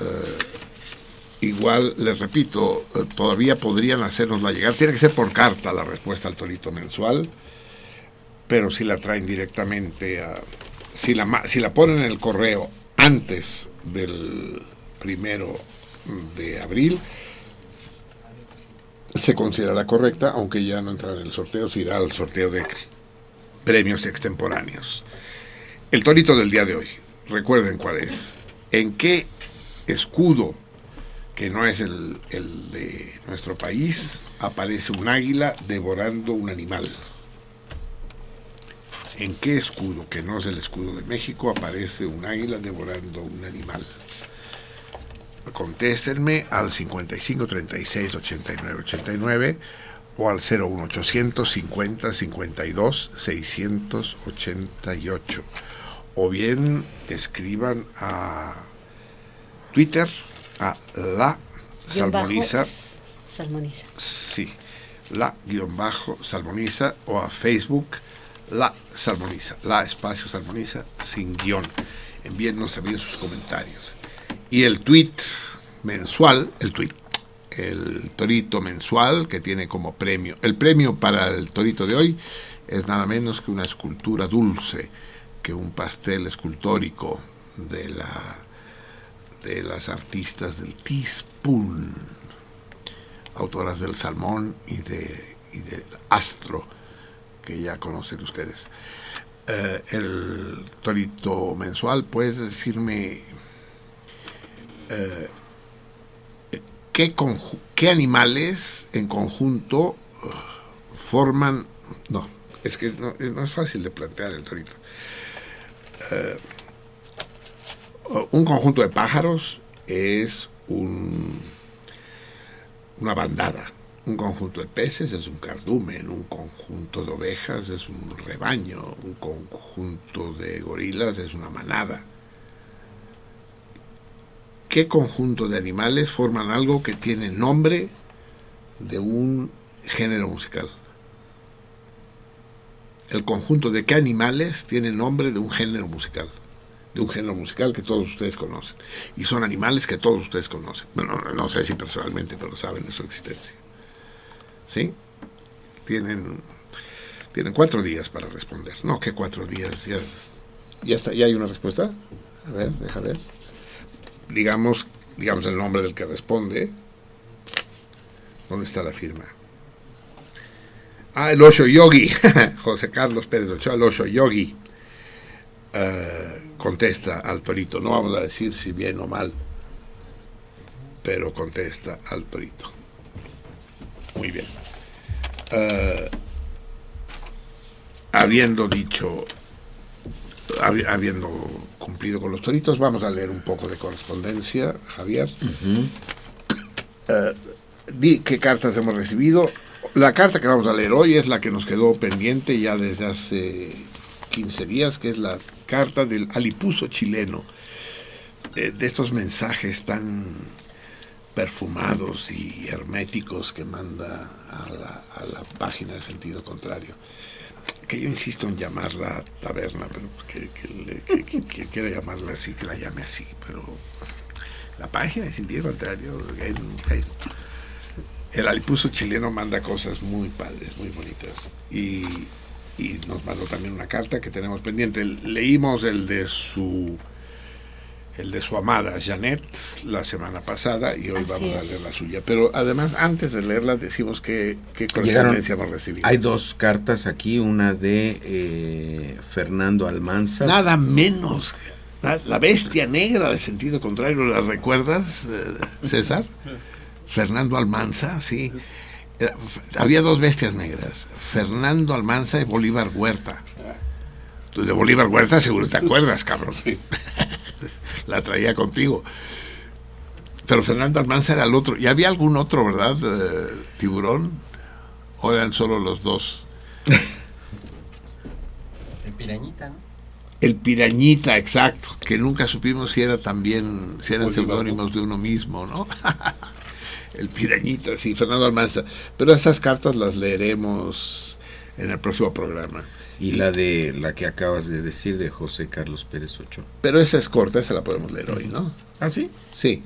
igual les repito, eh, todavía podrían hacernosla llegar. Tiene que ser por carta la respuesta al torito mensual, pero si la traen directamente a. Si la, si la ponen en el correo antes del primero de abril, se considerará correcta, aunque ya no entrará en el sorteo, se irá al sorteo de premios extemporáneos. El torito del día de hoy, recuerden cuál es. ¿En qué escudo, que no es el de nuestro país, aparece un águila devorando un animal? ¿En qué escudo, que no es el escudo de México, aparece un águila devorando un animal? Contéstenme al 55 36 89 89 o al 01800 50 52 688 o bien escriban a Twitter a la salmoniza Salmoniza. sí la guion bajo salmoniza o a Facebook la salmoniza la espacio salmoniza sin guion. Envíennos también sus comentarios. Y el tweet mensual, el tweet, el torito mensual que tiene como premio, el premio para el torito de hoy es nada menos que una escultura dulce, que un pastel escultórico de la de las artistas del Teaspoon, autoras del Salmón y de y del Astro, que ya conocen ustedes. Eh, el torito mensual, puedes decirme eh, ¿qué, qué animales en conjunto eh, forman, no, Es que no es, no es fácil de plantear el torito. Eh, un conjunto de pájaros es un, una bandada. Un conjunto de peces es un cardumen, un conjunto de ovejas es un rebaño, un conjunto de gorilas es una manada. ¿Qué conjunto de animales forman algo que tiene nombre de un género musical? El conjunto de qué animales tiene nombre de un género musical de un género musical que todos ustedes conocen. Y son animales que todos ustedes conocen. Bueno, no, sé si personalmente, pero saben de su existencia. ¿Sí? Tienen, tienen cuatro días para responder. No, ¿qué cuatro días? Ya, ya, está, ¿Ya hay una respuesta? A ver, deja ver. Digamos, digamos el nombre del que responde. ¿Dónde está la firma? Ah, el Osho Yogi. José Carlos Pérez Ochoa, el Osho Yogi. Eh, contesta al torito. No vamos a decir si bien o mal, pero contesta al torito. Muy bien. Eh, habiendo dicho, habi- habiendo cumplido con los toritos, vamos a leer un poco de correspondencia, Javier. Eh, di qué cartas hemos recibido. La carta que vamos a leer hoy es la que nos quedó pendiente ya desde hace 15 días, que es la carta del alipuso chileno, de, de estos mensajes tan perfumados y herméticos que manda a la, página de sentido contrario. Que yo insisto en llamarla taberna, pero que, quiera llamarla así, que la llame así, pero la página de sentido contrario, en- el alipuso chileno manda cosas muy padres, muy bonitas. Y, y nos mandó también una carta que tenemos pendiente. Leímos el de su el de su amada Janet la semana pasada y hoy Así vamos a leer la suya. Pero además, antes de leerla, decimos que, qué correspondencia hemos recibido. hay dos cartas aquí, una de eh, Fernando Almanza. Nada menos. La, bestia negra de sentido contrario, ¿la recuerdas, eh, César? Fernando Almanza, sí. Había dos bestias negras, Fernando Almanza y Bolívar Huerta. Tú de Bolívar Huerta seguro te acuerdas, cabrón. la traía contigo. Pero Fernando Almanza era el otro. ¿Y había algún otro, verdad, eh, tiburón? ¿O eran solo los dos? En Pirañita, ¿no? El pirañita, exacto, que nunca supimos si era también, si eran seudónimos de uno mismo, ¿no? el pirañita, sí, Fernando Almanza. Pero estas cartas las leeremos en el próximo programa. Y la de la que acabas de decir de José Carlos Pérez Ochoa. Pero esa es corta, esa la podemos leer hoy, ¿no? ¿Ah, sí? Sí.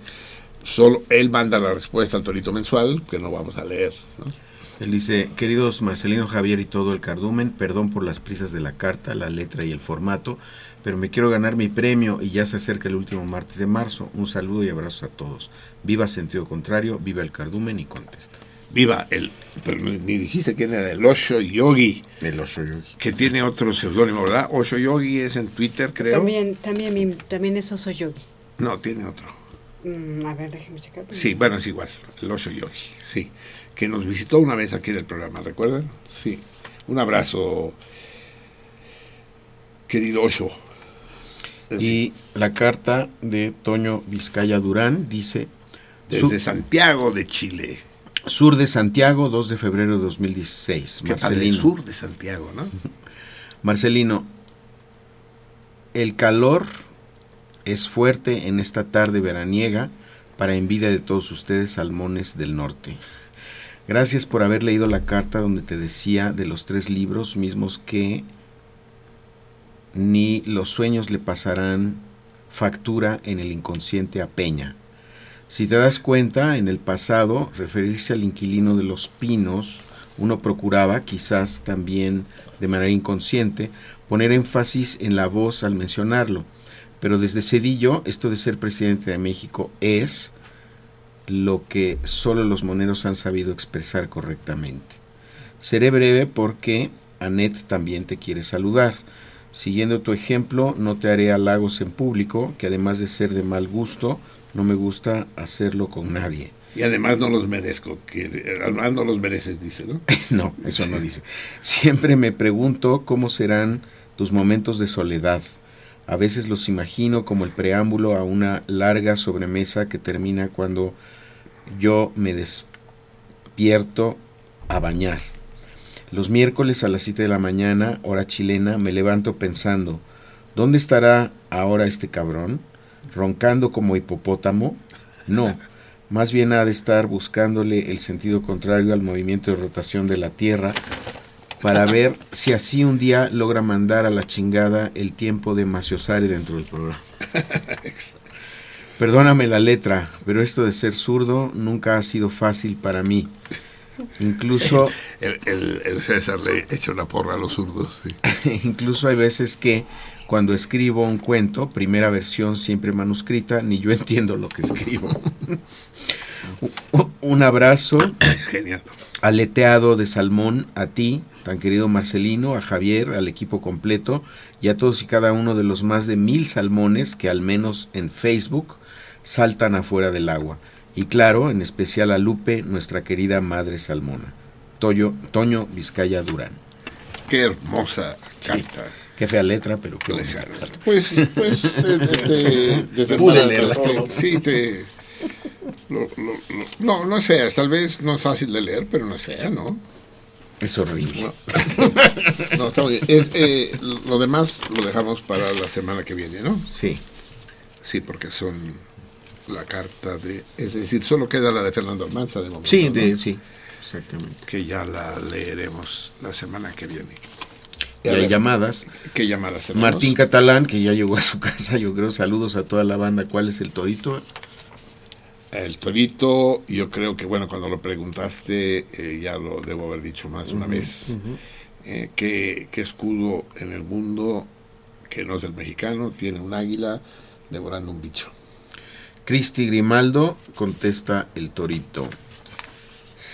Solo él manda la respuesta al torito mensual, que no vamos a leer, ¿no? Él dice, queridos Marcelino, Javier y todo el cardumen, perdón por las prisas de la carta, la letra y el formato, pero me quiero ganar mi premio y ya se acerca el último martes de marzo. Un saludo y abrazos a todos. Viva sentido contrario, viva el cardumen y contesta. Viva el, pero ni dijiste quién era, el Osho Yogi. El Osho Yogi. Que tiene otro seudónimo, ¿verdad? Osho Yogi es en Twitter, creo. También, también, mi- también eso soy yogi. No, tiene otro. Mm, a ver, déjeme checar. Sí, bueno, es igual, el Osho Yogi, sí. Que nos visitó una vez aquí en el programa, ¿recuerdan? Sí. Un abrazo, querido Osho. Y la carta de Toño Vizcaya Durán dice... Desde "Sur- Santiago de Chile. Sur de Santiago, 2 de febrero de 2016. Qué padre, Marcelino. sur de Santiago, ¿no? Marcelino, el calor es fuerte en esta tarde veraniega para envidia de todos ustedes salmones del norte. Gracias por haber leído la carta donde te decía de los tres libros mismos que ni los sueños le pasarán factura en el inconsciente a Peña. Si te das cuenta, en el pasado, referirse al inquilino de los pinos, uno procuraba, quizás también de manera inconsciente, poner énfasis en la voz al mencionarlo. Pero desde Cedillo, esto de ser presidente de México es lo que solo los moneros han sabido expresar correctamente. Seré breve porque Anet también te quiere saludar. Siguiendo tu ejemplo, no te haré halagos en público, que además de ser de mal gusto, no me gusta hacerlo con nadie. Y además no los merezco, que además no los mereces, dice, ¿no? no, eso no dice. Siempre me pregunto cómo serán tus momentos de soledad. A veces los imagino como el preámbulo a una larga sobremesa que termina cuando yo me despierto a bañar. Los miércoles a las 7 de la mañana, hora chilena, me levanto pensando, ¿dónde estará ahora este cabrón? ¿Roncando como hipopótamo? No, más bien ha de estar buscándole el sentido contrario al movimiento de rotación de la Tierra para ver si así un día logra mandar a la chingada el tiempo de Maciosare dentro del programa. Perdóname la letra, pero esto de ser zurdo nunca ha sido fácil para mí. Incluso... El, el- el César le echa una porra a los zurdos. sí. Incluso hay veces que cuando escribo un cuento, primera versión siempre manuscrita, ni yo entiendo lo que escribo. Un abrazo Genial. aleteado de salmón a ti, tan querido Marcelino, a Javier, al equipo completo y a todos y cada uno de los más de mil salmones que al menos en Facebook saltan afuera del agua. Y claro, en especial a Lupe, nuestra querida madre salmona. Toyo, Toño Vizcaya Durán. Qué hermosa carta. Qué fea letra, pero qué bonita. Pues, pues, te, te- te- te- Pude leerla. Sí, te... lo- lo- lo- no, no es fea, tal vez no es fácil de leer, pero no es fea, ¿no? Es horrible. No, no, está bien. Es, eh, lo demás lo dejamos para la semana que viene, ¿no? Sí. Sí, porque son la carta de... Es decir, solo queda la de Fernando Almanza de momento. Sí, sí, exactamente. Que ya la leeremos la semana que viene. Y hay llamadas. ¿Qué llamadas tenemos? Martín Catalán, que ya llegó a su casa, yo creo. Saludos a toda la banda. ¿Cuál es el torito? El torito, yo creo que, bueno, cuando lo preguntaste, eh, ya lo debo haber dicho más de una vez. Eh, ¿qué, qué escudo en el mundo que no es el mexicano tiene un águila devorando un bicho? Cristi Grimaldo contesta el torito.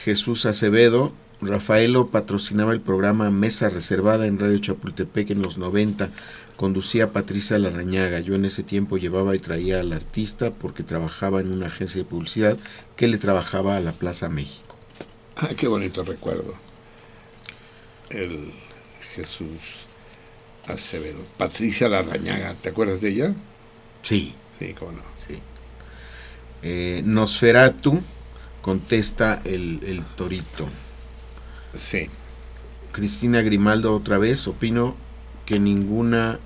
Jesús Acevedo, Rafaelo patrocinaba el programa Mesa Reservada en Radio Chapultepec en los 90. Conducía a Patricia Larrañaga. Yo en ese tiempo llevaba y traía al artista porque trabajaba en una agencia de publicidad que le trabajaba a la Plaza México. Ah, qué bonito recuerdo. El Jesús Acevedo. Patricia Larrañaga, ¿te acuerdas de ella? Sí. Sí, cómo no. Sí. Eh, Nosferatu contesta el, el torito. Sí. Cristina Grimaldo otra vez, opino que ninguna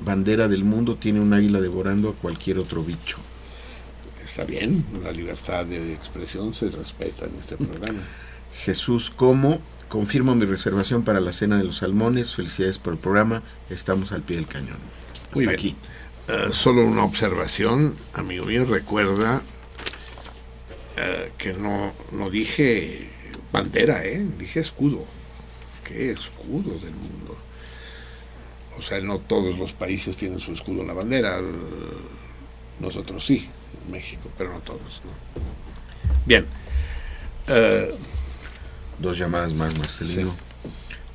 bandera del mundo tiene un águila devorando a cualquier otro bicho. Está bien, la libertad de expresión se respeta en este programa. Jesús Como, confirmo mi reservación para la cena de los salmones, felicidades por el programa, estamos al pie del cañón. Hasta Muy bien. aquí. Eh, solo una observación, amigo mío, recuerda eh, que no, no dije bandera, ¿eh? dije escudo. ¿Qué escudo del mundo? O sea, no todos los países tienen su escudo en la bandera. Nosotros sí, en México, pero no todos. ¿no? Bien. Eh, Dos llamadas más, Marcelino.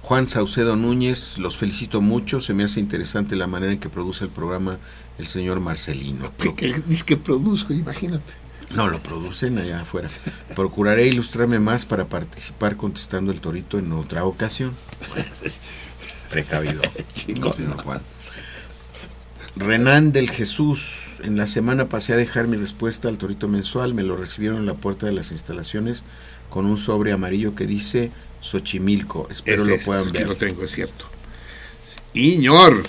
Juan Saucedo Núñez, los felicito mucho, se me hace interesante la manera en que produce el programa el señor Marcelino. ¿qué, qué dice que produzco? Imagínate. No, lo producen allá afuera. Procuraré ilustrarme más para participar contestando el torito en otra ocasión. Precavido. Chingón. señor Juan. Renan del Jesús. En la semana pasé a dejar mi respuesta al torito mensual. Me lo recibieron en la puerta de las instalaciones con un sobre amarillo que dice Xochimilco. Espero Este lo puedan aquí ver. lo tengo, es cierto. Iñor.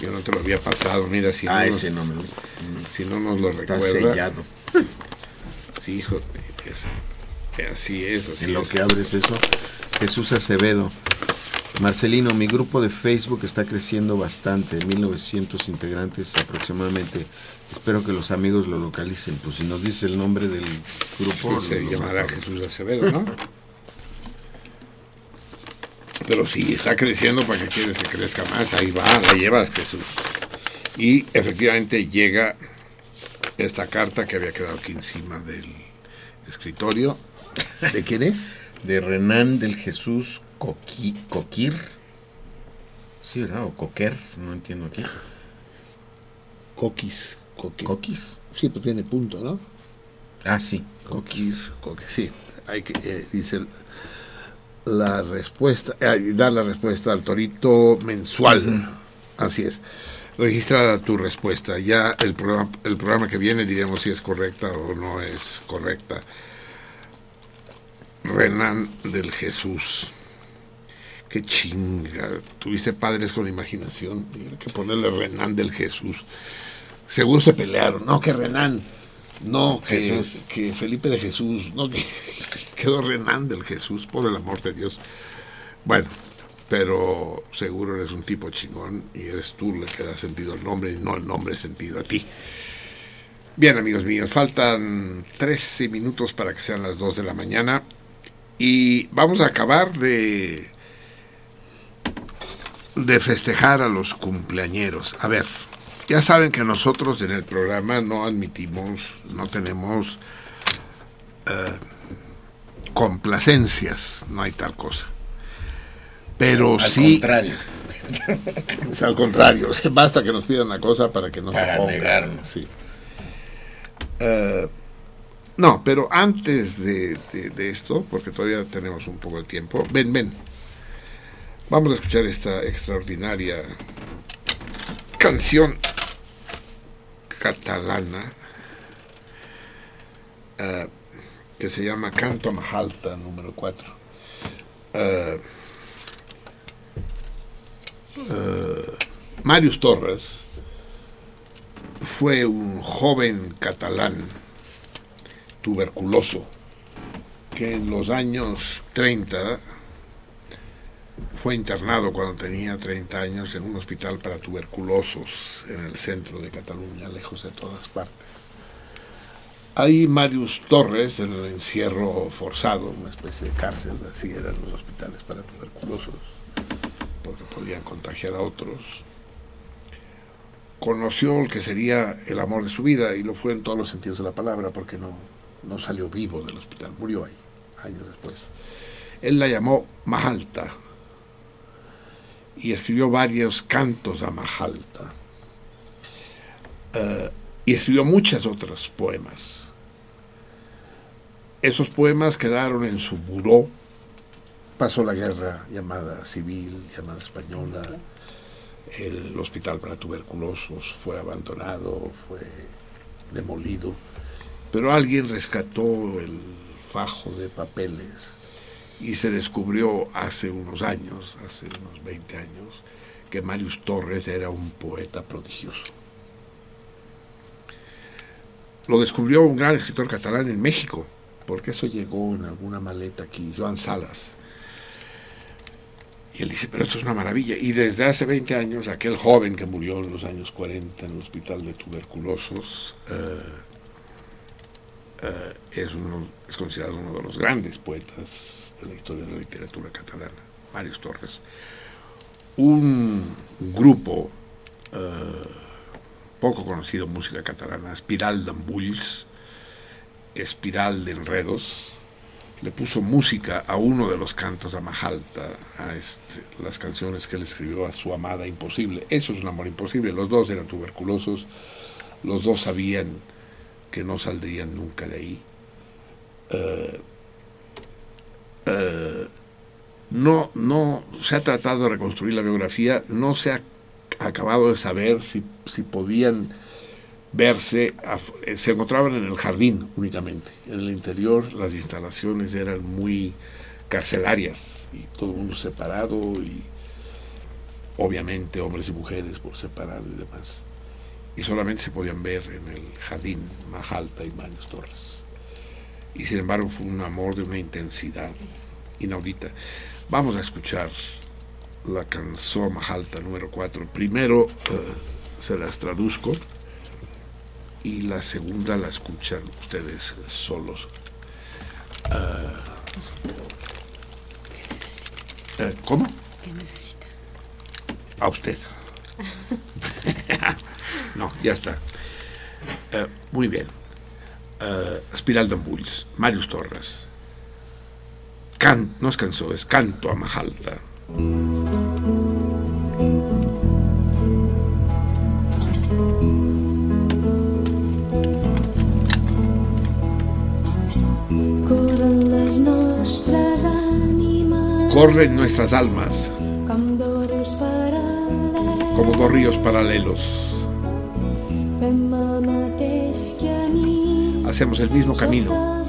Yo no te lo había pasado, mira, si Ah, no, ese no me lo- si no nos lo Está recuerda. sellado. Sí, hijo, es- así es, así en lo que abres eso. Jesús Acevedo. Marcelino, mi grupo de Facebook está creciendo bastante, 1900 integrantes aproximadamente. Espero que los amigos lo localicen. Pues si nos dice el nombre del grupo, se llamará Jesús Acevedo, ¿no? Pero sí, está creciendo para que quieres que crezca más. Ahí va, la llevas, Jesús. Y efectivamente llega esta carta que había quedado aquí encima del escritorio. ¿De quién es? De Renan del Jesús Coqui- Coquir. Sí, ¿verdad? O Coquer, no entiendo aquí. Coquis. Coquis. Coquis. Sí, pues tiene punto, ¿no? Ah, sí. Coquir, coquir, sí. Hay que, eh, dice la respuesta, eh, dar la respuesta al torito mensual. Así es. Registrada tu respuesta. Ya el programa, el programa que viene diremos si es correcta o no es correcta. Renan del Jesús. Qué chinga. Tuviste padres con imaginación. Hay que ponerle Renan del Jesús. Seguro se pelearon. No, que Renan. No, que, Jesús. que Felipe de Jesús. No, que quedó Renan del Jesús. Por el amor de Dios. Bueno, pero seguro eres un tipo chingón y eres tú el que da sentido al nombre y no el nombre sentido a ti. Bien, amigos míos, faltan 13 minutos para que sean las 2 de la mañana y vamos a acabar de de festejar a los cumpleañeros. A ver, ya saben que nosotros en el programa no admitimos, no tenemos eh, complacencias, no hay tal cosa. Pero Al sí. contrario. Es al contrario, basta que nos pidan una cosa para que nos Para opongan, negarnos. sí. Eh, no, pero antes de, de- de esto, porque todavía tenemos un poco de tiempo, ven, ven. Vamos a escuchar esta extraordinaria canción catalana eh, que se llama Canto a Majalta, número 4. Eh, Marius Torres fue un joven catalán tuberculoso que en los años 30 fue internado cuando tenía 30 años en un hospital para tuberculosos en el centro de Cataluña, lejos de todas partes. Ahí Marius Torres, en el encierro forzado, una especie de cárcel, así eran los hospitales para tuberculosos, porque podían contagiar a otros, conoció el que sería el amor de su vida y lo fue en todos los sentidos de la palabra, porque no, no salió vivo del hospital, murió ahí, años después. Él la llamó Majalta y escribió varios cantos a Majalta. Eh, y escribió muchas otras poemas. Esos poemas quedaron en su buró. Pasó la guerra llamada civil, llamada española. El hospital para tuberculosos fue abandonado, fue demolido. Pero alguien rescató el fajo de papeles y se descubrió hace unos años, hace unos 20 años, que Marius Torres era un poeta prodigioso. Lo descubrió un gran escritor catalán en México, porque eso llegó en alguna maleta aquí, Joan Salas. Y él dice, pero esto es una maravilla. Y desde hace 20 años, aquel joven que murió en los años 40 en el hospital de tuberculosos, eh, eh, es, uno, es considerado uno de los grandes poetas de la historia de la literatura catalana, Marius Torres. Un grupo eh, poco conocido música catalana, Espiral d'Embulls, Espiral de Enredos, le puso música a uno de los cantos a Majalta, a este, las canciones que él escribió a su amada imposible. Eso es un amor imposible. Los dos eran tuberculosos, los dos sabían que no saldrían nunca de ahí. Eh, eh, no, no se ha tratado de reconstruir la biografía, no se ha acabado de saber si, si podían verse, af- se encontraban en el jardín únicamente. En el interior las instalaciones eran muy carcelarias y todo el mundo separado y obviamente hombres y mujeres por separado y demás. Y solamente se podían ver en el jardín Majalta y Manos Torres. Y sin embargo fue un amor de una intensidad inaudita. Vamos a escuchar la canción Majalta número 4. Primero eh, se las traduzco y la segunda la escuchan ustedes solos. Eh, ¿Cómo? ¿Qué necesita? A usted. no, ya está. Eh, muy bien. Eh, Espiral d'Embulls, Marius Torres. Can, no es cançó, es canto a Majalta. Corren nuestras almas como dos ríos paralelos. Hacemos el mismo camino.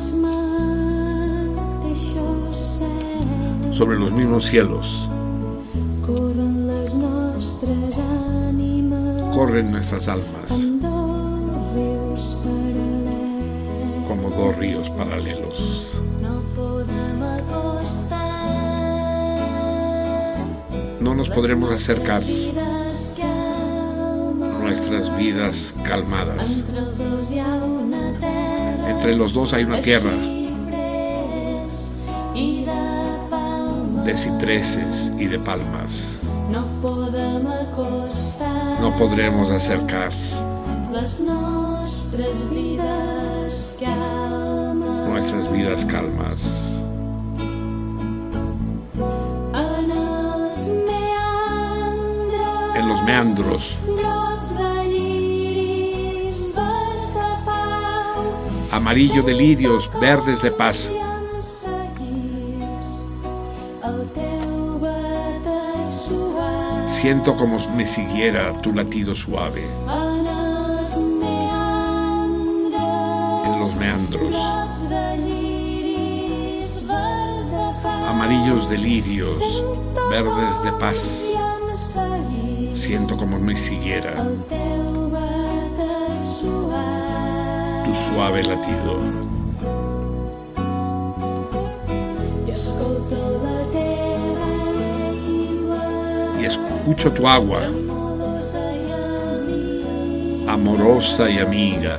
sobre los mismos cielos. Corren nuestras almas. Como dos ríos paralelos. No nos podremos acercar nuestras vidas calmadas. Entre los dos hay una tierra de cipreses y de palmas. No podremos acercar nuestras vidas calmas. Meandros amarillo de lirios, verdes de paz. Siento como me siguiera tu latido suave en los meandros. Amarillos de lirios, verdes de paz. Siento como me siguiera. Tu suave latido. Y escucho tu agua, amorosa y amiga.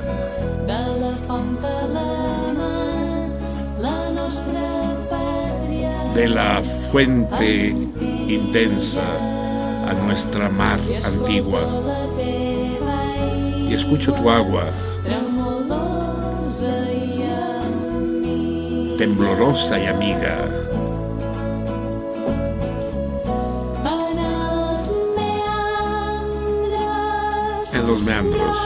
De la fuente intensa a nuestra mar antigua. Y escucho tu agua, temblorosa y amiga. En los meandros,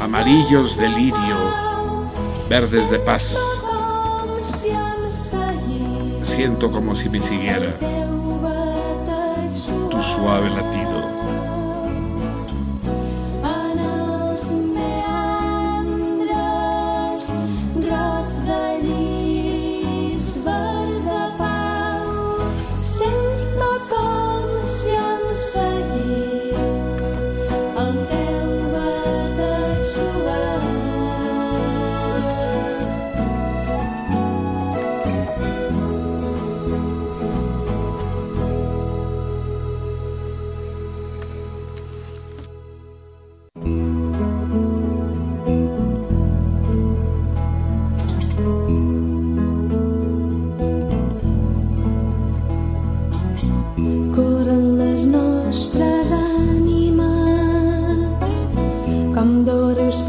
amarillos de lirio, verdes de paz. Siento como si me siguiera suave latido. Dos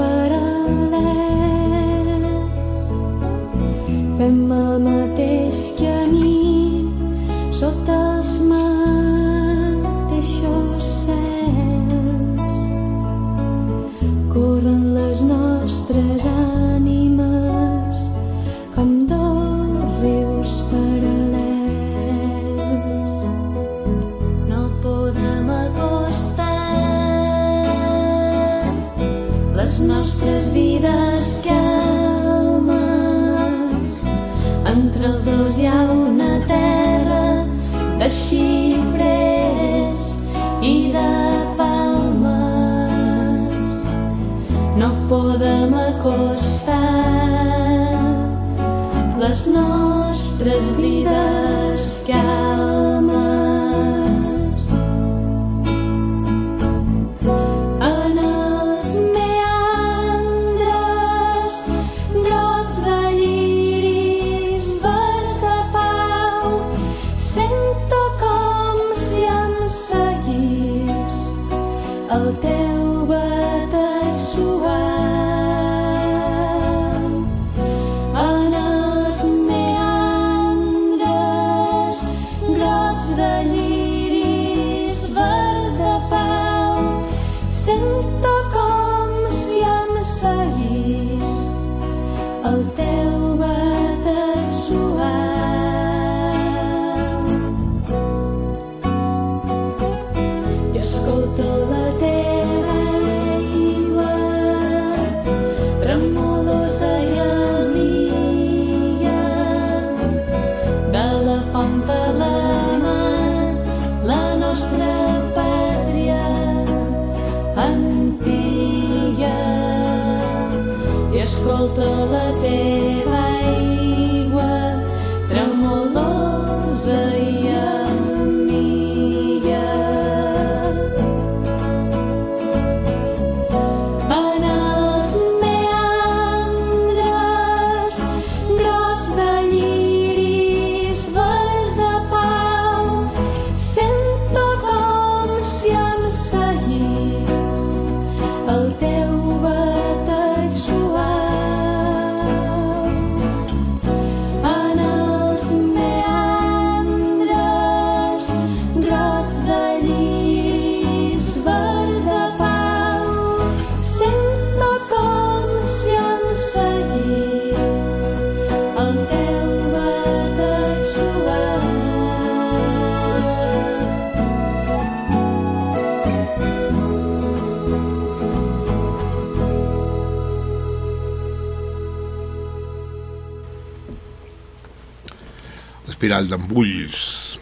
Espiral d'embulls,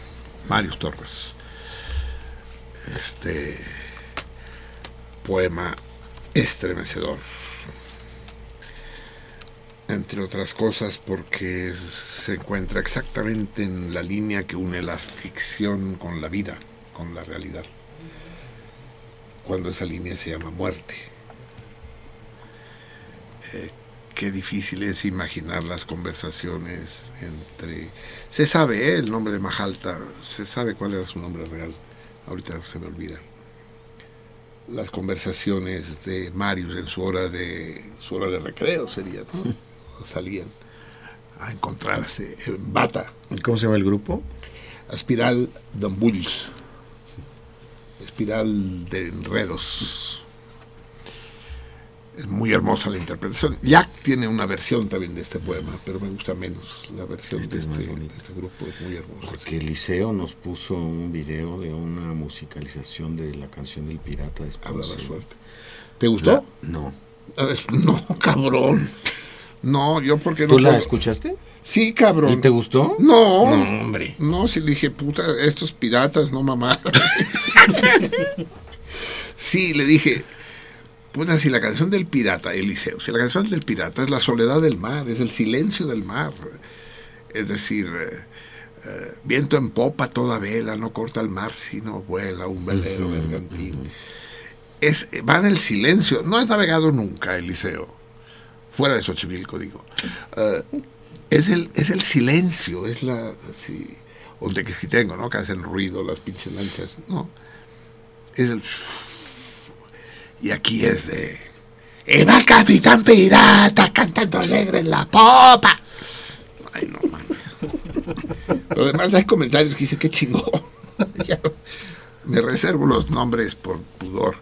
Marius Torres. Este poema estremecedor. Entre otras cosas porque se encuentra exactamente en la línea que une la ficción con la vida, con la realidad. Cuando esa línea se llama muerte. Eh, qué difícil es imaginar las conversaciones entre... Se sabe ¿eh? el nombre de Majalta, se sabe cuál era su nombre real, ahorita se me olvida. Las conversaciones de Marius en su hora de su hora de recreo sería, ¿no? Salían a encontrarse en bata. ¿Cómo se llama el grupo? Espiral d'embulls. Espiral de enredos. Es muy hermosa la interpretación. Jack tiene una versión también de este poema, pero me gusta menos la versión Este de, este, de este grupo. Es muy hermosa. Porque Eliseo nos puso un video de una musicalización de la canción del pirata de la Esponza. suerte. ¿Te gustó? No. No, cabrón. No, yo porque no. ¿Tú la puedo- escuchaste? Sí, cabrón. ¿Y te gustó? No. No, hombre. No, si le dije, puta, estos piratas, no mamá. sí, le dije, puta, si la canción del pirata, Eliseo, si la canción del pirata es la soledad del mar, es el silencio del mar. Es decir, eh, eh, viento en popa toda vela, no corta el mar, sino vuela un velero bergantín. Es, va en el silencio, no has navegado nunca, Eliseo, fuera de Xochimilco, digo. Eh, es el, es el silencio, es la. Sí, o de que sí tengo, ¿no? Que hacen ruido las pinches lanchas. No. Es el. Y aquí es de. ¡Y va capitán pirata cantando alegre en la popa! Ay, no mames. Pero además hay comentarios que dicen, qué chingón. Ya me reservo los nombres por pudor.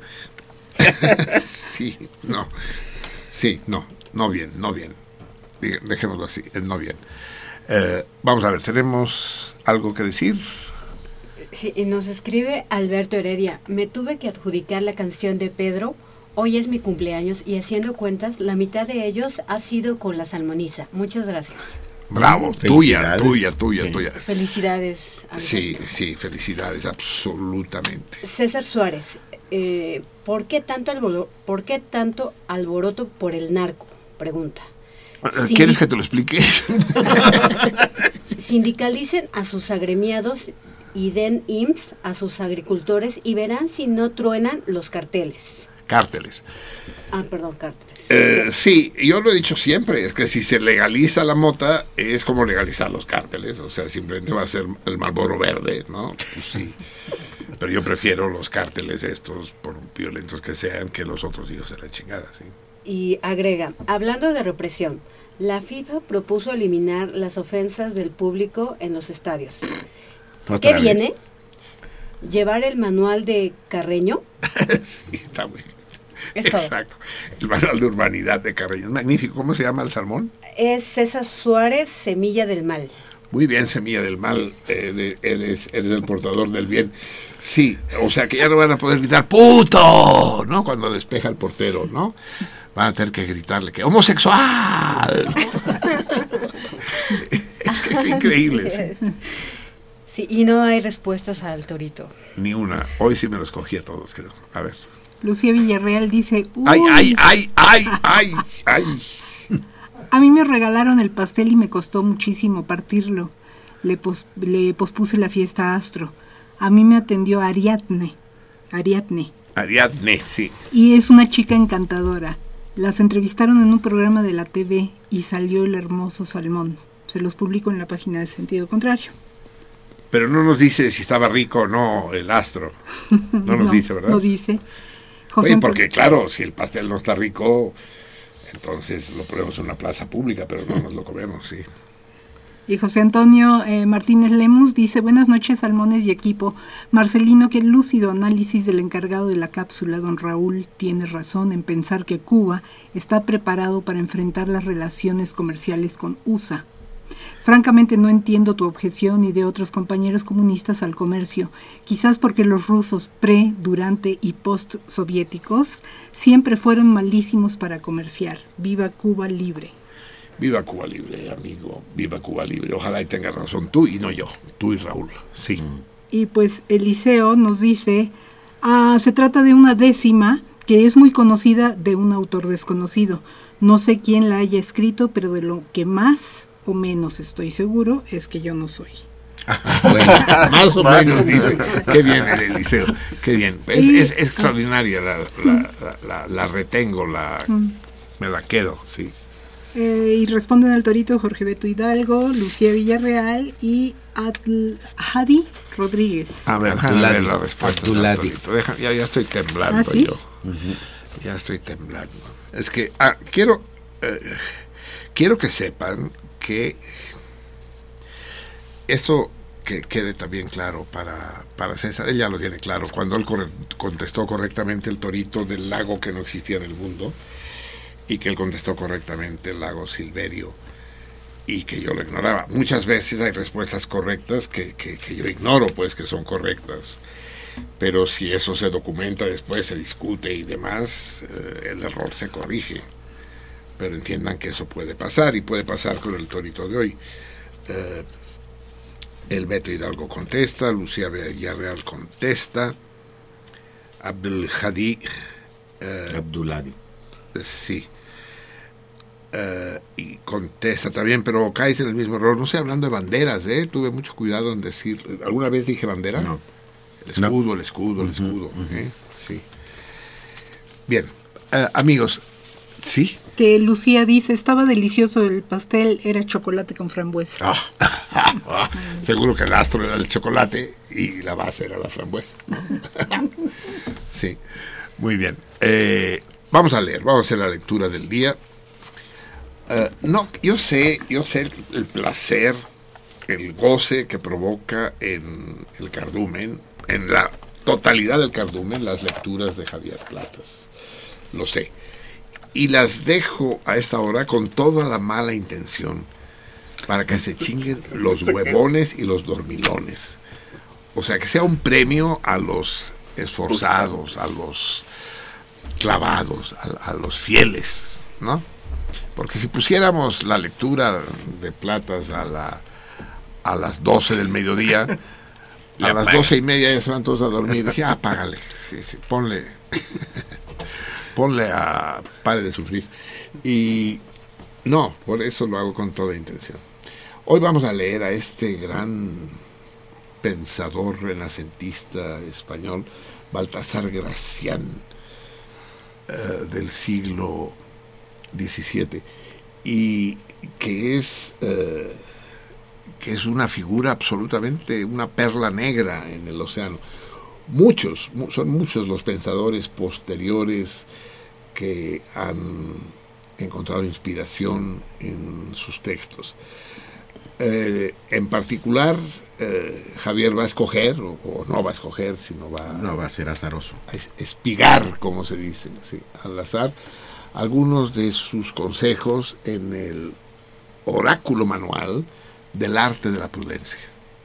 sí, no. Sí, no, no bien, no bien. Dejémoslo así, el no bien. Eh, vamos a ver, ¿tenemos algo que decir? Sí, y nos escribe Alberto Heredia. Me tuve que adjudicar la canción de Pedro. Hoy es mi cumpleaños y haciendo cuentas, la mitad de ellos ha sido con la salmoniza. Muchas gracias. Bravo, tuya, tuya, tuya, Sí. tuya. Felicidades. Alberto. Sí, sí, felicidades, absolutamente. César Suárez, eh, ¿por, qué tanto alboro- ¿por qué tanto alboroto por el narco? Pregunta. Sindi- ¿Quieres que te lo explique? Sindicalicen a sus agremiados y den IMSS a sus agricultores y verán si no truenan los carteles. Cárteles. Ah, perdón, carteles. Eh, sí, yo lo he dicho siempre, es que si se legaliza la mota, es como legalizar los cárteles, o sea, simplemente va a ser el Marlboro verde, ¿no? Pues sí. Pero yo prefiero los cárteles estos, por violentos que sean, que los otros hijos de la chingada, sí. Y agrega, hablando de represión, la FIFA propuso eliminar las ofensas del público en los estadios. ¿Otra ¿Qué vez? viene? ¿Llevar el manual de Carreño? Sí, está muy Es todo. Exacto. El manual de urbanidad de Carreño. Es magnífico. ¿Cómo se llama el salmón? Es César Suárez, Semilla del Mal. Muy bien, semilla del mal, eh, eres, eres el portador del bien. Sí, o sea que ya no van a poder gritar ¡puto! ¿no? Cuando despeja el portero, ¿no? Van a tener que gritarle que ¡homosexual! es que es increíble. sí. Sí, y no hay respuestas al torito. Ni una. Hoy sí me los cogí a todos, creo. A ver. Lucía Villarreal dice, ¡Ay, "Uy, ay, ay, ay, ay, ay! A mí me regalaron el pastel y me costó muchísimo partirlo. Le, pos- le pospuse la fiesta a Astro. A mí me atendió Ariadne. Ariadne. Ariadne, sí. Y es una chica encantadora. Las entrevistaron en un programa de la TV y salió el hermoso salmón. Se los publico en la página de Sentido Contrario. Pero no nos dice si estaba rico o no el astro. No nos dice, ¿verdad? No dice. José Oye, Antonio- porque claro, si el pastel no está rico, entonces lo ponemos en una plaza pública, pero no nos lo comemos, sí. Y José Antonio eh, Martínez Lemus dice, buenas noches, Salmones y equipo. Marcelino, qué lúcido análisis del encargado de la cápsula. Don Raúl tiene razón en pensar que Cuba está preparado para enfrentar las relaciones comerciales con USA. Francamente no entiendo tu objeción y de otros compañeros comunistas al comercio, quizás porque los rusos pre, durante y post soviéticos siempre fueron malísimos para comerciar. Viva Cuba libre. Viva Cuba Libre, amigo. Viva Cuba Libre. Ojalá y tengas razón tú y no yo. Tú y Raúl. Sí. Y pues Eliseo nos dice, ah, se trata de una décima que es muy conocida de un autor desconocido. No sé quién la haya escrito, pero de lo que más o menos estoy seguro es que yo no soy. Más o menos dice. Qué bien el Eliseo. Qué bien. Es, Y- es extraordinaria. La, la, la- la- la retengo, la, Mm. me la quedo, sí. Eh, y responden al torito Jorge Beto Hidalgo, Lucía Villarreal y Atl- Hadi Rodríguez. A ver, déjame Abduladi. ver la respuesta. Deja- ya, ya estoy temblando ¿Ah, sí? yo. Ya estoy temblando. Es que ah, quiero, eh, quiero que sepan que esto que quede también claro para, para César. Él ya lo tiene claro. Cuando él contestó correctamente el torito del lago que no existía en el mundo y que él contestó correctamente el lago Silverio y que yo lo ignoraba. Muchas veces hay respuestas correctas que, que- que yo ignoro, pues que son correctas. Pero si eso se documenta después, se discute y demás, eh, el error se corrige. Pero entiendan que eso puede pasar y puede pasar con el torito de hoy. Eh, el Beto Hidalgo contesta, Lucía Villarreal contesta, Abdul Hadi. Abduladi. Sí. Eh, y contesta también, pero caes en el mismo error. No estoy hablando de banderas, ¿eh? Tuve mucho cuidado en decir. ¿Alguna vez dije bandera? No. El escudo, el escudo, el escudo. ¿eh? Sí. Bien. Eh, amigos, ¿sí? Que Lucía dice, estaba delicioso el pastel, era chocolate con frambuesa. Ah, seguro que el astro era el chocolate y la base era la frambuesa. sí, muy bien. Eh, vamos a leer, vamos a hacer la lectura del día. Eh, no, yo sé, yo sé el, el placer, el goce que provoca en el cardumen, en la totalidad del cardumen, las lecturas de Javier Platas. Lo sé. Y las dejo a esta hora con toda la mala intención para que se chinguen los huevones y los dormilones. O sea, que sea un premio a los esforzados, a los clavados, a, a los fieles, ¿no? Porque si pusiéramos la lectura de Platas a, la, a las 12 del mediodía, a las doce y media ya se van todos a dormir. Decía, apágale, sí, sí, ponle, ponle a Pare de Sufrir. Y no, por eso lo hago con toda intención. Hoy vamos a leer a este gran pensador renacentista español, Baltasar Gracián, eh, del siglo XVII, y que es, eh, que es una figura absolutamente, una perla negra en el océano. Muchos, mu- son muchos los pensadores posteriores que han encontrado inspiración en sus textos. Eh, en particular, eh, Javier va a escoger, o, o no va a escoger, sino va, No, va a ser azaroso. a es- espigar, como se dice, sí, al azar, algunos de sus consejos en el oráculo manual del arte de la prudencia.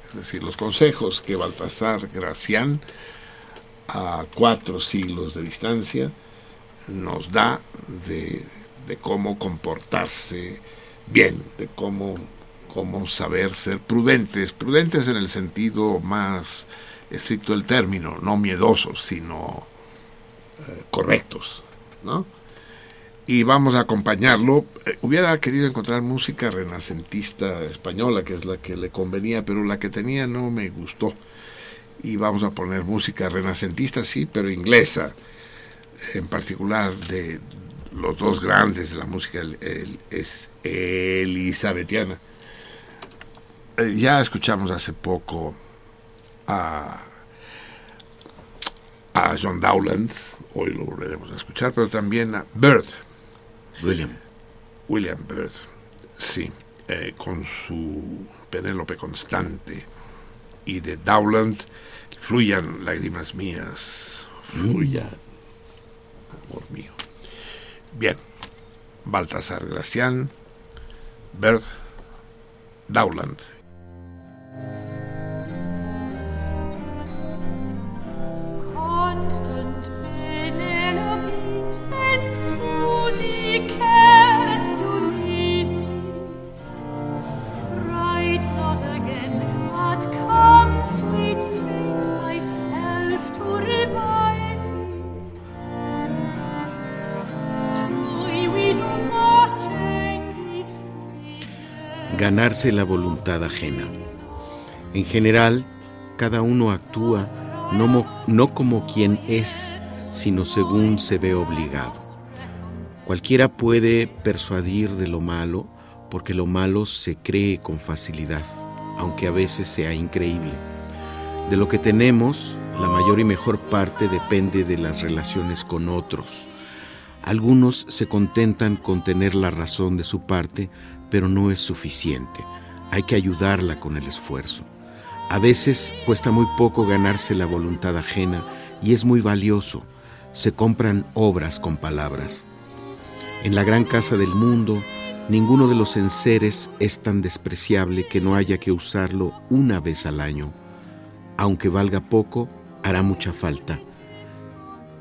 Es decir, los consejos que Baltasar Gracián, a cuatro siglos de distancia, nos da de, cómo comportarse bien, de cómo, cómo saber ser prudentes, prudentes en el sentido más estricto del término, no miedosos, sino eh, correctos, ¿no? y vamos a acompañarlo. Eh, hubiera querido encontrar música renacentista española, que es la que le convenía, pero la que tenía no me gustó. Y vamos a poner música renacentista, sí, pero inglesa, en particular de los dos grandes de la música el- el- es elizabetiana. Eh, ya escuchamos hace poco a, a John Dowland, hoy lo volveremos a escuchar, pero también a Bird. William. William Bird, sí, eh, con su Penélope Constante. Y de Dowland, fluyan lágrimas mías, fluyan, Bien, Baltasar Gracián, Bird, Dowland. Constant ganarse la voluntad ajena. En general, cada uno actúa no, no como quien es, sino según se ve obligado. Cualquiera puede persuadir de lo malo, porque lo malo se cree con facilidad, aunque a veces sea increíble. De lo que tenemos, la mayor y mejor parte depende de las relaciones con otros. Algunos se contentan con tener la razón de su parte, pero no es suficiente. Hay que ayudarla con el esfuerzo. A veces cuesta muy poco ganarse la voluntad ajena y es muy valioso. Se compran obras con palabras. En la gran casa del mundo, ninguno de los enseres es tan despreciable que no haya que usarlo una vez al año. Aunque valga poco, hará mucha falta.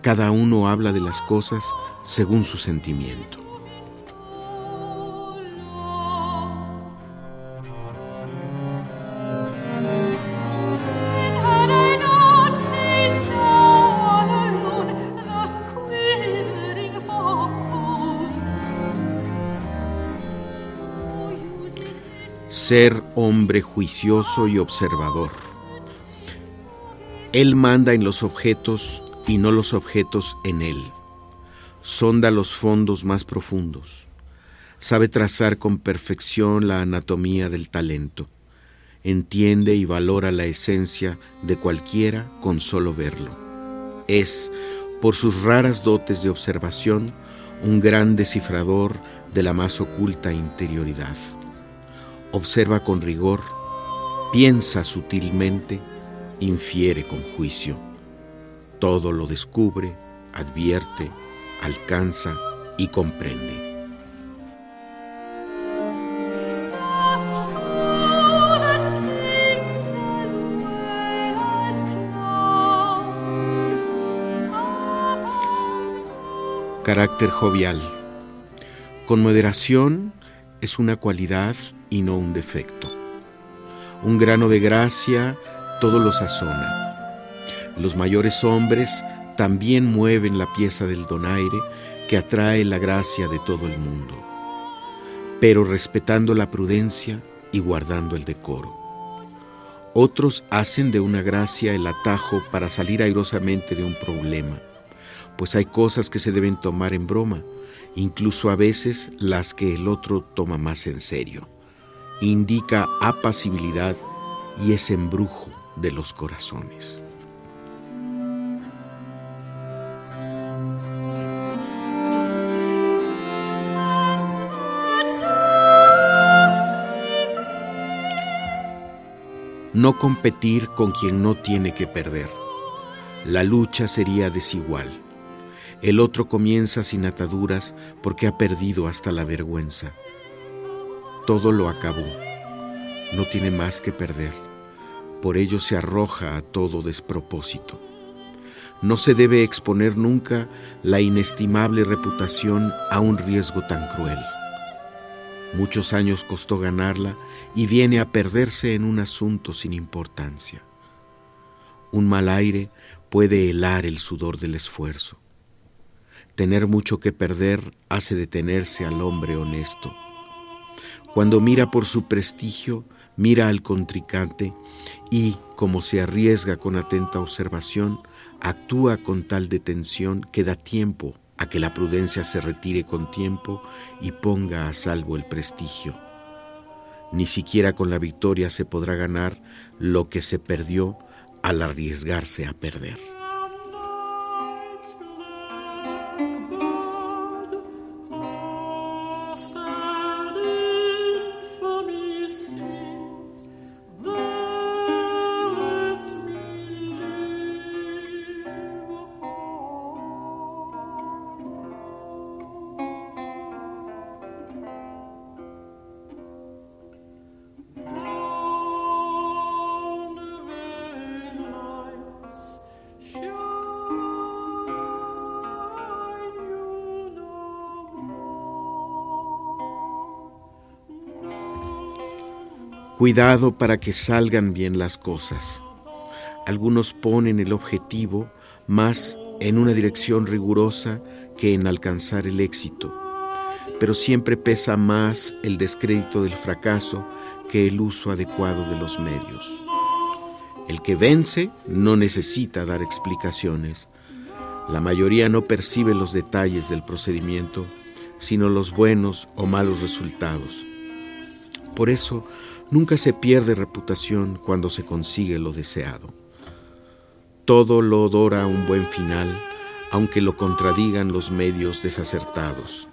Cada uno habla de las cosas según su sentimiento. Ser hombre juicioso y observador. Él manda en los objetos y no los objetos en él. Sonda los fondos más profundos. Sabe trazar con perfección la anatomía del talento. Entiende y valora la esencia de cualquiera con solo verlo. Es, por sus raras dotes de observación, un gran descifrador de la más oculta interioridad. Observa con rigor, piensa sutilmente, infiere con juicio. Todo lo descubre, advierte, alcanza y comprende. Carácter jovial. Con moderación es una cualidad y no un defecto. Un grano de gracia todo lo sazona. Los mayores hombres también mueven la pieza del donaire que atrae la gracia de todo el mundo, pero respetando la prudencia y guardando el decoro. Otros hacen de una gracia el atajo para salir airosamente de un problema, pues hay cosas que se deben tomar en broma, incluso a veces las que el otro toma más en serio. Indica apacibilidad y es embrujo de los corazones. No competir con quien no tiene que perder. La lucha sería desigual. El otro comienza sin ataduras porque ha perdido hasta la vergüenza. Todo lo acabó. No tiene más que perder. Por ello se arroja a todo despropósito. No se debe exponer nunca la inestimable reputación a un riesgo tan cruel. Muchos años costó ganarla y viene a perderse en un asunto sin importancia. Un mal aire puede helar el sudor del esfuerzo. Tener mucho que perder hace detenerse al hombre honesto. Cuando mira por su prestigio, mira al contrincante y, como se arriesga con atenta observación, actúa con tal detención que da tiempo a que la prudencia se retire con tiempo y ponga a salvo el prestigio. Ni siquiera con la victoria se podrá ganar lo que se perdió al arriesgarse a perder. Cuidado para que salgan bien las cosas. Algunos ponen el objetivo más en una dirección rigurosa que en alcanzar el éxito, pero siempre pesa más el descrédito del fracaso que el uso adecuado de los medios. El que vence no necesita dar explicaciones. La mayoría no percibe los detalles del procedimiento, sino los buenos o malos resultados. Por eso, Nunca se pierde reputación cuando se consigue lo deseado. Todo lo odora un buen final, aunque lo contradigan los medios desacertados.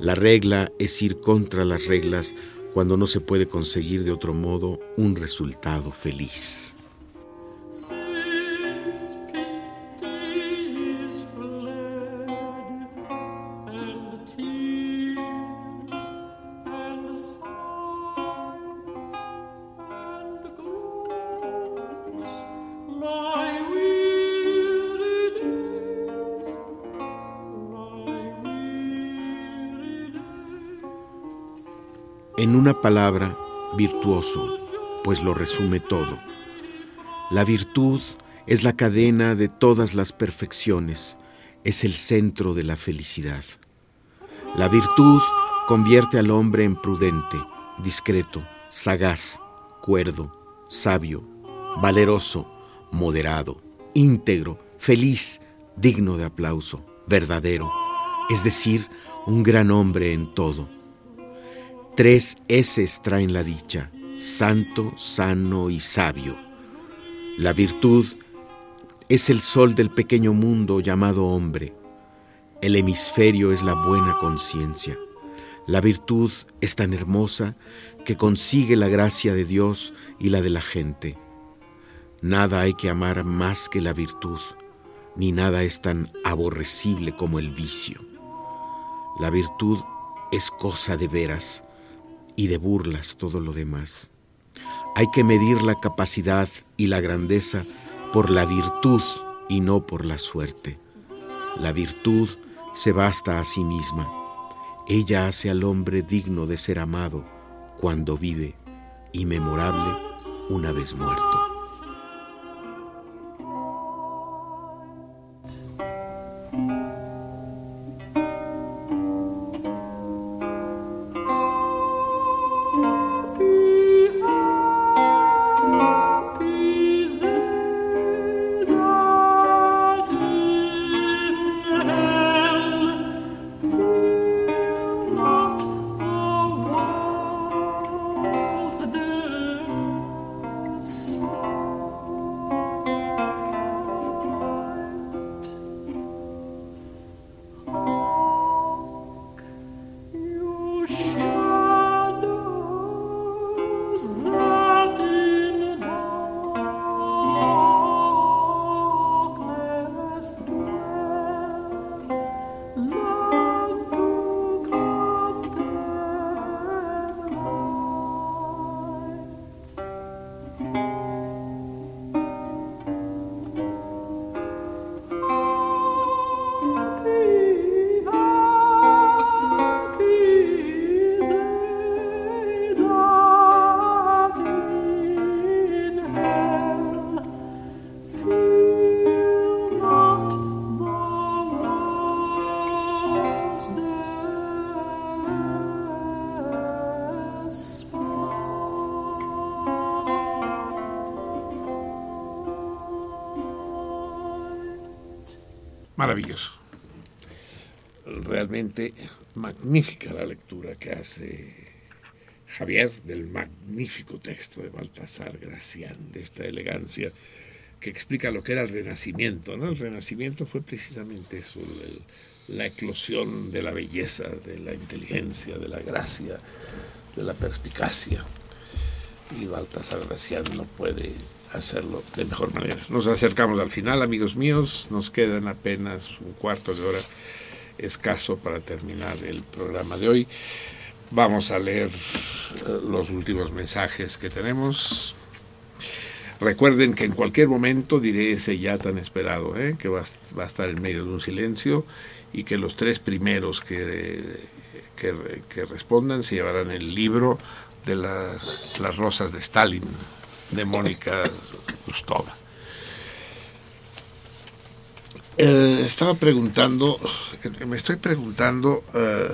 La regla es ir contra las reglas cuando no se puede conseguir de otro modo un resultado feliz. Palabra, virtuoso, pues lo resume todo. La virtud es la cadena de todas las perfecciones, es el centro de la felicidad. La virtud convierte al hombre en prudente, discreto, sagaz, cuerdo, sabio, valeroso, moderado, íntegro, feliz, digno de aplauso, verdadero, es decir, un gran hombre en todo Tres S traen la dicha, santo, sano y sabio. La virtud es el sol del pequeño mundo llamado hombre. El hemisferio es la buena conciencia. La virtud es tan hermosa que consigue la gracia de Dios y la de la gente. Nada hay que amar más que la virtud, ni nada es tan aborrecible como el vicio. La virtud es cosa de veras y de burlas todo lo demás. Hay que medir la capacidad y la grandeza por la virtud y no por la suerte. La virtud se basta a sí misma. Ella hace al hombre digno de ser amado cuando vive y memorable una vez muerto. Magnífica la lectura que hace Javier del magnífico texto de Baltasar Gracián, de esta elegancia que explica lo que era el Renacimiento. ¿no? El Renacimiento fue precisamente eso, la eclosión de la belleza, de la inteligencia, de la gracia, de la perspicacia. Y Baltasar Gracián no puede hacerlo de mejor manera. Nos acercamos al final, amigos míos, nos quedan apenas un cuarto de hora escaso para terminar el programa de hoy. Vamos a leer eh, los últimos mensajes que tenemos. Recuerden que en cualquier momento diré ese ya tan esperado, ¿eh? que va, a- estar en medio de un silencio y que los tres primeros que, que, que respondan se llevarán el libro de las, las rosas de Stalin, de Mónica Gustova. Eh, estaba preguntando, eh, me estoy preguntando eh,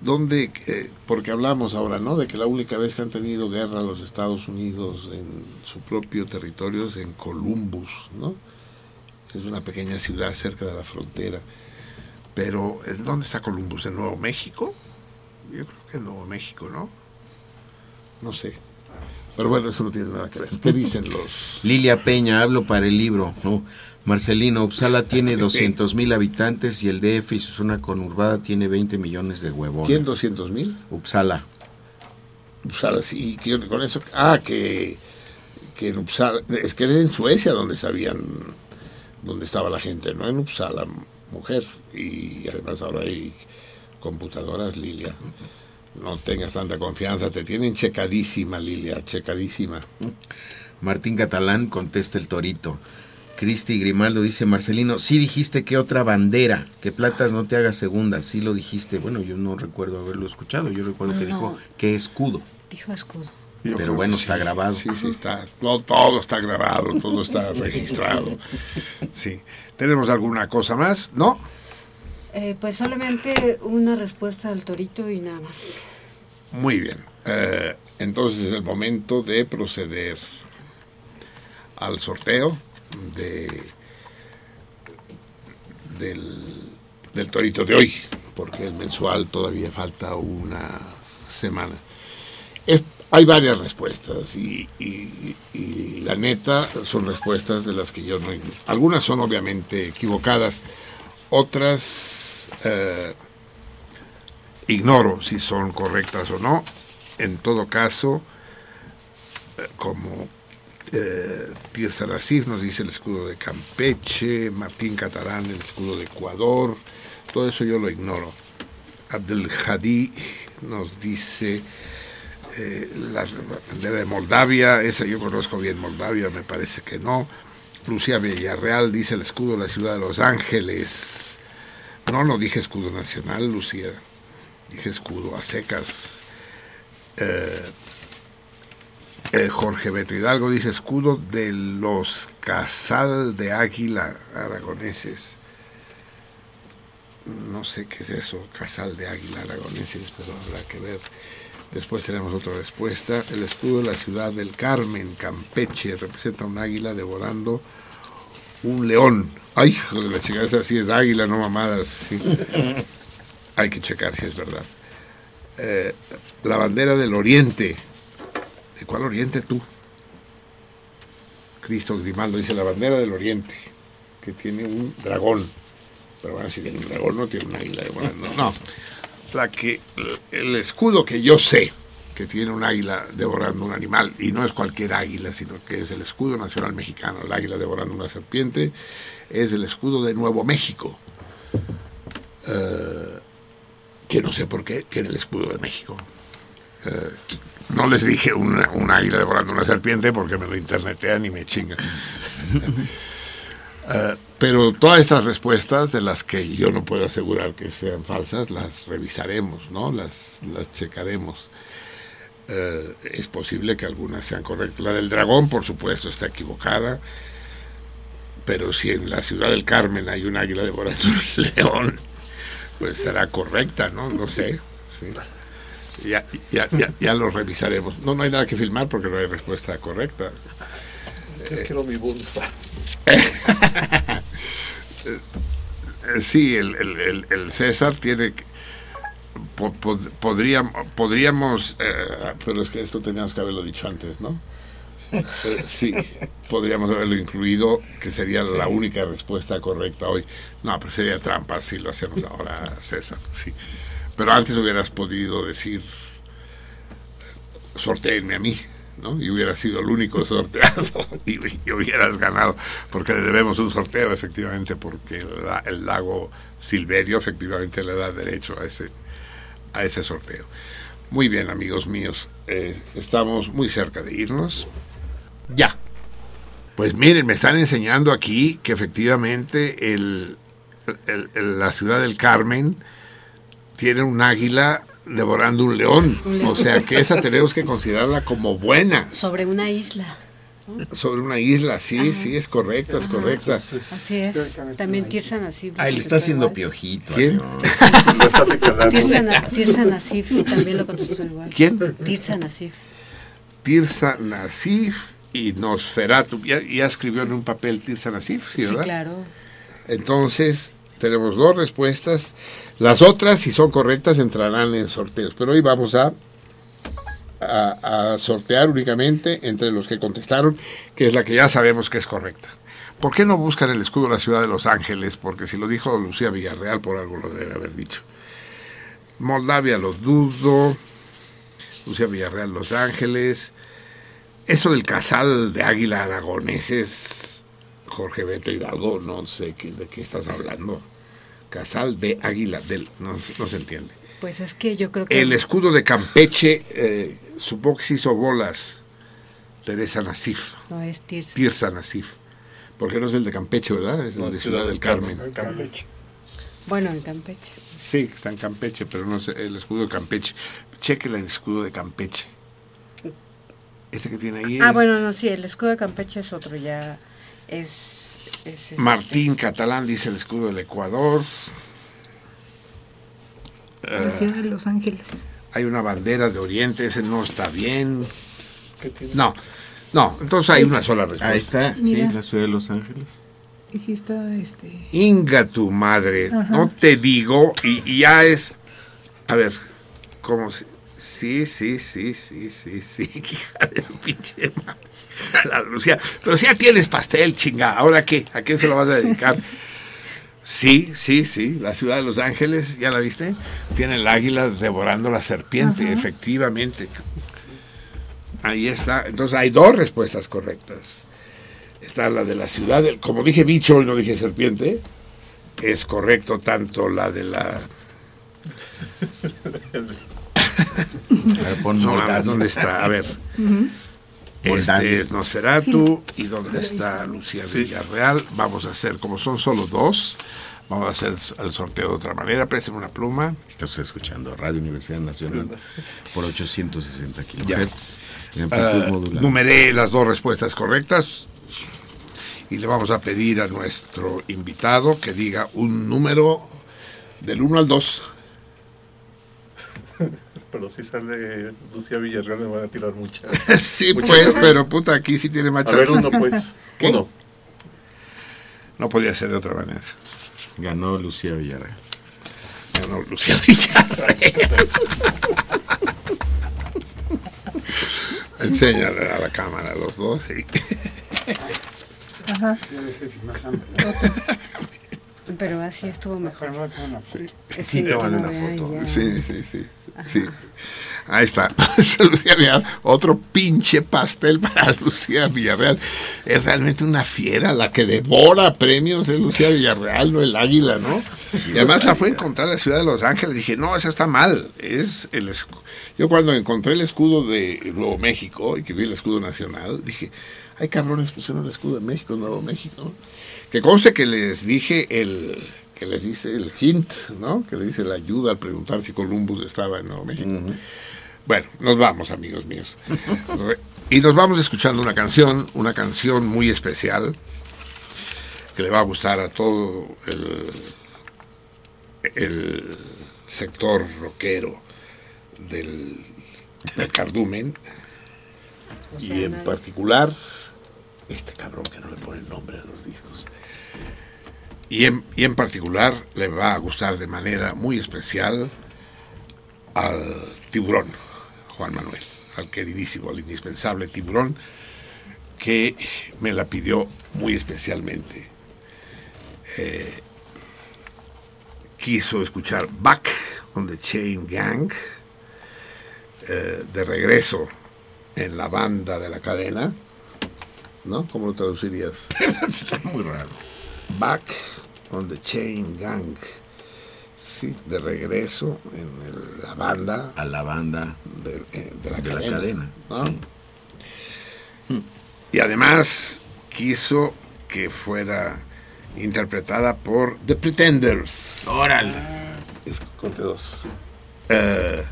dónde, eh, porque hablamos ahora, ¿no? De que la única vez que han tenido guerra los Estados Unidos en su propio territorio es en Columbus, ¿no? Es una pequeña ciudad cerca de la frontera. Pero, ¿en dónde está Columbus? ¿En Nuevo México? Yo creo que en Nuevo México, ¿no? No sé. Pero bueno, eso no tiene nada que ver. ¿Qué dicen los...? Lilia Peña, hablo para el libro. No, Marcelino, Uppsala tiene 200 mil habitantes y el DF y su zona conurbada tiene 20 millones de huevones. ¿Quién 200 mil? Uppsala. Uppsala, sí, y con eso... Ah, que, que en Uppsala... Es que es en Suecia donde sabían dónde estaba la gente, no en Uppsala, mujer. Y además ahora hay computadoras, Lilia. No tengas tanta confianza, te tienen checadísima, Lilia, checadísima. Martín Catalán contesta el torito. Cristi Grimaldo dice, Marcelino, sí dijiste que otra bandera, que Platas no te haga segunda, sí lo dijiste. Bueno, yo no recuerdo haberlo escuchado, yo recuerdo que No. dijo que escudo. Dijo escudo. Yo Pero bueno, está sí, grabado. Sí, sí, está. Todo, todo está grabado, todo está registrado. Sí. ¿Tenemos alguna cosa más? ¿No? Eh, pues solamente una respuesta al torito y nada más. Muy bien. Eh, entonces es el momento de proceder al sorteo de del, del torito de hoy, porque el mensual todavía falta una semana. Hay varias respuestas y la neta son respuestas de las que yo no... Algunas son obviamente equivocadas, otras eh, ignoro si son correctas o no. En todo caso, eh, como eh, Nasif nos dice el escudo de Campeche, Martín Catalán el escudo de Ecuador, todo eso yo lo ignoro. Abdel Hadi nos dice eh, la bandera de Moldavia, esa yo conozco bien Moldavia, me parece que no. Lucía Villarreal dice el escudo de la ciudad de Los Ángeles. No, no dije escudo nacional, Lucía. Dije escudo a secas. Eh, eh, Jorge Beto Hidalgo dice escudo de los Casal de Águila aragoneses. No sé qué es eso, Casal de Águila aragoneses, pero habrá que ver. Después tenemos otra respuesta. El escudo de la ciudad del Carmen, Campeche, representa un águila devorando un león. Ay, hijo de la chica, esa sí es águila, no mamadas. sí. Hay que checar si es verdad. Eh, la bandera del Oriente. ¿De cuál Oriente tú? Cristo Grimaldo dice la bandera del Oriente, que tiene un dragón. Pero bueno, si tiene un dragón, no tiene un águila devorando. No, la que, el escudo que yo sé que tiene un águila devorando un animal, y no es cualquier águila, sino que es el escudo nacional mexicano, el águila devorando una serpiente, es el escudo de Nuevo México, eh, que no sé por qué tiene el escudo de México. Eh, no les dije una- un águila devorando una serpiente porque me lo internetean y me chingan. Eh, pero todas estas respuestas, de las que yo no puedo asegurar que sean falsas, las revisaremos, ¿no? Las, las checaremos. Eh, es posible que algunas sean correctas. La del dragón, por supuesto, está equivocada. Pero si en la ciudad del Carmen hay un águila devorando un león, pues será correcta, ¿no? No sé. sí. Ya, ya, ya, ya lo revisaremos. No, no hay nada que filmar porque no hay respuesta correcta. Yo quiero mi bolsa. Eh, Sí, el, el- el- el César tiene que... po- pod- podríamos, podríamos eh, pero es que esto teníamos que haberlo dicho antes, ¿no? Sí, podríamos haberlo incluido, que sería la única respuesta correcta hoy. No, pero sería trampa si lo hacemos ahora, César, sí. Pero antes hubieras podido decir, sorteenme a mí, ¿no? Y hubiera sido el único sorteado y, hubieras ganado, porque le debemos un sorteo, efectivamente, porque el, la- el lago Silverio efectivamente le da derecho a ese, a ese sorteo. Muy bien, amigos míos, eh, estamos muy cerca de irnos. Ya. Pues miren, me están enseñando aquí que efectivamente el- la ciudad del Carmen tiene un águila devorando un león. Un león. O sea que esa tenemos que considerarla como buena. Sobre una isla. Sobre una isla, sí, sí, es correcta, es correcta. Así es. También Tirsa Nasif. Ah, le está haciendo piojito. ¿Quién? Tirsa, Na- Tirsa Nasif también lo contestó igual. ¿Quién? Tirsa Nasif. Tirsa Nasif y Nosferatu. Ya, ya escribió en un papel Tirsa Nasif, ¿sí, Sí, claro. Entonces, tenemos dos respuestas. Las otras, si son correctas, entrarán en sorteos. Pero hoy vamos a, a, sortear únicamente entre los que contestaron, que es la que ya sabemos que es correcta. ¿Por qué no buscan el escudo de la ciudad de Los Ángeles? Porque si lo dijo Lucía Villarreal, por algo lo debe haber dicho. Moldavia lo dudo. Lucía Villarreal, Los Ángeles. Eso del casal de águila aragoneses, Jorge Beto Hidalgo, no sé qué, de qué estás hablando. Casal de águila, del, no, se- no se entiende. Pues es que yo creo que. El escudo de Campeche, eh, supongo que se hizo bolas Teresa Nasif, No es Tirsa. Tirsa Nasif. Porque no es el de Campeche, ¿verdad? Es el de Ciudad del Carmen. Campeche. Bueno, en Campeche. Sí, está en Campeche, pero no sé, el escudo de Campeche. Chequela el escudo de Campeche. Este que tiene ahí Ah, es bueno, no, sí, el escudo de Campeche es otro, ya es. es este, Martín Catalán dice el escudo del Ecuador. La Eh, ciudad de Los Ángeles. hay una bandera de Oriente, ese no está bien. No, no, entonces hay una sola respuesta. Ahí está, sí, Mira. la ciudad de Los Ángeles. Y si está este. Inga tu madre, Ajá. no te digo, y, y ya es. A ver, ¿cómo se.? Sí, sí, sí, sí, sí, sí, hija de su pinche madre. La Lucía. Pero si ya tienes pastel, chinga, ¿ahora qué? ¿A quién se lo vas a dedicar? Sí, sí, sí, la ciudad de Los Ángeles, ¿ya la viste? Tiene el águila devorando la serpiente, Ajá. efectivamente. Ahí está. Entonces hay dos respuestas correctas. Está la de la ciudad, del- como dije bicho y no dije serpiente, es correcto tanto la de la... A ver, pon No. ¿Dónde está? A ver. Este es Nosferatu y dónde está Lucía Villarreal. Vamos a hacer, como son solo dos, vamos a hacer el sorteo de otra manera. Presten una pluma. Está usted escuchando Radio Universidad Nacional por 860 Ya. kilohertz. modular. numeré las dos respuestas correctas y le vamos a pedir a nuestro invitado que diga un número del 1 al 2. Pero si sale Lucía Villarreal me van a tirar mucha. sí, mucha pues, pero puta, aquí sí tiene más A ver, uno, pues. ¿Qué? Uno. No podía ser de otra manera. Ganó Lucía Villarreal. Ganó Lucía Villarreal. Enséñale a la cámara los dos. sí. Ajá. Pero así estuvo mejor. Sí. Sí, sí, sí. Ahí está. Lucía Villarreal. Otro pinche pastel para Lucía Villarreal. Es realmente una fiera la que devora premios de Lucía Villarreal, no el águila, ¿no? Y además la fue a encontrar en la ciudad de Los Ángeles. Dije, no, eso está mal. Es el Yo cuando encontré el escudo de Nuevo México y que vi el escudo nacional, dije, ay cabrones, pusieron el escudo de México, Nuevo México. Que conste que les dije el que les dice el hint, ¿no? Que le dice la ayuda al preguntar si Columbus estaba en Nuevo México. Bueno, nos vamos, amigos míos. Y nos vamos escuchando una canción, una canción muy especial que le va a gustar a todo el, el sector rockero del, del cardumen y en particular este cabrón que no le pone nombre a los discos. Y, en, y en particular le va a gustar de manera muy especial al tiburón, Juan Manuel, al queridísimo, al indispensable tiburón, que me la pidió muy especialmente. Eh, quiso escuchar Back on the Chain Gang, eh, de regreso en la banda de la cadena, ¿no? ¿Cómo lo traducirías? Está muy raro. Back on the Chain Gang. Sí, de regreso en el- la banda. A la banda de, eh, de la de la cadena. cadena, ¿no? sí. Y además quiso que fuera interpretada por The Pretenders. Órale. Es corte dos. Eh,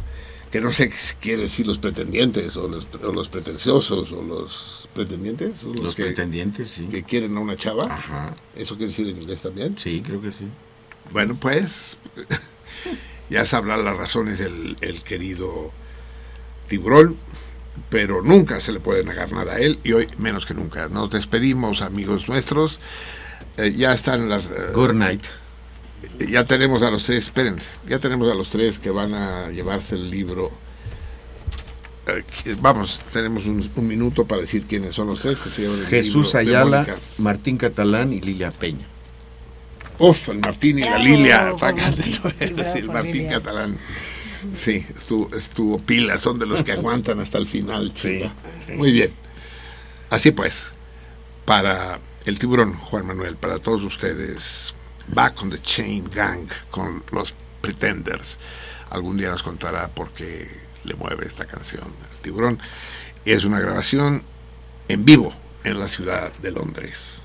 que no sé qué quiere decir los pretendientes o los, o los pretenciosos o los pretendientes. o Los que, pretendientes, sí. que quieren a una chava. Ajá. ¿Eso quiere decir en inglés también? Sí, creo que sí. Bueno, pues ya sabrá las razones el, el querido tiburón, pero nunca se le puede negar nada a él y hoy menos que nunca. Nos despedimos, amigos nuestros. Eh, ya están las... eh, Good night. Ya tenemos a los tres, espérense, ya tenemos a los tres que van a llevarse el libro. Eh, vamos, tenemos un, un minuto para decir quiénes son los tres que se llevan el Jesús libro Ayala, Mónica. Martín Catalán y Lilia Peña. Uf, el Martín y la Lilia. Bravo el Martín Lilia. Catalán. Sí, estuvo, estuvo pila, son de los que aguantan hasta el final, chica. Muy bien. Así pues, para el tiburón, Juan Manuel, para todos ustedes, Back on the Chain Gang con los Pretenders. Algún día nos contará por qué le mueve esta canción, el tiburón. Es una grabación en vivo en la ciudad de Londres.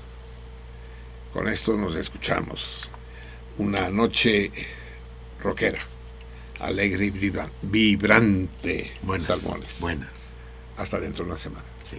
Con esto nos escuchamos. Una noche rockera, alegre y vibra- vibrante. Buenas, Salmones. buenas. Hasta dentro de una semana. Sí.